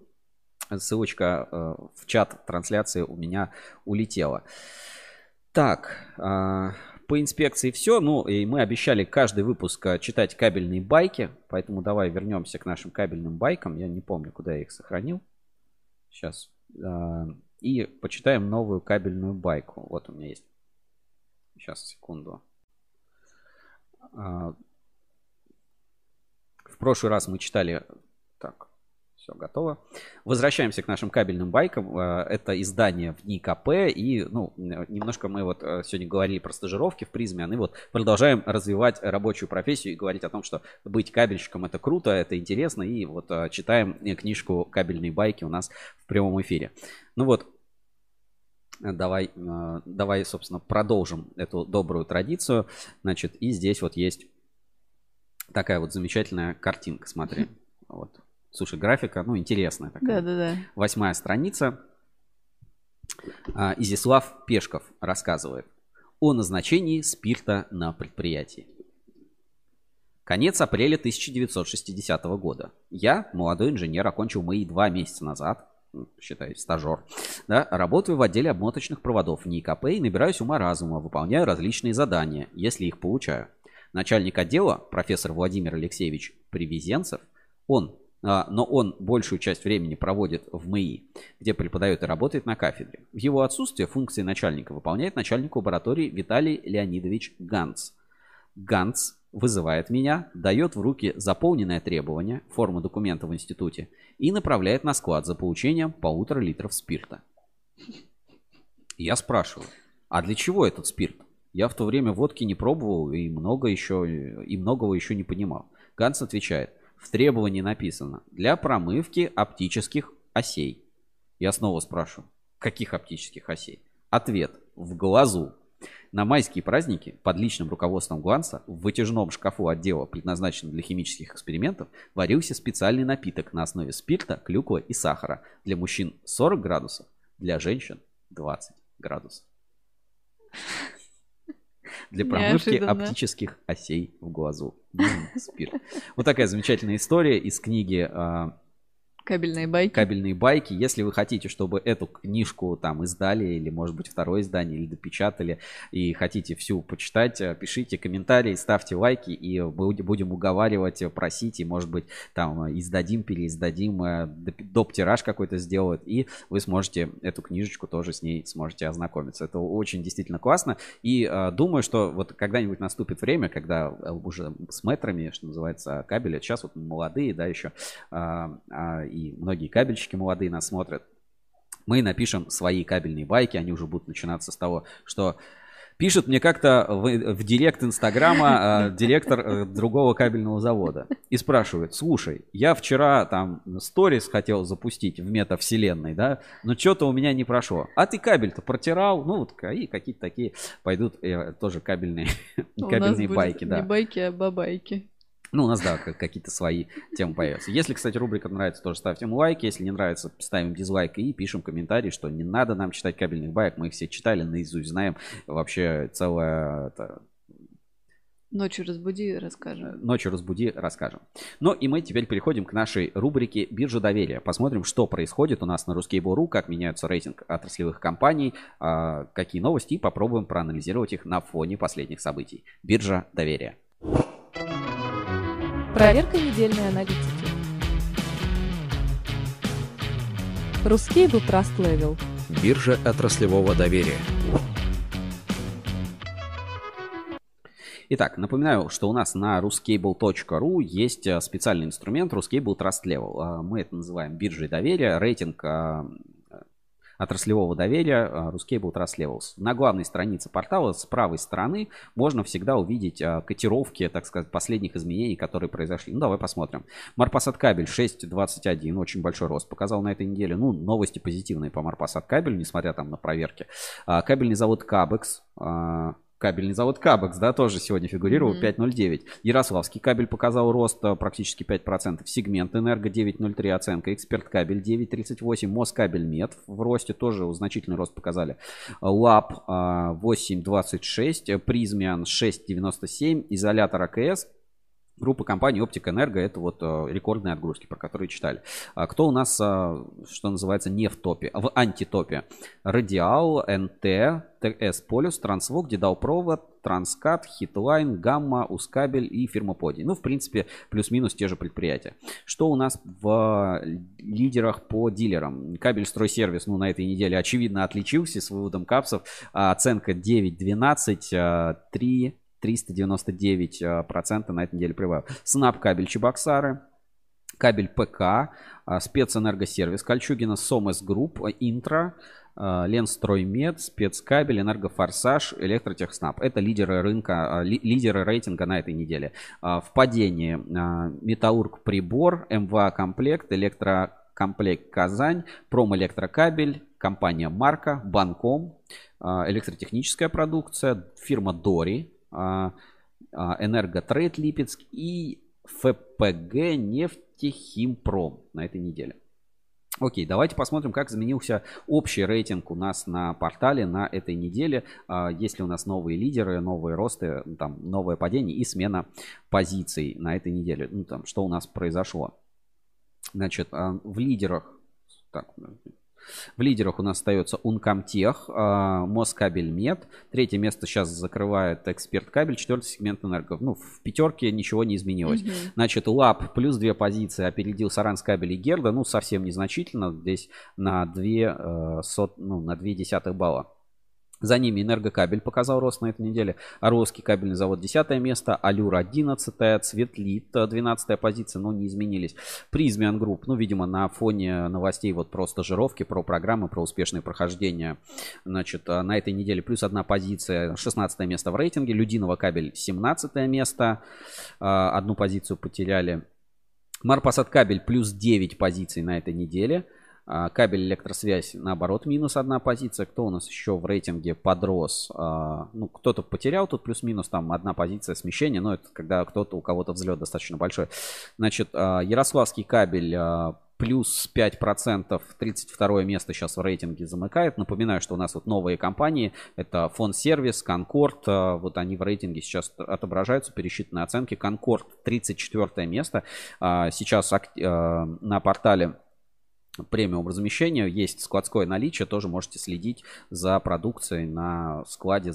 Ссылочка э, в чат трансляции у меня улетела. Так, э, по инспекции все. Ну, и мы обещали каждый выпуск э, читать кабельные байки. Поэтому давай вернемся к нашим кабельным байкам. Я не помню, куда я их сохранил. Сейчас. И почитаем новую кабельную байку. Вот у меня есть. Сейчас, секунду. В прошлый раз мы читали... Так, все готово. Возвращаемся к нашим кабельным байкам. Э, это издание в дни КП. И, ну, немножко мы вот э, сегодня говорили про стажировки в призме. И вот продолжаем развивать рабочую профессию и говорить о том, что быть кабельщиком это круто, это интересно. И вот э, читаем книжку «Кабельные байки» у нас в прямом эфире. Ну вот, давай, давай, собственно, продолжим эту добрую традицию. Значит, и здесь вот есть такая вот замечательная картинка, смотри. Вот Слушай, графика, ну, интересная такая. Да-да-да. Восьмая страница. А, Изяслав Пешков рассказывает о назначении спирта на предприятии. Конец апреля 1960 года. Я, молодой инженер, окончил мои два месяца назад, считаюсь стажер, да, работаю в отделе обмоточных проводов в НИКП и набираюсь ума разума, выполняю различные задания, если их получаю. Начальник отдела, профессор Владимир Алексеевич Привезенцев, он но он большую часть времени проводит в МИИ, где преподает и работает на кафедре. В его отсутствие функции начальника выполняет начальник лаборатории Виталий Леонидович Ганц. Ганц вызывает меня, дает в руки заполненное требование, форму документа в институте, и направляет на склад за получением полутора литров спирта. Я спрашиваю, а для чего этот спирт? Я в то время водки не пробовал и много еще, и многого еще не понимал. Ганс отвечает, в требовании написано «для промывки оптических осей». Я снова спрашиваю, каких оптических осей? Ответ – в глазу. На майские праздники под личным руководством Гланса в вытяжном шкафу отдела, предназначенном для химических экспериментов, варился специальный напиток на основе спирта, клюквы и сахара. Для мужчин 40 градусов, для женщин 20 градусов. Для промывки Неожиданно. оптических осей в глазу. Спирт. Вот такая замечательная история из книги а, Кабельные байки. кабельные байки. Если вы хотите, чтобы эту книжку там издали, или, может быть, второе издание, или допечатали, и хотите всю почитать, э, пишите комментарии, ставьте лайки, и будем уговаривать, э, просить, и, может быть, там э, издадим, переиздадим, э, доп- доп-тираж какой-то сделают, и вы сможете эту книжечку тоже с ней сможете ознакомиться. Это очень действительно классно, и э, думаю, что вот когда-нибудь наступит время, когда э, уже с метрами, что называется, кабели, сейчас вот молодые, да, еще, а, а, и многие кабельщики молодые нас смотрят, мы напишем свои кабельные байки, они уже будут начинаться с того, что пишет мне как-то в, в директ Инстаграма э, директор э, другого кабельного завода и спрашивает, слушай, я вчера там сторис хотел запустить в метавселенной, да, но что-то у меня не прошло. А ты кабель-то протирал? Ну, вот и какие-то такие пойдут э, тоже кабельные, кабельные байки, да. Не байки, а бабайки. Ну, у нас, да, как- какие-то свои темы появятся. Если, кстати, рубрика нравится, тоже ставьте ему лайк. Если не нравится, ставим дизлайк и пишем комментарий, что не надо нам читать кабельных баек. Мы их все читали наизусть, знаем вообще целое это, Ночью разбуди, расскажем. Ночью разбуди, расскажем. Ну и мы теперь переходим к нашей рубрике «Биржа доверия». Посмотрим, что происходит у нас на Ruskable.ru, как меняются рейтинг отраслевых компаний, а, какие новости, и попробуем проанализировать их на фоне последних событий. Биржа доверия. Проверка недельной аналитики. Ruscable Trust Level. Биржа отраслевого доверия. Итак, напоминаю, что у нас на ruscable.ru есть э, специальный инструмент Ruscable Trust Level. Мы это называем биржей доверия, рейтинг а, отраслевого доверия а, Ruscable Trust Levels. На главной странице портала с правой стороны можно всегда увидеть а, котировки, так сказать, последних изменений, которые произошли. Ну, давай посмотрим. Марпасад кабель 6.21, очень большой рост показал на этой неделе. Ну, новости позитивные по Марпасад кабелю, несмотря там на проверки. А, Кабельный завод Кабекс а, Кабельный завод Кабекс, да, тоже сегодня фигурировал, Мгм. 5.09. Ярославский кабель показал рост а, практически 5%. Сегмент Энерго 9.03 оценка. Эксперт кабель 9.38. Москабель Мед в росте тоже значительный рост показали. А, 8.26. э, Призмиан 6.97. Изолятор АКС Группа компаний Оптик Энерго это вот э, рекордные отгрузки, про которые читали. А кто у нас, а, что называется, не в топе, а в антитопе? Радиал, НТ, ТС Полюс, Трансвок, Дедалпровод, Транскат, Хитлайн, Гамма, Ускабель и фирма Поди. Ну, в принципе, плюс-минус те же предприятия. Что у нас в лидерах по дилерам? Кабель Стройсервис, ну, на этой неделе очевидно отличился с выводом капсов. Оценка 9.12, а, 3 399 э, процента на этой неделе прибавил. Снап кабель Чебоксары, кабель ПК, а, спецэнергосервис Кольчугина, Сомес Групп, Интра, а, Ленстроймед, спецкабель, Энергофорсаж, Электротехснаб. Это лидеры рынка, а, ли- лидеры рейтинга на этой неделе. А, В падении а, Металлург Прибор, МВА Комплект, Электрокомплект Казань, Промэлектрокабель, компания Марка, Банком, а, электротехническая продукция, фирма Дори, а, а, Энерготрейд Липецк и ФПГ Нефтехимпром на этой неделе. Окей, давайте посмотрим, как изменился общий рейтинг у нас на портале на этой неделе. А, Есть ли у нас новые лидеры, новые росты, там, новое падение и смена позиций на этой неделе. Ну, там, что у нас произошло. Значит, а, в лидерах... Так, в лидерах у нас остается Ункомтех, а, Москабельмет. Третье место сейчас закрывает Эксперт Кабель. Четвертый сегмент Энерго. Ну, в пятерке ничего не изменилось. Мгм. Значит, ЛАП плюс две позиции опередил Саранскабель и Герда. Ну, совсем незначительно. Здесь на 2, сот, ну, на 2 десятых балла. За ними Энергокабель показал рост на этой неделе. Орловский кабельный завод 10 место. Алюр 11 Цветлит 12 позиция, но не изменились. Prysmian Group, ну, видимо, на фоне новостей вот про стажировки, про программы, про успешное прохождение. Значит, а, на этой неделе плюс одна позиция, 16 место в рейтинге. Людиновокабель 17 место. А, Одну позицию потеряли. Марпосадкабель плюс 9 позиций на этой неделе. А, Кабельэлектросвязь, наоборот, минус одна позиция. Кто у нас еще в рейтинге подрос? А, Ну, кто-то потерял тут плюс-минус, там одна позиция смещения, но это когда кто-то, у кого-то взлет достаточно большой. Значит, а, Ярославский кабель плюс 5%, 32 место сейчас в рейтинге замыкает. Напоминаю, что у нас вот новые компании, это Фонд Сервис, Конкорд, вот они в рейтинге сейчас отображаются, пересчитанные оценки. Конкорд 34 место, сейчас на портале премиум размещения, есть складское наличие, тоже можете следить за продукцией на складе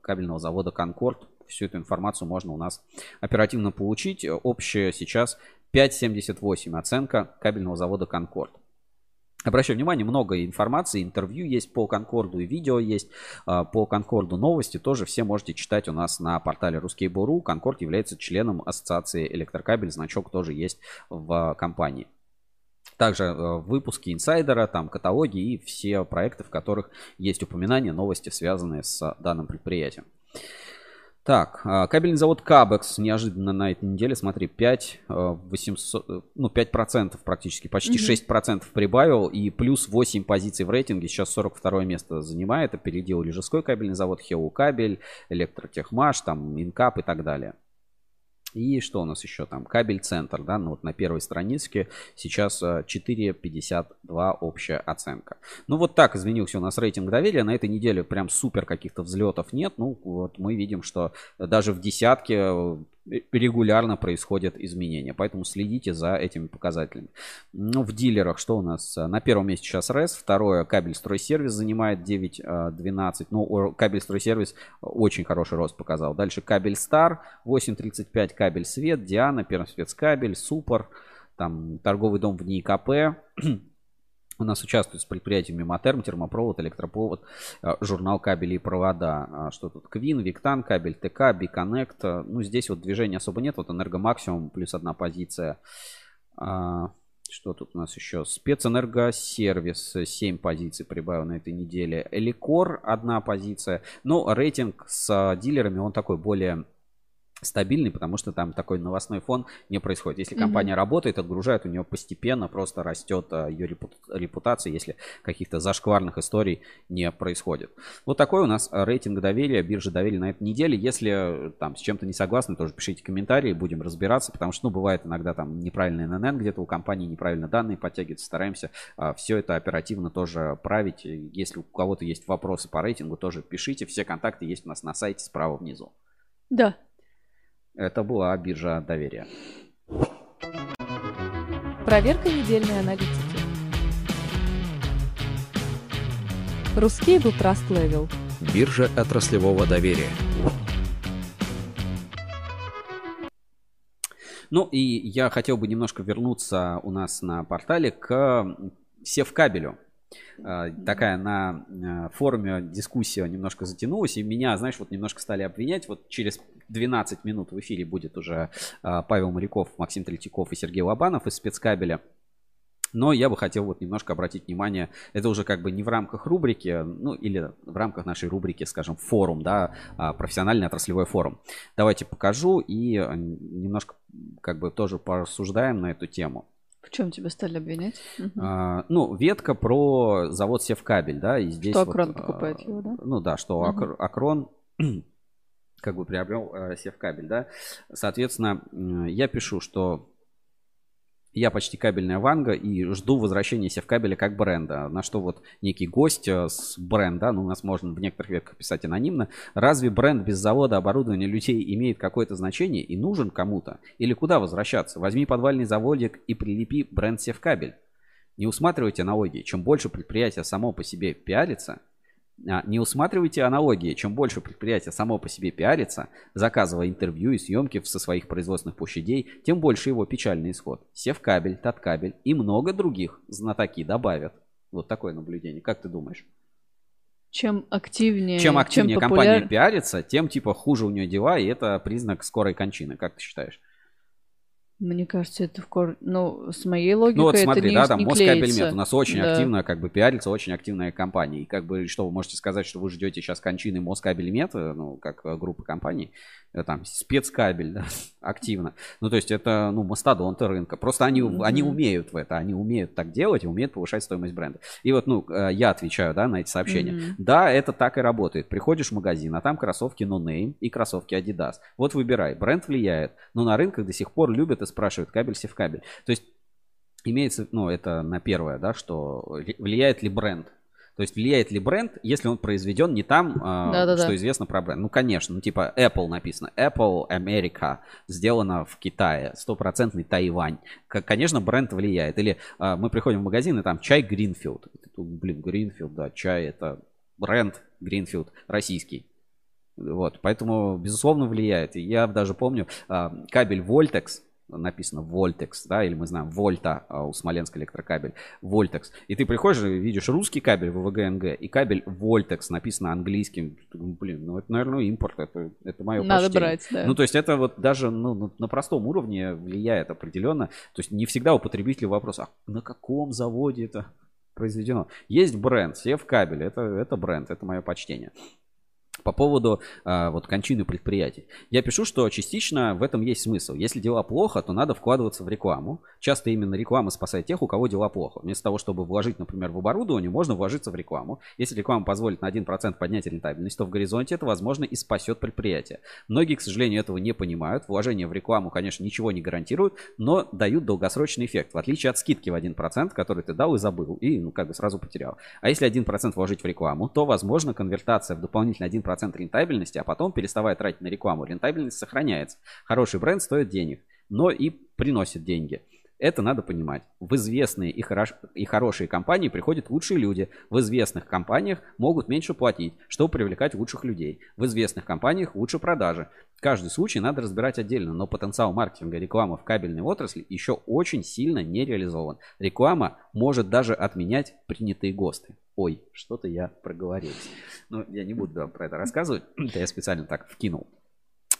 кабельного завода Конкорд. Всю эту информацию можно у нас оперативно получить. Общая сейчас 5.78 оценка кабельного завода Конкорд. Обращаю внимание, много информации, интервью есть по Конкорду и видео есть а, по Конкорду новости. Тоже все можете читать у нас на портале Русский Буру. Конкорд является членом ассоциации электрокабель. Значок тоже есть в компании. Также э, выпуски инсайдера, там каталоги и все проекты, в которых есть упоминания, новости, связанные с данным предприятием. Так, а, кабельный завод Кабекс неожиданно на этой неделе, смотри, 5, 800, э, э, ну, 5% практически, почти mm-hmm. 6% прибавил и плюс 8 позиций в рейтинге, сейчас 42 место занимает, опередил Лежеской кабельный завод, Хеу Кабель, Электротехмаш, там, Инкап и так далее. И что у нас еще там? Кабель центр, да, ну вот на первой странице сейчас 4,52 э, общая оценка. Ну вот так изменился у нас рейтинг доверия. На этой неделе прям супер каких-то взлетов нет. Ну вот мы видим, что даже в десятке э, регулярно происходят изменения. Поэтому следите за этими показателями. Ну, в дилерах что у нас? На первом месте сейчас РЭС, второе кабель стройсервис занимает 9.12. Ну, кабель стройсервис очень хороший рост показал. Дальше кабель Стар, 8.35 кабель Свет, Диана, Пермспецкабель, Супер, там торговый дом в НИКП. У нас участвуют с предприятиями Матерм, термопровод, электропровод, э, журнал кабели и провода. А что тут? Квин, Виктан, кабель ТК, Биконнект. Ну, здесь вот движения особо нет. Вот энергомаксимум плюс одна позиция. А, что тут у нас еще? Спецэнергосервис 7 позиций прибавил на этой неделе. Эликор одна позиция. Ну, рейтинг с дилерами, он такой более стабильный, потому что там такой новостной фон не происходит. Если компания mm-hmm. работает, отгружает, у нее постепенно просто растет а, ее репутация, если каких-то зашкварных историй не происходит. Вот такой у нас рейтинг доверия, биржи доверия на этой неделе. Если там с чем-то не согласны, тоже пишите комментарии, будем разбираться, потому что, ну, бывает иногда там неправильный ННН, где-то у компании неправильно данные подтягиваются, стараемся а, все это оперативно тоже править. Если у кого-то есть вопросы по рейтингу, тоже пишите, все контакты есть у нас на сайте справа внизу. Да, это была биржа доверия. Проверка недельной аналитики. Русский был Trust Level. Биржа отраслевого доверия. Ну и я хотел бы немножко вернуться у нас на портале к севкабелю. А, такая на а, форуме дискуссия немножко затянулась, и меня, знаешь, вот немножко стали обвинять. Вот через 12 минут в эфире будет уже а, Павел Моряков, Максим Третьяков и Сергей Лобанов из спецкабеля. Но я бы хотел вот немножко обратить внимание, это уже как бы не в рамках рубрики, ну или в рамках нашей рубрики, скажем, форум, да, профессиональный отраслевой форум. Давайте покажу и немножко как бы тоже порассуждаем на эту тему. В чем тебя стали обвинять? А, ну, ветка про завод Севкабель, да, и здесь... Что Акрон вот, покупает его, да? Ну да, что угу. Акрон как бы приобрел э, Севкабель, да. Соответственно, я пишу, что я почти кабельная Ванга и жду возвращения Севкабеля как бренда. На что вот некий гость э, с бренда, ну у нас можно в некоторых ветках писать анонимно, разве бренд без завода, оборудования, людей имеет какое-то значение и нужен кому-то? Или куда возвращаться? Возьми подвальный заводик и прилепи бренд Севкабель. Не усматривайте аналогии. Чем больше предприятие само по себе пиарится, не усматривайте аналогии. Чем больше предприятие само по себе пиарится, заказывая интервью и съемки со своих производственных площадей, тем больше его печальный исход. Севкабель, Таткабель и много других знатоки добавят. Вот такое наблюдение. Как ты думаешь? Чем активнее, чем активнее чем компания популяр... пиарится, тем типа хуже у нее дела, и это признак скорой кончины. Как ты считаешь? Мне кажется, это в кор... Ну, с моей логикой Ну вот смотри, это не, да, там Москабельмет. У нас очень да. активно как бы пиарится, очень активная компания. И как бы что вы можете сказать, что вы ждете сейчас кончины Москабельмет, ну, как э, группа компаний. Э, там спецкабель, да, активно. Ну, то есть это, ну, мастодонты рынка. Просто они, mm-hmm. они умеют в это, они умеют так делать и умеют повышать стоимость бренда. И вот, ну, э, я отвечаю, да, на эти сообщения. Mm-hmm. Да, это так и работает. Приходишь в магазин, а там кроссовки No Name и кроссовки Adidas. Вот выбирай. Бренд влияет. Но на рынках до сих пор любят и спрашивают кабель, сев кабель. То есть имеется, ну, это на первое, да, что влияет ли бренд. То есть влияет ли бренд, если он произведен не там, а, Да-да-да. что известно про бренд? Ну, конечно, ну, типа Apple написано. Apple America, сделано в Китае, стопроцентный Тайвань. Конечно, бренд влияет. Или а, мы приходим в магазин, и там чай думаешь, Блин, Greenfield, да, чай это бренд Greenfield российский. Вот, поэтому, безусловно, влияет. Я даже помню а, кабель Voltex, написано Voltex, да, или мы знаем Вольта а, у Смоленск электрокабель, Voltex. И ты приходишь и видишь русский кабель ВВГ-НГ и кабель Voltex написано английским. Блин, ну это, наверное, импорт, это, это мое Надо почтение. брать, да. Ну, то есть это вот даже ну, на- на простом уровне влияет определенно. То есть не всегда у потребителя вопрос, а на каком заводе это произведено? Есть бренд, Сев кабель, это, это бренд, это мое почтение. По поводу а, вот кончины предприятий. Я пишу, что частично в этом есть смысл. Если дела плохо, то надо вкладываться в рекламу. Часто именно реклама спасает тех, у кого дела плохо. Вместо того, чтобы вложить, например, в оборудование, можно вложиться в рекламу. Если реклама позволит на 1% поднять рентабельность, то в горизонте это, возможно, и спасет предприятие. Многие, к сожалению, этого не понимают. Вложения в рекламу, конечно, ничего не гарантируют, но дают долгосрочный эффект. В отличие от скидки в 1%, который ты дал и забыл, и ну, как бы сразу потерял. А если 1% вложить в рекламу, то, возможно, конвертация в дополнительный 1% рентабельности, а потом, переставая тратить на рекламу, рентабельность сохраняется. Хороший бренд стоит денег, но и приносит деньги. Это надо понимать. В известные и, хорош- и хорошие компании приходят лучшие люди. В известных компаниях могут меньше платить, чтобы привлекать лучших людей. В известных компаниях лучше продажи. Каждый случай надо разбирать отдельно, но потенциал маркетинга рекламы в кабельной отрасли еще очень сильно не реализован. Реклама может даже отменять принятые ГОСТы. Ой, что-то я проговорился. Ну, я не буду вам про это рассказывать. Это я специально так вкинул.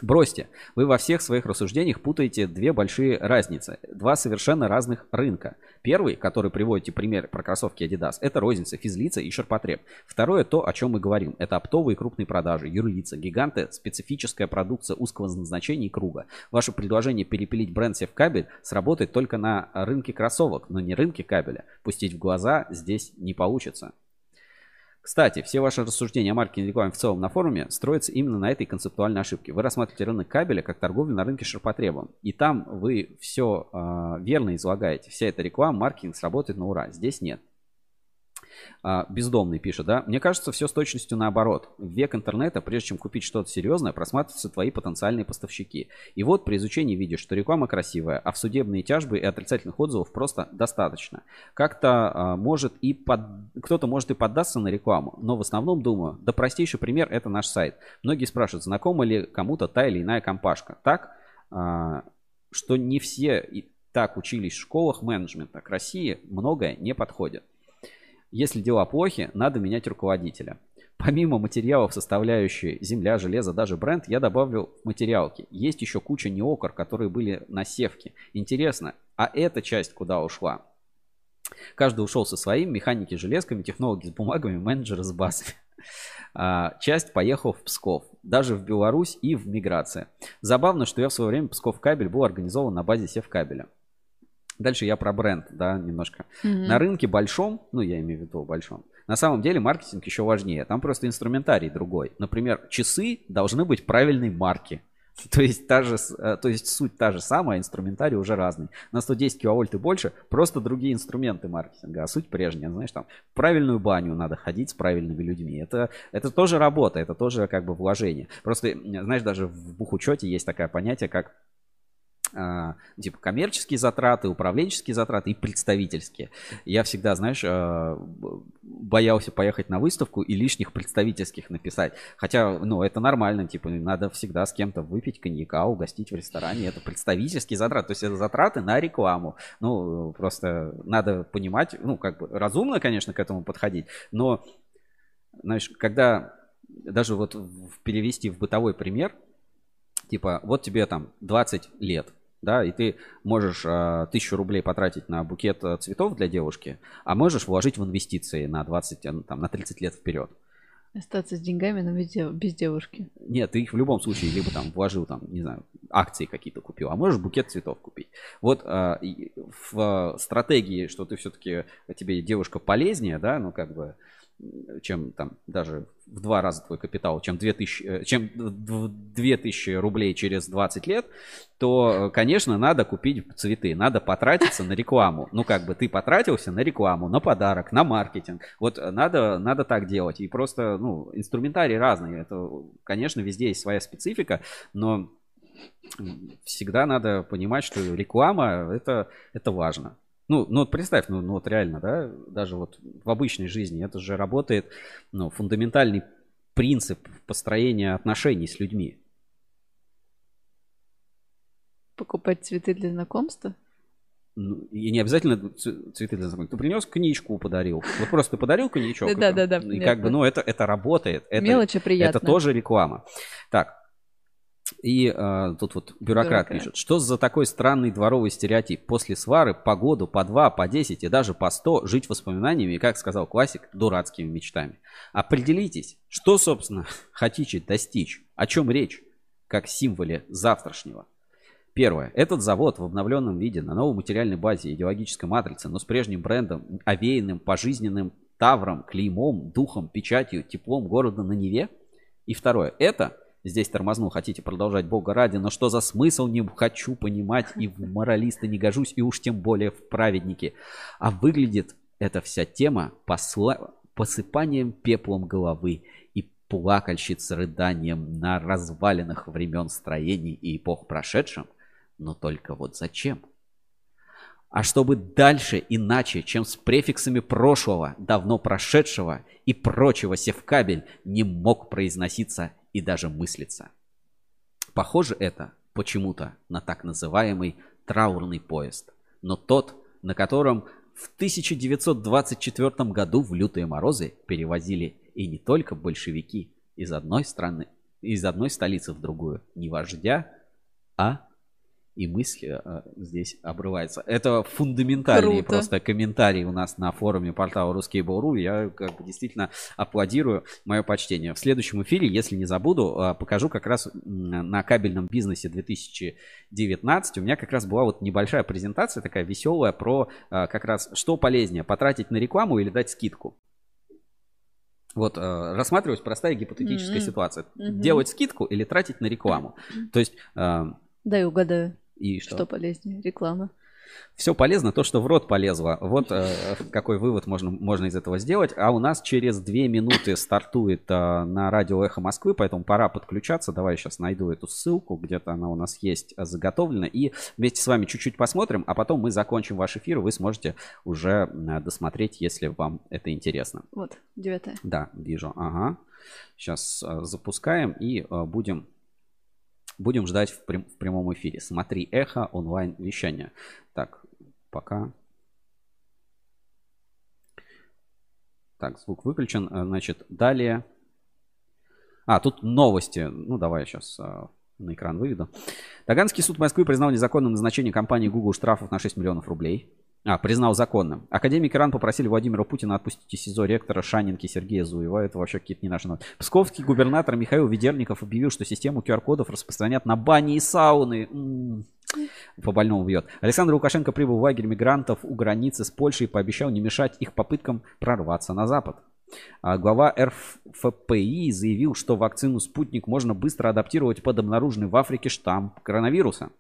Бросьте. Вы во всех своих рассуждениях путаете две большие разницы. Два совершенно разных рынка. Первый, который приводите пример про кроссовки Adidas, это розница, физлица и ширпотреб. Второе, то, о чем мы говорим. Это оптовые крупные продажи, юрлица, гиганты, специфическая продукция узкого назначения и круга. Ваше предложение перепилить бренд Севкабель сработает только на рынке кроссовок, но не рынке кабеля. Пустить в глаза здесь не получится. Кстати, все ваши рассуждения о маркетинге рекламе в целом на форуме строятся именно на этой концептуальной ошибке. Вы рассматриваете рынок кабеля как торговлю на рынке ширпотребом. И там вы все верно излагаете. Вся эта реклама, маркетинг сработает на ура. Здесь нет. А, Бездомный пишет, да? Мне кажется, все с точностью наоборот. В век интернета, прежде чем купить что-то серьезное, просматриваются твои потенциальные поставщики. И вот при изучении видишь, что реклама красивая, а в судебные тяжбы и отрицательных отзывов просто достаточно. Как-то а, может и под... кто-то может и поддаться на рекламу, но в основном думаю, да простейший пример это наш сайт. Многие спрашивают, знакома ли кому-то та или иная компашка. Так, а, что не все так учились в школах менеджмента. К России многое не подходит. Если дела плохи, надо менять руководителя. Помимо материалов, составляющие земля, железо, даже бренд, я добавлю материалки. Есть еще куча неокр, которые были на севке. Интересно, а эта часть куда ушла? Каждый ушел со своим, механики с железками, технологи с бумагами, менеджеры с басами. А, Часть поехал в Псков, даже в Беларусь и в миграция. Забавно, что я в свое время Псков кабель был организован на базе Севкабеля. Дальше я про бренд, да, немножко. Мгм. На рынке большом, ну я имею в виду большом, на самом деле маркетинг еще важнее. Там просто инструментарий другой. Например, часы должны быть правильной марки. То есть, та же, э, то есть суть та же самая, инструментарий уже разный. На 110 киловольт и больше просто другие инструменты маркетинга, а суть прежняя. Знаешь, там в правильную баню надо ходить с правильными людьми. Это, это тоже работа, это тоже как бы вложение. Просто, знаешь, даже в бухучете есть такое понятие, как типа коммерческие затраты, управленческие затраты и представительские. Я всегда, знаешь, б- боялся поехать на выставку и лишних представительских написать. Хотя, ну, это нормально, типа, надо всегда с кем-то выпить коньяка, угостить в ресторане. Это представительские затраты, то есть это затраты на рекламу. Ну, просто надо понимать, ну, как бы разумно, конечно, к этому подходить, но, знаешь, когда даже вот перевести в бытовой пример, типа, вот тебе там 20 лет, да, и ты можешь а, тысячу рублей потратить на букет а, цветов для девушки, а можешь вложить в инвестиции на 20, а, ну, там, на 30 лет вперед. Остаться с деньгами, но без, дев- без девушки. Нет, ты их в любом случае либо там вложил, там, не знаю, акции какие-то купил, а можешь букет цветов купить. Вот а, в а, стратегии, что ты все-таки тебе девушка полезнее, да, ну как бы, чем там даже в два раза твой капитал, чем 2000, э, чем в 2000 рублей через 20 лет, то, э, конечно, надо купить цветы, надо потратиться на рекламу. Ну, как бы ты потратился на рекламу, на подарок, на маркетинг. Вот надо, надо так делать. И просто, ну, инструментарий разный. Это, конечно, везде есть своя специфика, но всегда надо понимать, что реклама это, это важно. Ну, ну вот представь, ну, ну вот реально, да, даже вот в обычной жизни это же работает, ну, фундаментальный принцип построения отношений с людьми. Покупать цветы для знакомства? Ну, и не обязательно цветы для знакомства. Ты принес книжку, подарил. Вот просто подарил коньячок. Да, да, да. И как бы, ну, это, это работает. Это, Мелочи приятно. Это тоже реклама. Так, и э, тут вот бюрократ, бюрократ пишет, что за такой странный дворовый стереотип? После свары по году, по два, по десять и даже по сто жить воспоминаниями и, как сказал классик, дурацкими мечтами. Определитесь, что, собственно, хотите достичь, о чем речь, как символе завтрашнего. Первое. Этот завод в обновленном виде, на новой материальной базе идеологической матрицы, но с прежним брендом, овеянным пожизненным тавром, клеймом, духом, печатью, теплом города на Неве. И второе. Это Здесь тормознул, хотите продолжать Бога ради, но что за смысл не хочу понимать, и в моралисты не гожусь, и уж тем более в праведники. А выглядит эта вся тема посла... посыпанием пеплом головы и плакальщиц рыданием на развалинах времен строений и эпох прошедшим. Но только вот зачем? А чтобы дальше иначе, чем с префиксами прошлого, давно прошедшего и прочего севкабель не мог произноситься и даже мыслиться. Похоже это почему-то на так называемый траурный поезд, но тот, на котором в 1924 году в лютые морозы перевозили и не только большевики из одной страны, из одной столицы в другую, не вождя, а и мысль э, здесь обрывается. Это фундаментальные Круто. просто комментарии у нас на форуме портала Русский Бору. Я как бы действительно аплодирую мое почтение. В следующем эфире, если не забуду, э, покажу как раз на кабельном бизнесе 2019. У меня как раз была вот небольшая презентация такая веселая про э, как раз что полезнее, потратить на рекламу или дать скидку. Вот э, рассматривать простая гипотетическая mm-hmm. ситуация. Mm-hmm. Делать скидку или тратить на рекламу. Mm-hmm. То есть... Э, Дай угадаю. И что? Что полезнее? Реклама. Все полезно, то, что в рот полезло. Вот э, какой вывод можно, можно из этого сделать. А у нас через две минуты стартует э, на радио Эхо Москвы, поэтому пора подключаться. Давай я сейчас найду эту ссылку, где-то она у нас есть заготовлена. И вместе с вами чуть-чуть посмотрим, а потом мы закончим ваш эфир, вы сможете уже э, досмотреть, если вам это интересно. Вот, девятая. Да, вижу. Ага. Сейчас э, запускаем и э, будем Будем ждать в, прям, в прямом эфире. Смотри эхо онлайн вещания. Так, пока. Так, звук выключен. Э, значит, далее. А, тут новости. Ну, давай я сейчас а, на экран выведу. Таганский суд Москвы признал незаконным назначение компании Google штрафов на 6 миллионов рублей. А, признал законным. Академики РАН попросили Владимира Путина отпустить из СИЗО ректора Шанинки Сергея Зуева. Это вообще какие-то не наши новости. Псковский губернатор Михаил Ведерников объявил, что систему QR-кодов распространят на бани и сауны. М-м-м. По больному бьет. Александр Лукашенко прибыл в лагерь мигрантов у границы с Польшей и пообещал не мешать их попыткам прорваться на запад. А глава РФПИ заявил, что вакцину «Спутник» можно быстро адаптировать под обнаруженный в Африке штамм коронавируса.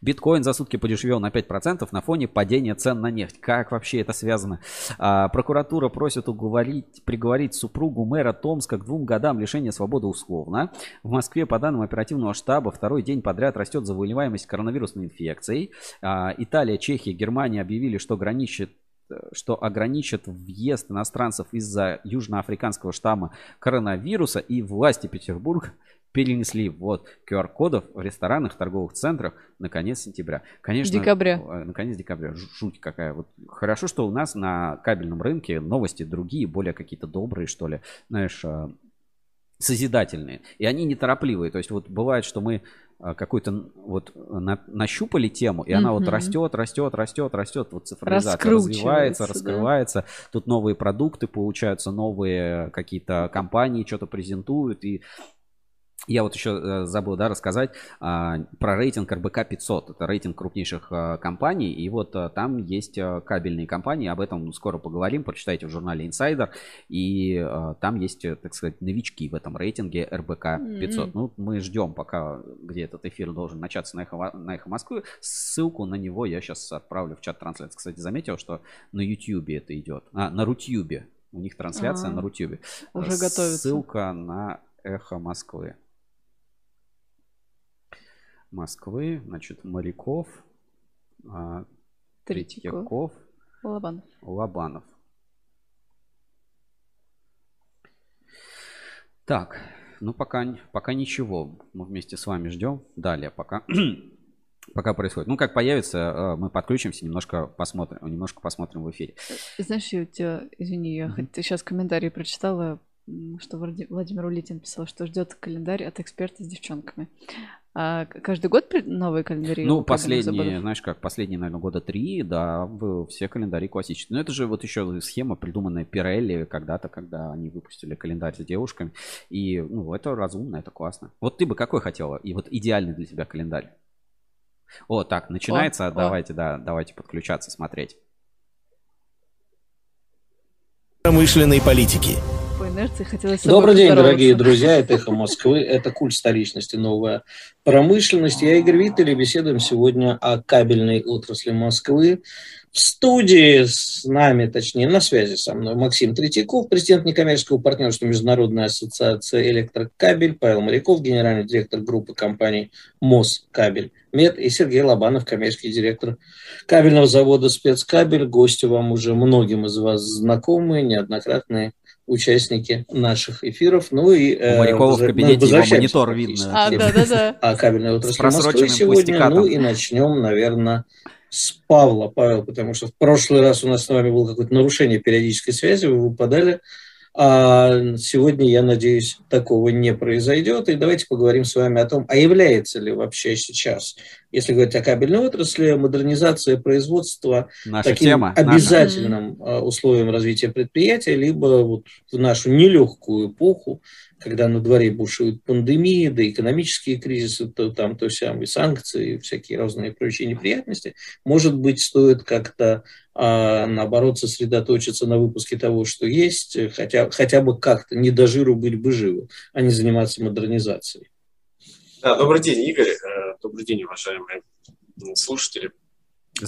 Биткоин за сутки подешевел на 5% на фоне падения цен на нефть. Как вообще это связано? А, прокуратура просит уговорить, приговорить супругу мэра Томска к двум годам лишения свободы условно. В Москве, по данным оперативного штаба, второй день подряд растет заболеваемость коронавирусной инфекцией. А, Италия, Чехия, Германия объявили, что граничит что ограничат въезд иностранцев из-за южноафриканского штамма коронавируса, и власти Петербурга перенесли вот QR-кодов в ресторанах, торговых центрах на конец сентября. Конечно, декабря. Э, на конец декабря. Жуть какая. Вот хорошо, что у нас на кабельном рынке новости другие, более какие-то добрые, что ли, знаешь, э, созидательные. И они неторопливые. То есть вот бывает, что мы э, какую-то вот на, нащупали тему, и она mm-hmm. вот растет, растет, растет, растет. Вот цифровизация развивается, раскрывается. Да. Тут новые продукты получаются, новые какие-то компании что-то презентуют. И Я вот еще э, забыл, да, рассказать а, про рейтинг РБК 500. Это рейтинг крупнейших а, компаний. И вот а, там есть кабельные компании. Об этом скоро поговорим. Прочитайте в журнале Insider. И там есть, э, так сказать, новички в этом рейтинге РБК 500. Mm-hmm. Ну, мы ждем, пока где этот эфир должен начаться на Эхо, на Эхо Москвы. Ссылку на него я сейчас отправлю в чат трансляции. Кстати, заметил, что на YouTube это идет. А, на Рутюбе. У них трансляция А-а-а. на Рутюбе. Уже готовится. Ссылка на Эхо Москвы. Москвы, значит, Моряков, а, Третьяков, Лобанов. Лобанов. Так, ну пока, пока ничего. Мы вместе с вами ждем. Далее пока, пока происходит. Ну, как появится, а, мы подключимся, немножко посмотрим, немножко посмотрим в эфире. Знаешь, я у тебя, извини, я mm-hmm. сейчас комментарий прочитала, что Владимир Улитин писал, что ждет календарь от эксперта с девчонками. А каждый год новые календари? Ну, последние, знаешь как, последние, наверное, года три, да, все календари классические. Но это же вот еще схема, придуманная Пирелли когда-то, когда они выпустили календарь с девушками. И, ну, это разумно, это классно. Вот ты бы какой хотела? И вот идеальный для тебя календарь? О, так, начинается. О, давайте, о. да, давайте подключаться, смотреть. Промышленной политики по инерции хотелось... Добрый день, дорогие друзья, это «Эхо Москвы», это «Культ столичности. Новая промышленность». Я Игорь Виттель, беседуем сегодня о кабельной отрасли Москвы. В студии с нами, точнее, на связи со мной Максим Третьяков, президент некоммерческого партнерства Международной ассоциации электрокабель, Павел Моряков, генеральный директор группы компаний Москабель Мед и Сергей Лобанов, коммерческий директор кабельного завода «Спецкабель». Гости вам уже многим из вас знакомые, неоднократные участники наших эфиров. Ну и У Морякова в кабинете его монитор видно. А, да, да, да. А кабельной отрасли Москвы сегодня. Ну и начнем, наверное, с Павла. Павел, потому что в прошлый раз у нас с вами было какое-то нарушение периодической связи, вы выпадали. А сегодня, я надеюсь, такого не произойдет. И давайте поговорим с вами о том, а является ли вообще сейчас, если говорить о кабельной отрасли, модернизация производства Наша таким тема. обязательным Наша. условием развития предприятия, либо вот в нашу нелегкую эпоху, когда на дворе бушуют пандемии, да экономические кризисы, то там то самые санкции, всякие разные прочие неприятности, может быть, стоит как-то а, наоборот сосредоточиться на выпуске того, что есть, хотя, хотя бы как-то не до жиру быть бы живы, а не заниматься модернизацией. Да, добрый день, Игорь. Э, добрый день, уважаемые слушатели.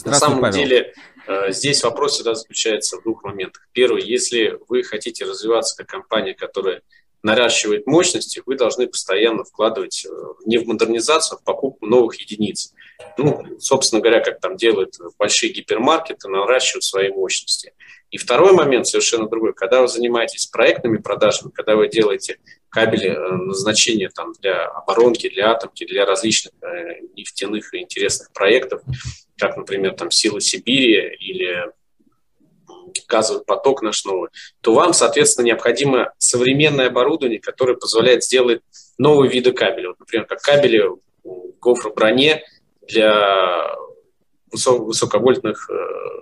На самом Павел. деле, э, здесь вопрос всегда заключается в двух моментах. Первый, если вы хотите развиваться как компания, которая наращивает мощности, вы должны постоянно вкладывать э, не в модернизацию, а в покупку новых единиц. Ну, собственно говоря, как там делают большие гипермаркеты, наращивают свои мощности. И второй момент совершенно другой. Когда вы занимаетесь проектными продажами, когда вы делаете кабели э, назначения там, для оборонки, для атомки, для различных э, нефтяных и интересных проектов, как, например, там «Сила Сибири» или газовый поток наш новый, то вам, соответственно, необходимо современное оборудование, которое позволяет сделать новые виды кабеля. Вот, например, как кабели в гофроброне для высоковольтных э,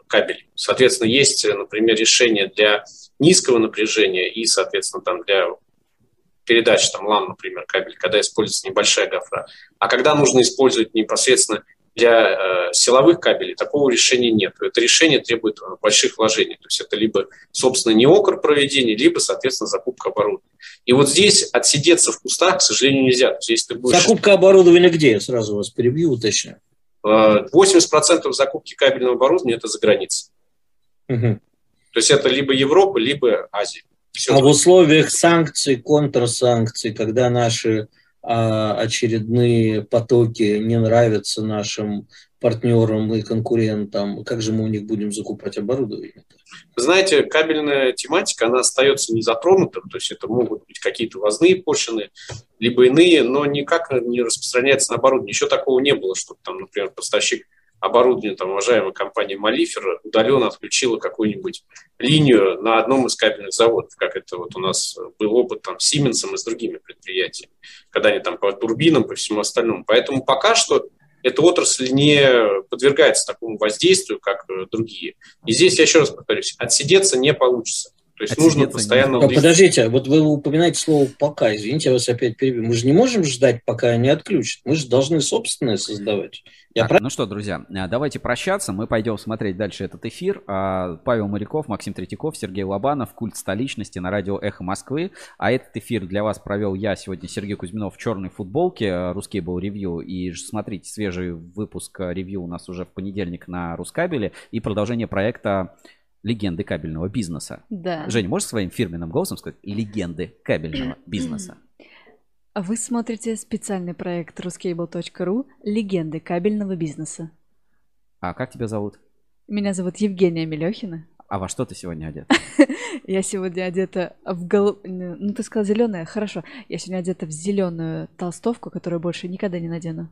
кабелей. Соответственно, есть, например, решение для низкого напряжения и, соответственно, там для передач, там LAN, например, кабель, когда используется небольшая гофра. А когда нужно использовать непосредственно для э, силовых кабелей такого решения нет. Это решение требует э, больших вложений. То есть это либо, собственно, не окр проведения, либо, соответственно, закупка оборудования. И вот здесь отсидеться в кустах, к сожалению, нельзя. То есть, если ты будешь... Закупка оборудования где? Я сразу вас перебью, уточню. 80% э, закупки кабельного оборудования – это за границей. Угу. То есть это либо Европа, либо Азия. Все а в условиях санкций, контрсанкций, когда наши очередные потоки не нравятся нашим партнерам и конкурентам, как же мы у них будем закупать оборудование? Знаете, кабельная тематика, она остается не затронута, то есть это могут быть какие-то возные пошлины, либо иные, но никак не распространяется на оборудование. Еще такого не было, чтобы там, например, поставщик оборудование там, уважаемой компании Малифер удаленно отключила какую-нибудь линию на одном из кабельных заводов, как это вот у нас был опыт там, с Сименсом и с другими предприятиями, когда они там по турбинам, по всему остальному. Поэтому пока что эта отрасль не подвергается такому воздействию, как другие. И здесь я еще раз повторюсь, отсидеться не получится. То есть нужно постоянно... А, подождите, вот вы упоминаете слово «пока». Извините, я вас опять перебью. Мы же не можем ждать, пока они отключат. Мы же должны собственное создавать. Я так, прав... Ну что, друзья, а, давайте прощаться. Мы пойдем смотреть дальше этот эфир. А, Павел Моряков, Максим Третьяков, Сергей Лобанов, Культ столичности на радио Эхо Москвы. А этот эфир для вас провел я сегодня, Сергей Кузьминов, в черной футболке. Русский был ревью. И смотрите, свежий выпуск ревью у нас уже в понедельник на Рускабеле. И продолжение проекта легенды кабельного бизнеса. Да. Женя, можешь своим фирменным голосом сказать легенды кабельного бизнеса? Вы смотрите специальный проект ruscable.ru «Легенды кабельного бизнеса». А как тебя зовут? Меня зовут Евгения Мелехина. А во что ты сегодня одета? Я сегодня одета в гол... Ну, ты сказал зеленая. Хорошо. Я сегодня одета в зеленую толстовку, которую больше никогда не надену.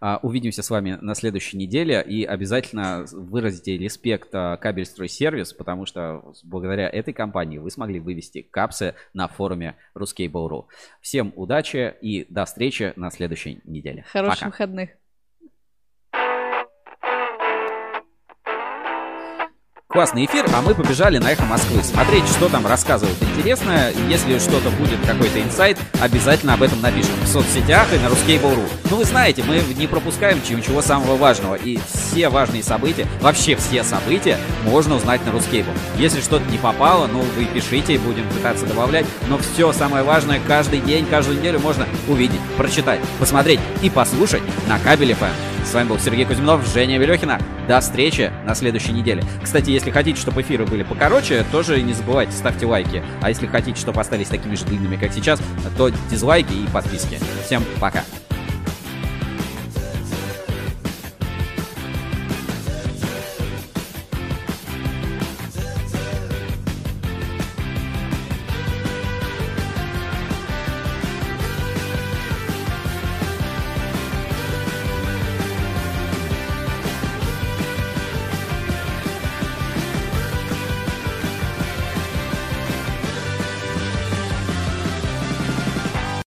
А, увидимся с вами на следующей неделе и обязательно выразите респект а, Кабельстрой Сервис, потому что благодаря этой компании вы смогли вывести капсы на форуме Ruskable.ru. Всем удачи и до встречи на следующей неделе. Хороших Пока. выходных. Классный эфир, а мы побежали на Эхо Москвы смотреть, что там рассказывают интересное. Если что-то будет, какой-то инсайт, обязательно об этом напишем в соцсетях и на ruskable.ru. Ну, вы знаете, мы не пропускаем ничего самого важного. И все важные события, вообще все события можно узнать на Ruskable. Если что-то не попало, ну, вы пишите, будем пытаться добавлять. Но все самое важное каждый день, каждую неделю можно увидеть, прочитать, посмотреть и послушать на Кабеле FM. С вами был Сергей Кузьминов, Женя Велехина. До встречи на следующей неделе. Кстати, если хотите, чтобы эфиры были покороче, тоже не забывайте, ставьте лайки. А если хотите, чтобы остались такими же длинными, как сейчас, то дизлайки и подписки. Всем пока.